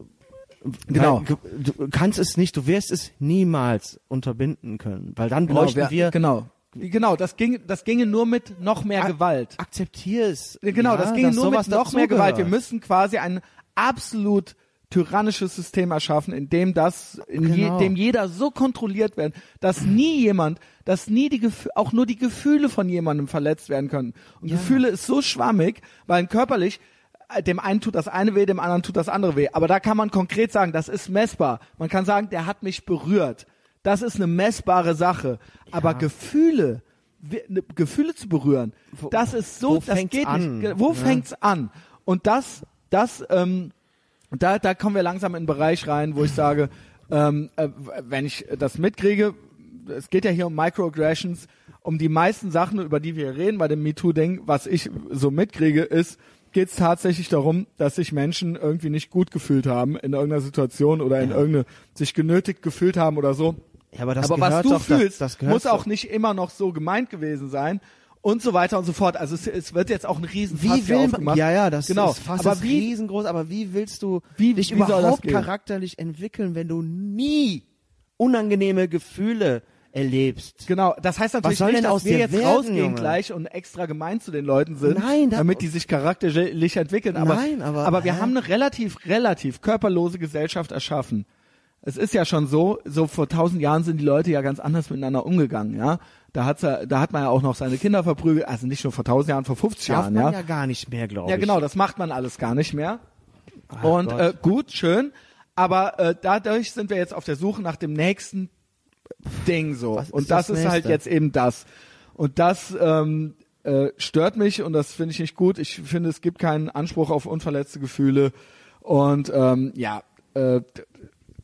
Genau. weil Du kannst es nicht, du wirst es niemals unterbinden können, weil dann bräuchten genau, wir, genau. Genau, das ging, das ginge nur mit noch mehr Ak- Gewalt. akzeptier es. Genau, ja, das ginge nur mit noch mehr Gewalt. Wir müssen quasi ein absolut tyrannisches System erschaffen, in dem das, in Genau. je, dem jeder so kontrolliert wird, dass nie jemand, dass nie die Gef auch nur die Gefühle von jemandem verletzt werden können. Und Ja. Gefühle ist so schwammig, weil körperlich äh, dem einen tut das eine weh, dem anderen tut das andere weh. Aber da kann man konkret sagen, das ist messbar. Man kann sagen, der hat mich berührt. Das ist eine messbare Sache. Aber Gefühle, ne, Gefühle zu berühren, Wo- das ist so, wo das geht an? nicht. Wo Ja. fängt's an? Und das, das, ähm, da, da kommen wir langsam in einen Bereich rein, wo ich sage, ähm, äh, wenn ich das mitkriege, es geht ja hier um Microaggressions, um die meisten Sachen, über die wir reden bei dem MeToo-Ding, was ich so mitkriege, ist, geht es tatsächlich darum, dass sich Menschen irgendwie nicht gut gefühlt haben in irgendeiner Situation oder in irgendeine, sich genötigt gefühlt haben oder so. Ja, aber das aber was du doch, fühlst, das, das muss auch nicht immer noch so gemeint gewesen sein und so weiter und so fort. Also es, es wird jetzt auch ein riesen Wie will man, aufgemacht. ja, ja, das genau. ist fast aber wie, riesengroß, aber wie willst du Wie- dich wie überhaupt charakterlich entwickeln, wenn du nie unangenehme Gefühle erlebst? Genau, das heißt natürlich nicht, dass aus wir jetzt werden, rausgehen Junge? gleich und extra gemein zu den Leuten sind, Nein, da- damit die sich charakterlich entwickeln. Aber, Nein, aber- wir hä? haben eine relativ, relativ körperlose Gesellschaft erschaffen. Es ist ja schon so, so vor tausend Jahren sind die Leute ja ganz anders miteinander umgegangen, ja. Da hat's ja, da hat man ja auch noch seine Kinder verprügelt, also nicht nur vor tausend Jahren, vor 50 Darf Jahren, man ja. ja gar nicht mehr, glaube Ja, ich. genau, das macht man alles gar nicht mehr. Ach Und Gott. äh, gut, schön. Aber äh, dadurch sind wir jetzt auf der Suche nach dem nächsten Ding so. Was ist und das, das ist halt jetzt eben das. Und das ähm, äh, stört mich und das finde ich nicht gut. Ich finde, es gibt keinen Anspruch auf unverletzte Gefühle. Und ähm, ja, äh,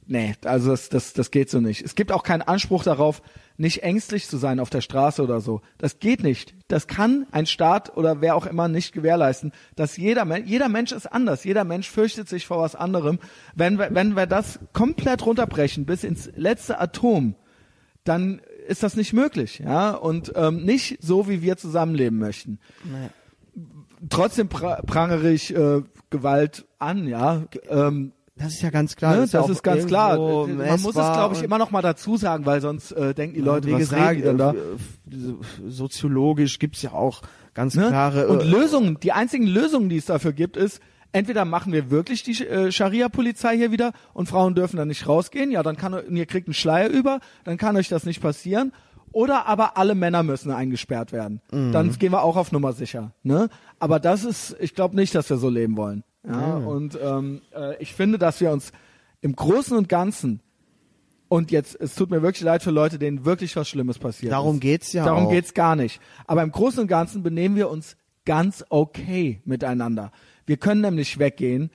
nee, also das, das, das geht so nicht. Es gibt auch keinen Anspruch darauf, nicht ängstlich zu sein auf der Straße oder so. Das geht nicht. Das kann ein Staat oder wer auch immer nicht gewährleisten, dass jeder Mensch, jeder Mensch ist anders. Jeder Mensch fürchtet sich vor was anderem. Wenn wir, wenn wir das komplett runterbrechen bis ins letzte Atom, dann ist das nicht möglich, ja, und ähm, nicht so, wie wir zusammenleben möchten. Nee. Trotzdem pra prangere ich äh, Gewalt an, ja. Ähm, Das ist ja ganz klar. ne, das auch ist ganz klar. Man muss es, glaube ich, immer noch mal dazu sagen, weil sonst äh, denken die Leute, Wie was gesagt, sagen die da? äh, f- soziologisch gibt's ja auch ganz Ne? klare Und äh, Lösungen, die einzigen Lösungen, die es dafür gibt, ist, entweder machen wir wirklich die äh, Scharia-Polizei hier wieder und Frauen dürfen dann nicht rausgehen, ja, dann kann ihr kriegt einen Schleier über, dann kann euch das nicht passieren. Oder aber alle Männer müssen eingesperrt werden. Mhm. Dann gehen wir auch auf Nummer sicher. Ne? Aber das ist, ich glaube nicht, dass wir so leben wollen. Ja? Und ähm, äh, ich finde, dass wir uns im Großen und Ganzen und jetzt, es tut mir wirklich leid für Leute, denen wirklich was Schlimmes passiert Darum ist. geht's ja Darum auch. geht's gar nicht. Aber im Großen und Ganzen benehmen wir uns ganz okay miteinander. Wir können nämlich weggehen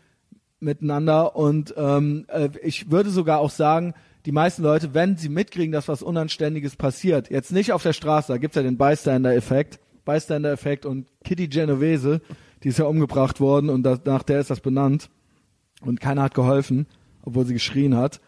miteinander und ähm, äh, ich würde sogar auch sagen, die meisten Leute, wenn sie mitkriegen, dass was Unanständiges passiert, jetzt nicht auf der Straße, da gibt's ja den Bystander-Effekt, Bystander-Effekt und Kitty Genovese, die ist ja umgebracht worden und das, nach der ist das benannt und keiner hat geholfen, obwohl sie geschrien hat.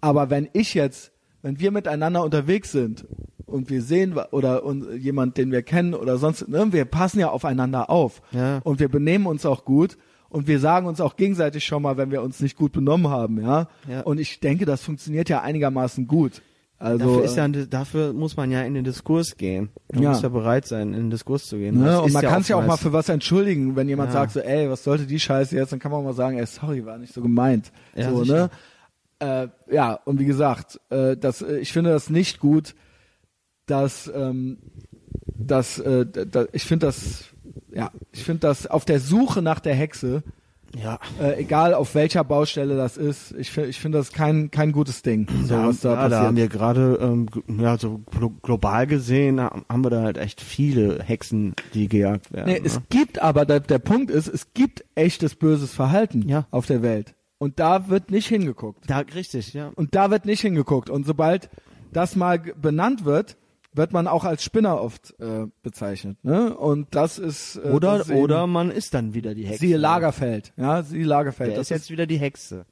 Aber wenn ich jetzt, wenn wir miteinander unterwegs sind und wir sehen oder und jemand, den wir kennen oder sonst, ne, wir passen ja aufeinander auf Ja. und wir benehmen uns auch gut und wir sagen uns auch gegenseitig schon mal, wenn wir uns nicht gut benommen haben, ja. Ja. Und ich denke, das funktioniert ja einigermaßen gut. Also dafür, ist äh, ja, ein- dafür muss man ja in den Diskurs gehen. Man Ja. muss ja bereit sein, in den Diskurs zu gehen. Ne? Und man kann sich ja auch mal für was entschuldigen, wenn jemand Ja. sagt so, ey, was sollte die Scheiße jetzt, dann kann man mal sagen, ey, sorry, war nicht so gemeint. Ja, so, sicher. ne? Äh, ja, und wie gesagt, äh, das, äh, ich finde das nicht gut, dass, ähm, dass, äh, da, ich finde das, ja, ich finde das auf der Suche nach der Hexe, Ja. äh, egal auf welcher Baustelle das ist, ich finde, ich finde das kein, kein gutes Ding, so ja, was da ja, passiert. da haben wir gerade, ähm, ja, so glo global gesehen, ha- haben wir da halt echt viele Hexen, die gejagt werden. Nee, ne? es gibt aber, der, der Punkt ist, es gibt echtes böses Verhalten Ja. auf der Welt. Und da wird nicht hingeguckt. da, richtig, ja. Und da wird nicht hingeguckt. Und sobald das mal benannt wird, wird man auch als Spinner oft äh, bezeichnet. Ne? Und das ist äh, Oder, das ist oder man ist dann wieder die Hexe. siehe Lagerfeld. Ja, siehe Lagerfeld. Der das ist jetzt wieder die Hexe.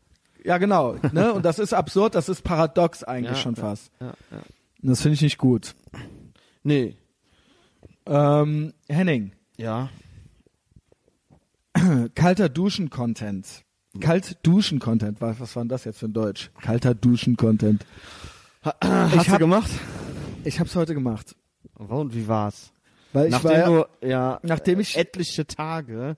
ja genau. ne? Und das ist absurd, das ist paradox eigentlich Ja, schon ja, fast. Ja, ja. Und das finde ich nicht gut. Nee. Ähm, Henning, Ja. kalter Duschen-Content. Kalt Duschen-Content. Was, was war denn das jetzt für ein Deutsch? Kalter Duschen-Content. Hast du gemacht? Ich hab's heute gemacht. Und wie war's? Weil ich nachdem war ja, du ja nachdem ich- etliche Tage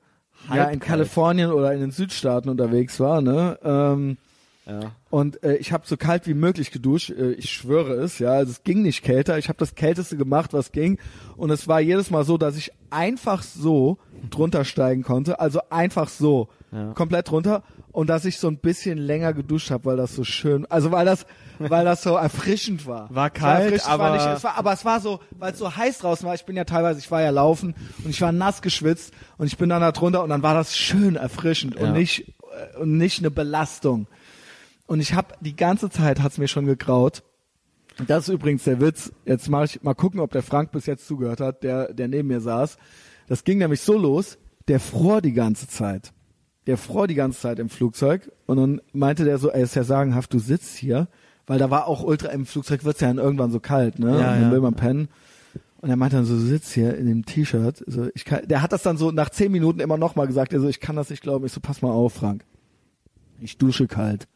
ja in Kalifornien oder in den Südstaaten unterwegs war, ne? Ähm, Ja. Und äh, ich habe so kalt wie möglich geduscht. Äh, ich schwöre es, ja. Also es ging nicht kälter. Ich habe das Kälteste gemacht, was ging. Und es war jedes Mal so, dass ich einfach so drunter steigen konnte. Also einfach so. Ja. Komplett drunter. Und dass ich so ein bisschen länger geduscht habe, weil das so schön, also weil das, weil das so erfrischend war. War kalt, war aber- nicht, es war, aber es war so, weil es so heiß draußen war. Ich bin ja teilweise, ich war ja laufen und ich war nass geschwitzt und ich bin dann da drunter und dann war das schön erfrischend Ja. und nicht äh, und nicht eine Belastung. Und ich habe die ganze Zeit hat's mir schon gegraut. Das ist übrigens der Witz. Jetzt mal ich mal gucken, ob der Frank bis jetzt zugehört hat, der der neben mir saß. Das ging nämlich so los. Der fror die ganze Zeit. Der fror die ganze Zeit im Flugzeug und dann meinte der so, ey, ist ja sagenhaft, du sitzt hier, weil da war auch ultra im Flugzeug wird's ja dann irgendwann so kalt, ne? Ja, und dann will man pennen. Und er meinte dann so, du sitzt hier in dem T-Shirt. So, ich kann, der hat das dann so nach zehn Minuten immer noch mal gesagt. Er so, ich kann das nicht glauben. Ich so, pass mal auf, Frank. Ich dusche kalt.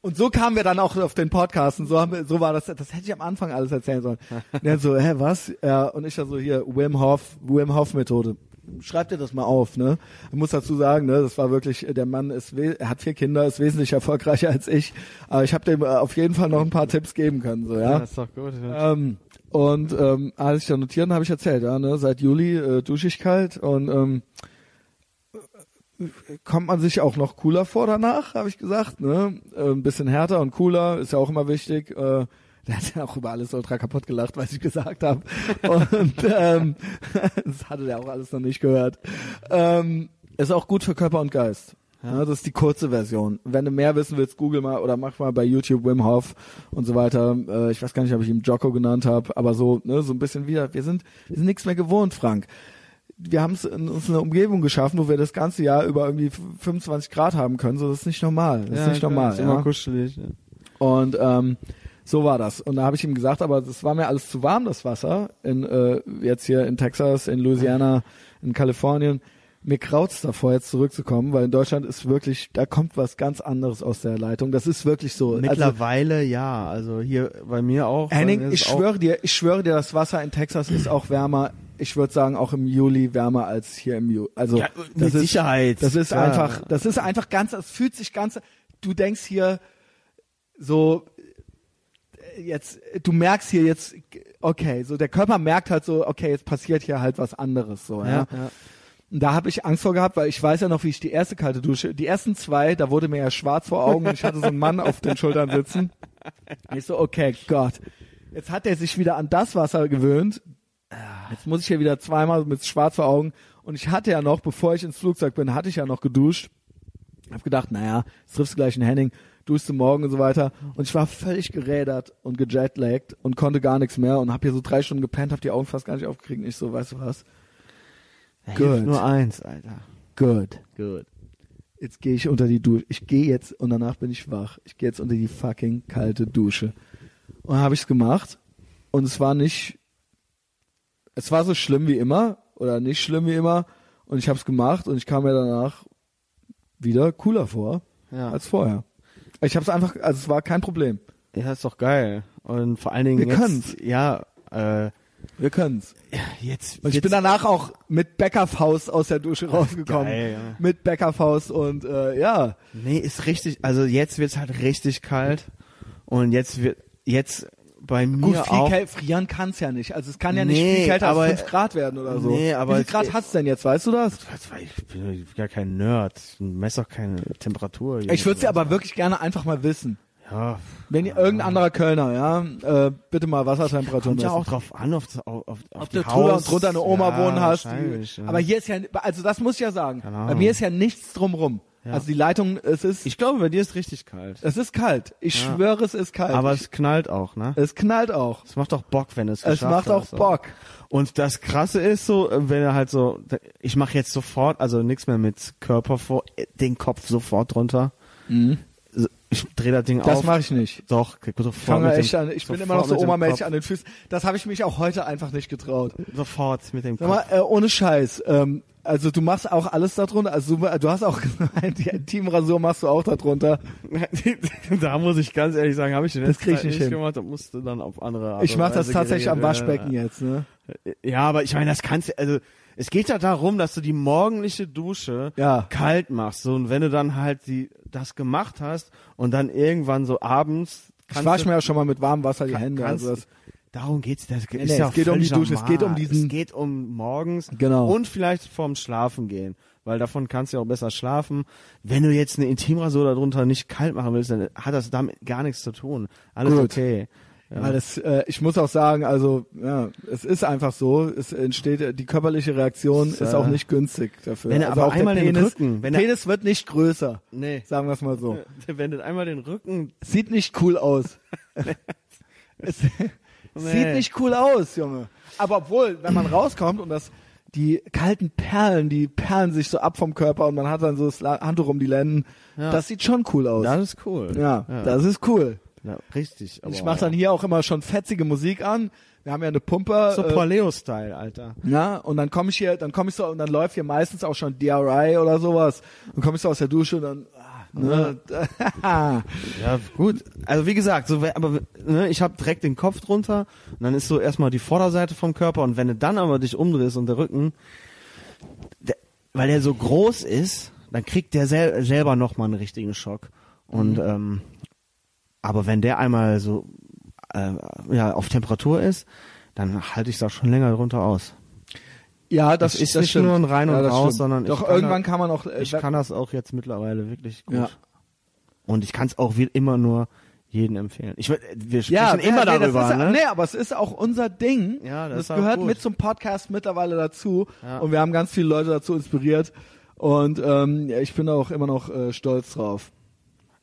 Und so kamen wir dann auch auf den Podcast und so haben wir, so war das, das hätte ich am Anfang alles erzählen sollen. Und er so, hä, was? Ja, und ich dann so, hier, Wim Hof, Wim Hof Methode. Schreib dir das mal auf, ne? Ich muss dazu sagen, ne, das war wirklich, der Mann ist, er hat vier Kinder, ist wesentlich erfolgreicher als ich, aber ich habe dem äh, auf jeden Fall noch ein paar Tipps geben können, so, ja. das ist doch gut. Ähm, und ähm, als ich da notieren, habe ich erzählt, ja, ne, seit Juli äh, dusche ich kalt und ähm, äh, kommt man sich auch noch cooler vor danach, habe ich gesagt, ne? Äh, ein bisschen härter und cooler ist ja auch immer wichtig. Äh, der hat ja auch über alles ultra kaputt gelacht, was ich gesagt habe. Und ähm, das hatte der auch alles noch nicht gehört. Ähm, ist auch gut für Körper und Geist. Ja. das ist die kurze Version. Wenn du mehr wissen willst, google mal oder mach mal bei YouTube Wim Hof und so weiter. Äh, ich weiß gar nicht, ob ich ihn Jocko genannt habe, aber so, ne, so ein bisschen wieder. Wir sind, wir sind nichts mehr gewohnt, Frank. Wir haben uns eine Umgebung geschaffen, wo wir das ganze Jahr über irgendwie 25 Grad haben können. So, das ist nicht normal. Das ist nicht normal. Ist ja. immer kuschelig. Ja. Und ähm, so war das. Und da habe ich ihm gesagt, aber das war mir alles zu warm, das Wasser. In, äh, jetzt hier in Texas, in Louisiana, in Kalifornien. Mir kraut's davor, jetzt zurückzukommen, weil in Deutschland ist wirklich, da kommt was ganz anderes aus der Leitung. Das ist wirklich so. Also, Mittlerweile ja, also hier bei mir auch. Henning, ich auch- schwöre dir, ich schwöre dir, das Wasser in Texas ist auch wärmer. Ich würde sagen, auch im Juli wärmer als hier im Juli. Also Ja, mit ist, Sicherheit. Das ist Klar. einfach, das ist einfach ganz, es fühlt sich ganz. Du denkst hier so jetzt, du merkst hier jetzt, okay, so der Körper merkt halt so, okay, jetzt passiert hier halt was anderes, so ja. Ja, ja. Und da habe ich Angst vor gehabt, weil ich weiß ja noch, wie ich die erste kalte Dusche, die ersten zwei, da wurde mir ja schwarz vor Augen und ich hatte so einen Mann auf den Schultern sitzen. Ich so, okay, Gott. Jetzt hat er sich wieder an das Wasser gewöhnt. Jetzt muss ich hier wieder zweimal mit schwarz vor Augen. Und ich hatte ja noch, bevor ich ins Flugzeug bin, hatte ich ja noch geduscht. Hab gedacht, naja, jetzt triffst du gleich einen Henning, duschst du morgen und so weiter. Und ich war völlig gerädert und gejetlaggt und konnte gar nichts mehr und hab hier so drei Stunden gepennt, hab die Augen fast gar nicht aufgekriegt. Ich so, weißt du was? Da Gut. nur eins, Alter. Good. Gut. Jetzt gehe ich unter die Dusche. Ich gehe jetzt und danach bin ich wach. Ich gehe jetzt unter die fucking kalte Dusche. Und habe ich's gemacht und es war nicht es war so schlimm wie immer oder nicht schlimm wie immer und ich habe es gemacht und ich kam mir danach wieder cooler vor Ja. als vorher. Ich habe es einfach also es war kein Problem. Ja, ist doch geil. Und vor allen Dingen Wir jetzt, können's. Ja, äh, Wir können's. ja, jetzt. Und ich jetzt, bin danach auch mit Bäckerfaust aus der Dusche rausgekommen. geil, ja. Mit Bäckerfaust und äh, ja, Nee, ist richtig, also jetzt wird's halt richtig kalt. Und jetzt wird, jetzt bei mir Gut, viel auch. käl- frieren kann's ja nicht. Also es kann ja nicht Nee, viel kälter aber- als 5 Grad werden oder so. Nee, aber Wie viel es- Grad hat's denn jetzt, weißt du das? Ich bin gar kein Nerd. Ich messe auch keine Temperatur. Ich würde es aber wirklich gerne einfach mal wissen. Ja, Wenn ihr irgendein anderer Kölner, ja, äh, bitte mal Wassertemperatur kommt ja messen. auch drauf an, auf, auf, auf, Ob die du und drunter eine Oma ja, wohnen hast. Die, ja. Aber hier ist ja, also das muss ich ja sagen. Bei mir ist ja nichts drumrum. Ja. Also die Leitung, es ist, ich glaube, bei dir ist richtig kalt. es ist kalt. Ich Ja. schwöre, es ist kalt. Aber ich, es knallt auch, ne? es knallt auch. Es macht auch Bock, wenn es Es geschafft macht auch hast, so. Bock. Und das Krasse ist so, wenn er halt so, ich mache jetzt sofort, also nichts mehr mit Körper vor, den Kopf sofort drunter. Mhm. Ich dreh das Ding Das auf. mache ich nicht. Doch, sofort fange echt an. Ich bin immer noch so Kopf. an den Füßen. Das habe ich mich auch heute einfach nicht getraut. Sofort mit dem Sag Kopf. mal, äh, ohne Scheiß. Ähm, also du machst auch alles darunter. Also du, hast auch die Teamrasur machst du auch darunter. da muss ich ganz ehrlich sagen, habe ich den Das krieg ich nicht hin. gemacht und musste dann auf andere Art Ich mache das tatsächlich am Waschbecken werden. jetzt. Ne? Ja, aber ich meine, das kannst du, also es geht ja darum, dass du die morgendliche Dusche Ja. kalt machst. So, und wenn du dann halt die, das gemacht hast und dann irgendwann so abends Ich wasche mir ja schon mal mit warmem Wasser die kann- Hände. kannst, Also das, darum geht's. Das Nee, ist nee, ja es geht um die Dusche, es geht um diesen- Es geht um morgens Genau. und vielleicht vorm Schlafen gehen. Weil davon kannst du ja auch besser schlafen. Wenn du jetzt eine Intimrasur darunter nicht kalt machen willst, dann hat das damit gar nichts zu tun. Alles Gut. okay. Ja. Weil das, äh, ich muss auch sagen, also ja, es ist einfach so, es entsteht die körperliche Reaktion Das, ist auch nicht günstig dafür. wenn er also aber auch einmal der den Penis, Rücken- wenn der er- Penis wird nicht größer, nee. sagen wir es mal so. Wenn du einmal den Rücken Sieht nicht cool aus. es Nee. sieht nicht cool aus, Junge. Aber obwohl, wenn man rauskommt und das die kalten Perlen, die perlen sich so ab vom Körper und man hat dann so das Handtuch um die Lenden, Ja. das sieht schon cool aus. Das ist cool. ja, ja. das ist cool. ja richtig. Und ich mache dann hier auch immer schon fetzige Musik an. Wir haben ja eine Pumper. so äh, Paleo-Style, Alter. Ja, und dann komme ich hier, dann komme ich so und dann läuft hier meistens auch schon DRI oder sowas. Dann komme ich so aus der Dusche und dann ne, Ja, gut. Also wie gesagt, so, aber ne, ich habe direkt den Kopf drunter und dann ist so erstmal die Vorderseite vom Körper und wenn du dann aber dich umdrehst und der Rücken, der, weil der so groß ist, dann kriegt der sel selber nochmal einen richtigen Schock. Und ähm, aber wenn der einmal so äh, ja auf Temperatur ist, dann halte ich das schon länger drunter aus. Ja, das, Das ist das nicht stimmt. nur ein Rein und ja, das Raus, stimmt. sondern ich doch kann irgendwann kann man auch. Äh, Ich kann das auch jetzt mittlerweile wirklich gut. Ja. Und ich kann es auch wie immer nur jedem empfehlen. Ich, wir sprechen ja, immer nee, darüber, das ist, ne? Nee, aber es ist auch unser Ding. Ja, das das gehört mit zum Podcast mittlerweile dazu. Ja. Und wir haben ganz viele Leute dazu inspiriert. Und ähm, ich bin auch immer noch äh, stolz drauf,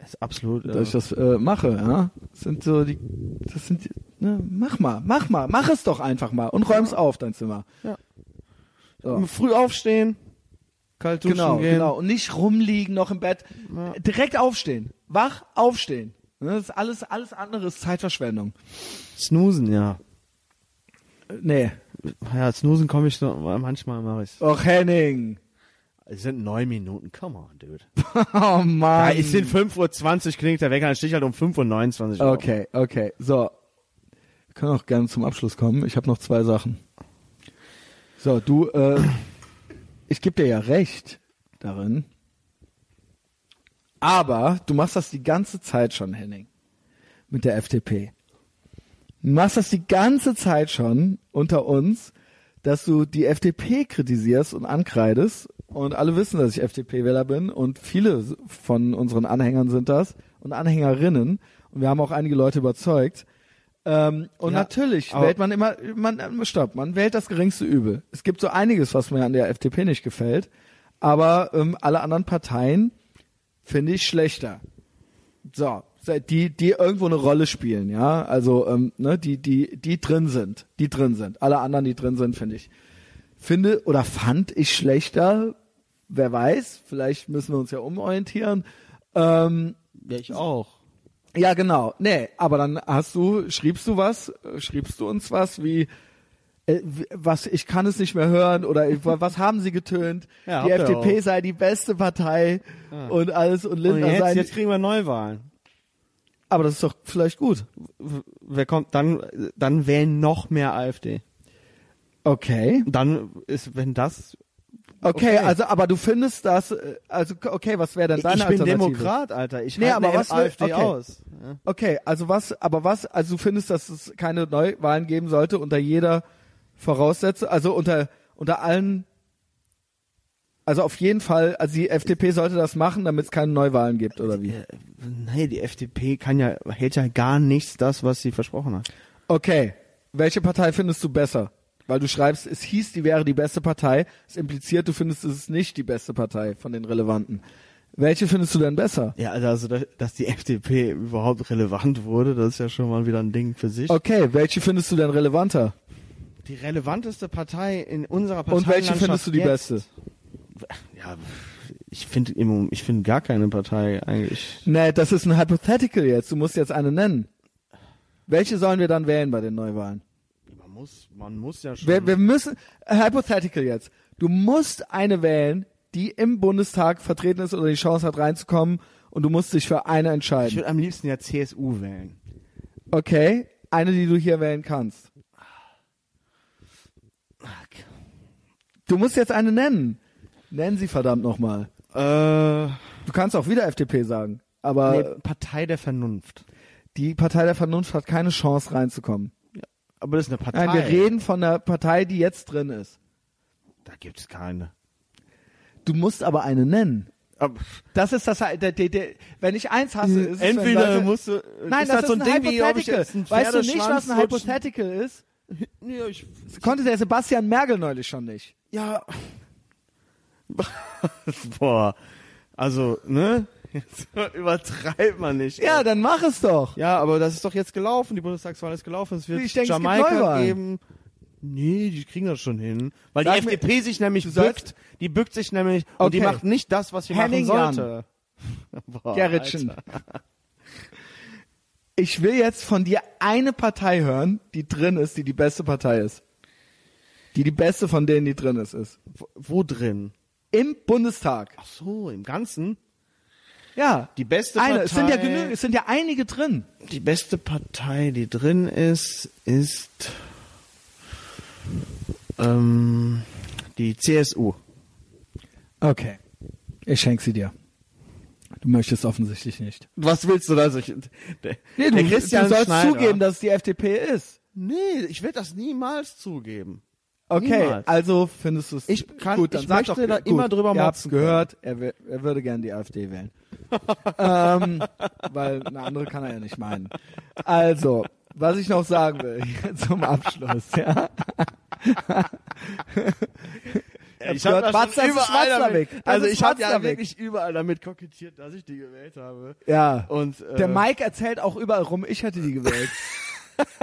ist absolut. dass ich Äh, das äh, mache. Ja, das sind so die, das sind, die, ne, mach mal, mach mal, mach es doch einfach mal und räum's auf dein Zimmer. Ja. So. Früh aufstehen, kalt duschen Genau, gehen. genau. Und nicht rumliegen noch im Bett. Ja. Direkt aufstehen. Wach, aufstehen. Ne, Das ist alles, alles andere ist Zeitverschwendung. Snoosen, ja. Äh, Nee. Ja, Snoosen komme ich so, manchmal mache ich. Och, Henning. Es sind neun Minuten, come on, dude. Oh Ja, Mann. es sind 5.20 Uhr, klingt der Wecker, dann stehe ich halt um 5.29 Uhr. Okay, okay. So. Wir können auch gerne zum Abschluss kommen. Ich habe noch zwei Sachen. So, du, äh, ich gebe dir ja recht darin. Aber du machst das die ganze Zeit schon, Henning. Mit der FDP. Du machst das die ganze Zeit schon unter uns, dass du die FDP kritisierst und ankreidest. Und alle wissen, dass ich FDP-Wähler bin. Und viele von unseren Anhängern sind das. Und Anhängerinnen. Und wir haben auch einige Leute überzeugt. Ähm, und Ja, natürlich wählt man immer, man, stopp, man wählt das geringste Übel. Es gibt so einiges, was mir an der FDP nicht gefällt. Aber ähm, alle anderen Parteien finde ich schlechter. So, die, die irgendwo eine Rolle spielen, ja. Also, ähm, ne, die, die, die drin sind, die drin sind. Alle anderen, die drin sind, finde ich. Finde oder fand ich schlechter, wer weiß, vielleicht müssen wir uns ja umorientieren. Ähm, Ja, ich auch. Ja, genau. Nee, aber dann hast du, schriebst du was, schriebst du uns was wie, äh, was, ich kann es nicht mehr hören oder was haben sie getönt? Ja, die FDP sei die beste Partei und alles und Und Lindner sei. jetzt, jetzt kriegen wir Neuwahlen. aber das ist doch vielleicht gut. Wer kommt, dann, dann wählen noch mehr AfD. Okay. Dann ist, wenn das, Okay, Okay. also aber du findest das, äh, also okay, was wäre denn deine ich bin Alternative? Demokrat, Alter. Ich Nee, aber was AfD okay. aus. Ja. Okay, also was, aber was, also du findest, dass es keine Neuwahlen geben sollte unter jeder Voraussetzung, also unter unter allen, also auf jeden Fall, also die FDP sollte das machen, damit es keine Neuwahlen gibt oder wie? Äh, Nee, die FDP kann ja, hält ja gar nichts das, was sie versprochen hat. Okay, welche Partei findest du besser? Weil du schreibst, es hieß, die wäre die beste Partei. Es impliziert, du findest, es ist nicht die beste Partei von den relevanten. Welche findest du denn besser? Ja, also, also dass- die FDP überhaupt relevant wurde, das ist ja schon mal wieder ein Ding für sich. Okay, welche findest du denn relevanter? Die relevanteste Partei in unserer Partei Und welche findest du die beste? Ja, Ich finde ich finde gar keine Partei eigentlich. Nee, das ist ein Hypothetical jetzt. Du musst jetzt eine nennen. Welche sollen wir dann wählen bei den Neuwahlen? Man muss, man muss ja schon. Wir, wir müssen, äh, Hypothetical jetzt. Du musst eine wählen, die im Bundestag vertreten ist oder die Chance hat reinzukommen und du musst dich für eine ich entscheiden. würde am liebsten ja CSU wählen. Okay, eine, die du hier wählen kannst. Du musst jetzt eine nennen. Nenn sie verdammt nochmal. Äh, Du kannst auch wieder FDP sagen. Aber nee, Partei der Vernunft. die Partei der Vernunft hat keine Chance reinzukommen. Aber das ist eine Partei. Nein, wir reden von der Partei, die jetzt drin ist. Da gibt's keine. Du musst aber eine nennen. Das ist das, der, der, der, wenn ich eins hasse, ist es, Entweder Leute, musst du. Nein, ist das, halt so ist ein ein Ding wie, Hypothetical. jetzt einen weißt du nicht, was ein Hypothetical ist? Ja, ich, Das konnte der Sebastian Merkel neulich schon nicht. ja. Boah. Also, ne? Jetzt übertreibt man nicht. Ja, dann mach es doch. Ja, aber das ist doch jetzt gelaufen. Die Bundestagswahl ist gelaufen. Es wird Ich denke, es Jamaika Neuwahlen. geben. Nee, die kriegen das schon hin. Weil Sag die mir- FDP sich nämlich sagst- bückt. Die bückt sich nämlich und die Okay. macht nicht das, was sie Henning machen sollte. Boah, Gerritschen. Ich will jetzt von dir eine Partei hören, die drin ist, die die beste Partei ist. Die die beste von denen, die drin ist, ist. Wo, wo drin? Im Bundestag. Ach so, im Ganzen? Ja. Die beste Eine. Partei. Es sind ja genü es sind ja einige drin. Die beste Partei, die drin ist, ist ähm, die CSU. Okay. Ich schenk sie dir. Du möchtest offensichtlich nicht. Was willst du, dass ich... Der, Nee, du, der du Christian sollst Schneider. zugeben, dass es die FDP ist. Nee, ich werde das niemals zugeben. Okay, Niemals. also findest du es Ich kann- gut, dann ich möchte doch, da gut, immer drüber Ihr habt's motzen gehört, er, will- er würde gern die AfD wählen. Ähm, weil eine andere kann er ja nicht meinen. Also, was ich noch sagen will zum Abschluss, ja. Ich gehört, hab das Watz, schon das ist überall damit, also ich habe ja wirklich überall damit kokettiert, dass ich die gewählt habe. Ja. Und äh, Der Mike erzählt auch überall rum, ich hätte die gewählt.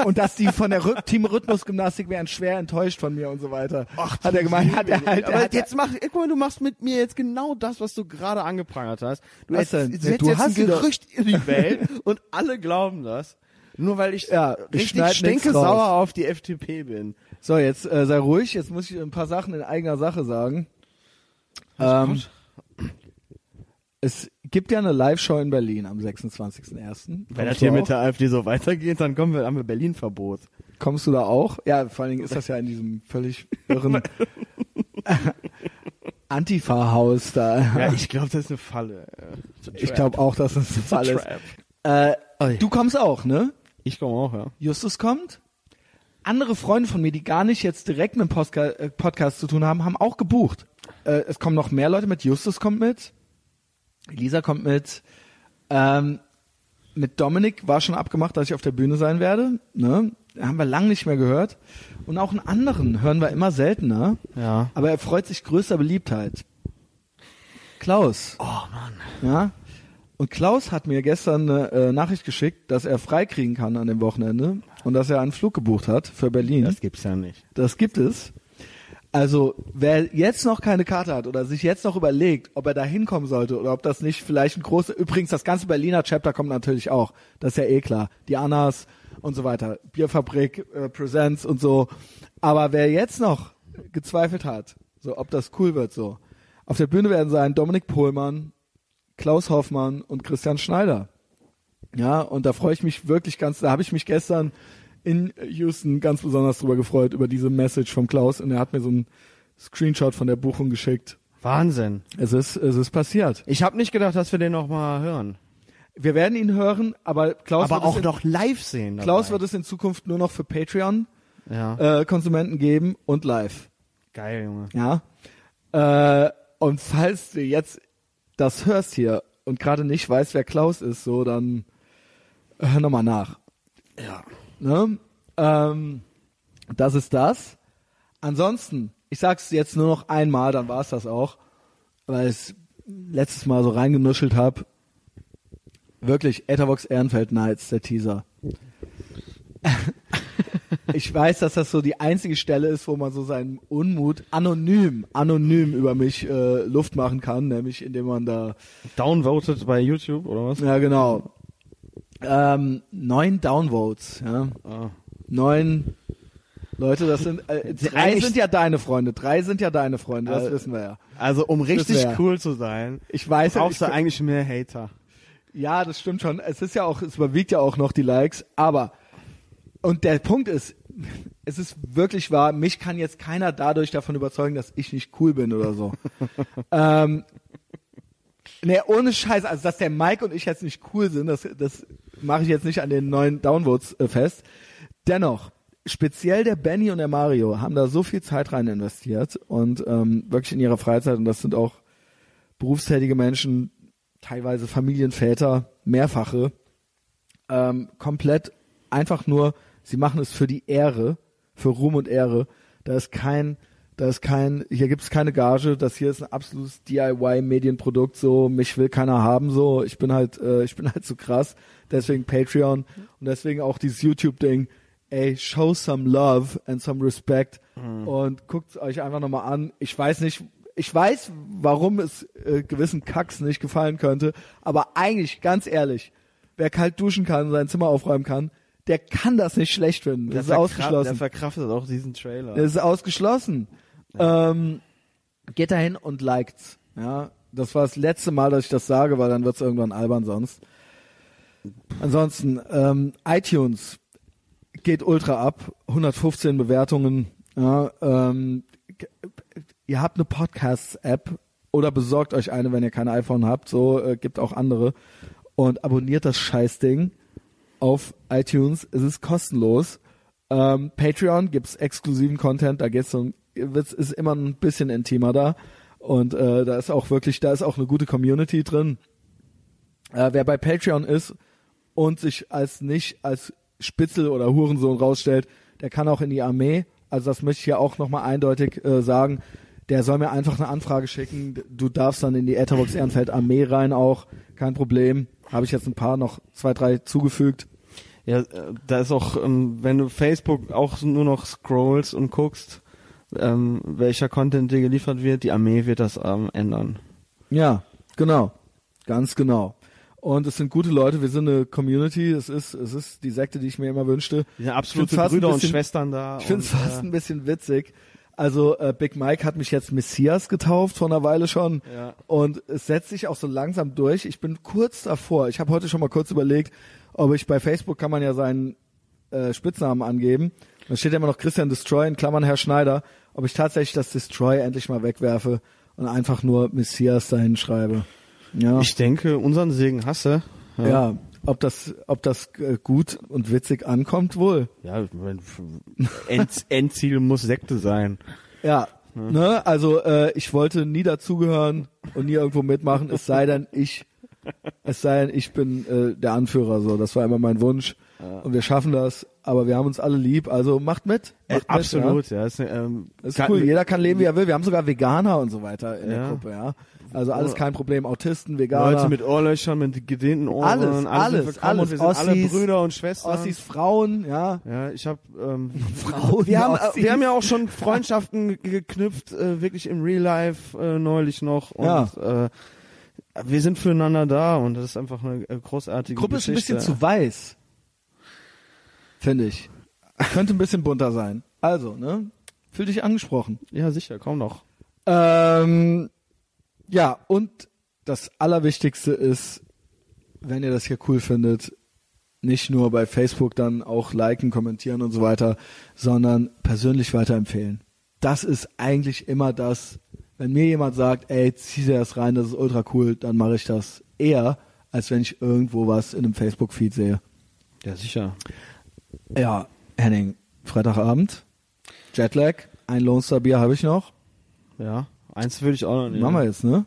und dass die von der Rhy- Team Rhythmusgymnastik wären schwer enttäuscht von mir und so weiter. hat er gemeint, hat er halt, aber er, jetzt mach, guck mal, du machst mit mir jetzt genau das, was du gerade angeprangert hast. Du jetzt, denn? jetzt Ja, setzt du jetzt hast ein Gerücht in die Welt und alle glauben das. Nur weil ich Ja, ich richtig stinke sauer auf die FDP bin. So, jetzt äh, sei ruhig, jetzt muss ich ein paar Sachen in eigener Sache sagen. Ähm, es gibt ja eine Live-Show in Berlin am 26.01. Wenn das hier mit der AfD so weitergeht, dann kommen wir, haben wir Berlin-Verbot. Kommst du da auch? Ja, vor allen Dingen ist das ja in diesem völlig irren Antifa-Haus da. Ja, ich glaube, das ist eine Falle. ich glaube auch, dass es ein Fall ist. Äh, Oi. du kommst auch, ne? Ich komme auch, ja. Justus kommt. Andere Freunde von mir, die gar nicht jetzt direkt mit dem Postka äh, Podcast zu tun haben, haben auch gebucht. Äh, es kommen noch mehr Leute mit. Justus kommt mit. Lisa kommt mit. Ähm, mit Dominik war schon abgemacht, dass ich auf der Bühne sein werde. Ne? Haben wir lang nicht mehr gehört. Und auch einen anderen hören wir immer seltener. Ja. Aber er freut sich größter Beliebtheit. Klaus. Oh Mann. Ja. Und Klaus hat mir gestern eine äh, Nachricht geschickt, dass er freikriegen kann an dem Wochenende und dass er einen Flug gebucht hat für Berlin. Das gibt's ja nicht. Das gibt es. Also, wer jetzt noch keine Karte hat oder sich jetzt noch überlegt, ob er da hinkommen sollte oder ob das nicht vielleicht ein großer, übrigens das ganze Berliner Chapter kommt natürlich auch, das ist ja eh klar, die Annas und so weiter, Bierfabrik, äh, Presents und so. Aber wer jetzt noch gezweifelt hat, so ob das cool wird so, auf der Bühne werden sein Dominik Pohlmann, Klaus Hoffmann und Christian Schneider. Ja, und da freue ich mich wirklich ganz, da habe ich mich gestern in Houston ganz besonders drüber gefreut, über diese Message vom Klaus und er hat mir so einen Screenshot von der Buchung geschickt. Wahnsinn. Es ist, es ist passiert. Ich habe nicht gedacht, dass wir den noch mal hören. Wir werden ihn hören, aber Klaus, Aber wird, auch es in, noch live sehen. Dabei. Klaus wird es in Zukunft nur noch für Patreon Ja. äh, Konsumenten geben und live. Geil, Junge. Ja. Äh, und falls du jetzt das hörst hier und gerade nicht weißt, wer Klaus ist, so dann hör nochmal nach. Ja. Ne? Ähm, das ist das. Ansonsten, ich sag's jetzt nur noch einmal, dann war's das auch, weil ich letztes Mal so reingenuschelt habe. Wirklich, Ethervox Ehrenfeld Nights, der Teaser. ich weiß, dass das so die einzige Stelle ist, wo man so seinen Unmut anonym, anonym über mich äh, Luft machen kann, nämlich indem man da Downvoted bei YouTube oder was? Ja, genau. Ähm, neun Downvotes, ja. Ah. Neun Leute, das sind äh, drei sind ja deine Freunde, drei sind ja deine Freunde, das Äh, wissen wir ja. Also um richtig cool zu sein, Ich weiß brauchst ich, du eigentlich mehr Hater. ja, das stimmt schon. Es ist ja auch, es überwiegt ja auch noch die Likes, aber und der Punkt ist, es ist wirklich wahr, mich kann jetzt keiner dadurch davon überzeugen, dass ich nicht cool bin oder so. ähm, ne, ohne Scheiß, also dass der Mike und ich jetzt nicht cool sind, das, das mache ich jetzt nicht an den neuen Downvotes äh, fest. Dennoch, speziell der Benny und der Mario haben da so viel Zeit rein investiert und ähm, wirklich in ihrer Freizeit und das sind auch berufstätige Menschen, teilweise Familienväter, mehrfache, ähm, komplett einfach nur, sie machen es für die Ehre, für Ruhm und Ehre. Da ist kein, da ist kein, hier gibt es keine Gage, das hier ist ein absolutes DIY-Medienprodukt, so, mich will keiner haben, so, ich bin halt, äh, ich bin halt so krass, deswegen Patreon und deswegen auch dieses YouTube-Ding, ey, show some love and some respect und guckt euch einfach nochmal an. Ich weiß nicht, ich weiß, warum es äh, gewissen Kacks nicht gefallen könnte, aber eigentlich, ganz ehrlich, wer kalt duschen kann, sein Zimmer aufräumen kann, der kann das nicht schlecht finden. Das ist verkra- ausgeschlossen. Der verkraftet auch diesen Trailer. Das ist ausgeschlossen. Ähm, geht dahin und liked's. Ja, das war das letzte Mal, dass ich das sage, weil dann wird's irgendwann albern sonst. Ansonsten ähm, iTunes geht ultra ab, 115 Bewertungen. Ja, ähm, ihr habt eine Podcasts-App oder besorgt euch eine, wenn ihr kein iPhone habt. So äh, gibt auch andere und abonniert das Scheißding auf iTunes. Es ist kostenlos. Ähm, Patreon gibt's exklusiven Content, da geht's um, wird's, ist immer ein bisschen intimer da. Und äh, da ist auch wirklich, da ist auch eine gute Community drin. Äh, wer bei Patreon ist und sich als nicht als Spitzel oder Hurensohn rausstellt, der kann auch in die Armee. Also das möchte ich hier auch nochmal eindeutig äh, sagen. Der soll mir einfach eine Anfrage schicken. Du darfst dann in die Etherbox Ehrenfeld Armee rein auch. Kein Problem. Habe ich jetzt ein paar noch zwei, drei zugefügt. Ja, äh, da ist auch, ähm, wenn du Facebook auch nur noch scrollst und guckst, ähm, welcher Content dir geliefert wird, die Armee wird das ähm, ändern. Ja, genau. Ganz genau. Und es sind gute Leute, wir sind eine Community, es ist, es ist die Sekte, die ich mir immer wünschte. Ich absolute Brüder und bisschen- Schwestern da. Ich finde es und, fast äh, ein bisschen witzig. Also äh, Big Mike hat mich jetzt Messias getauft vor einer Weile schon Ja. und es setzt sich auch so langsam durch. Ich bin kurz davor. Ich habe heute schon mal kurz überlegt, ob ich bei Facebook kann man ja seinen äh, Spitznamen angeben. Da steht ja immer noch Christian Destroy in Klammern Herr Schneider. Ob ich tatsächlich das Destroy endlich mal wegwerfe und einfach nur Messias dahin schreibe. Ja. Ich denke, unseren Segen hasse. Ja, ob das, ob das äh, gut und witzig ankommt, wohl. Ja, End, Endziel muss Sekte sein. Ja, ne, also äh, ich wollte nie dazugehören und nie irgendwo mitmachen, es sei denn ich, es sei denn ich bin äh, der Anführer, so, das war immer mein Wunsch und wir schaffen das, aber wir haben uns alle lieb, also macht mit. Äh, Macht mit, absolut, ja. Ist, ähm, Ja. Ist kann- cool, jeder kann leben, wie er will. Wir haben sogar Veganer und so weiter in der Ja. Gruppe, ja. Also alles kein Problem. Autisten, Veganer, Leute mit Ohrlöchern, mit gedehnten Ohren. Alles, alle alles, alles. Und wir sind alle Ossis, Brüder und Schwestern. Ossis, Frauen, ja. Ja, ich habe ähm, Frauen, wir haben Ossis. äh, wir haben ja auch schon Freundschaften ge- geknüpft, äh, wirklich im Real Life äh, neulich noch und Ja. äh, wir sind füreinander da und das ist einfach eine äh, großartige Die Gruppe ist ein bisschen zu weiß. Finde ich. Könnte ein bisschen bunter sein. Also, ne? Fühl dich angesprochen. Ja, sicher, komm noch. Ähm, ja, und das Allerwichtigste ist, wenn ihr das hier cool findet, nicht nur bei Facebook dann auch liken, kommentieren und so weiter, sondern persönlich weiterempfehlen. Das ist eigentlich immer das, wenn mir jemand sagt, ey, zieh dir das rein, das ist ultra cool, dann mache ich das eher, als wenn ich irgendwo was in einem Facebook-Feed sehe. Ja, sicher. Ja, Henning, Freitagabend, Jetlag, ein Lone Star Bier habe ich noch. Ja, eins würde ich auch noch nehmen. Machen wir jetzt, ne?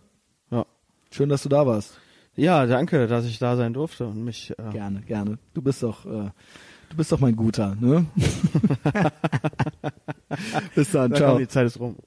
Ja. Schön, dass du da warst. Ja, danke, dass ich da sein durfte und mich äh, Gerne, gerne. Du bist doch, äh, du bist doch mein Guter, ne? Bis dann, Da ciao. die Zeit ist rum.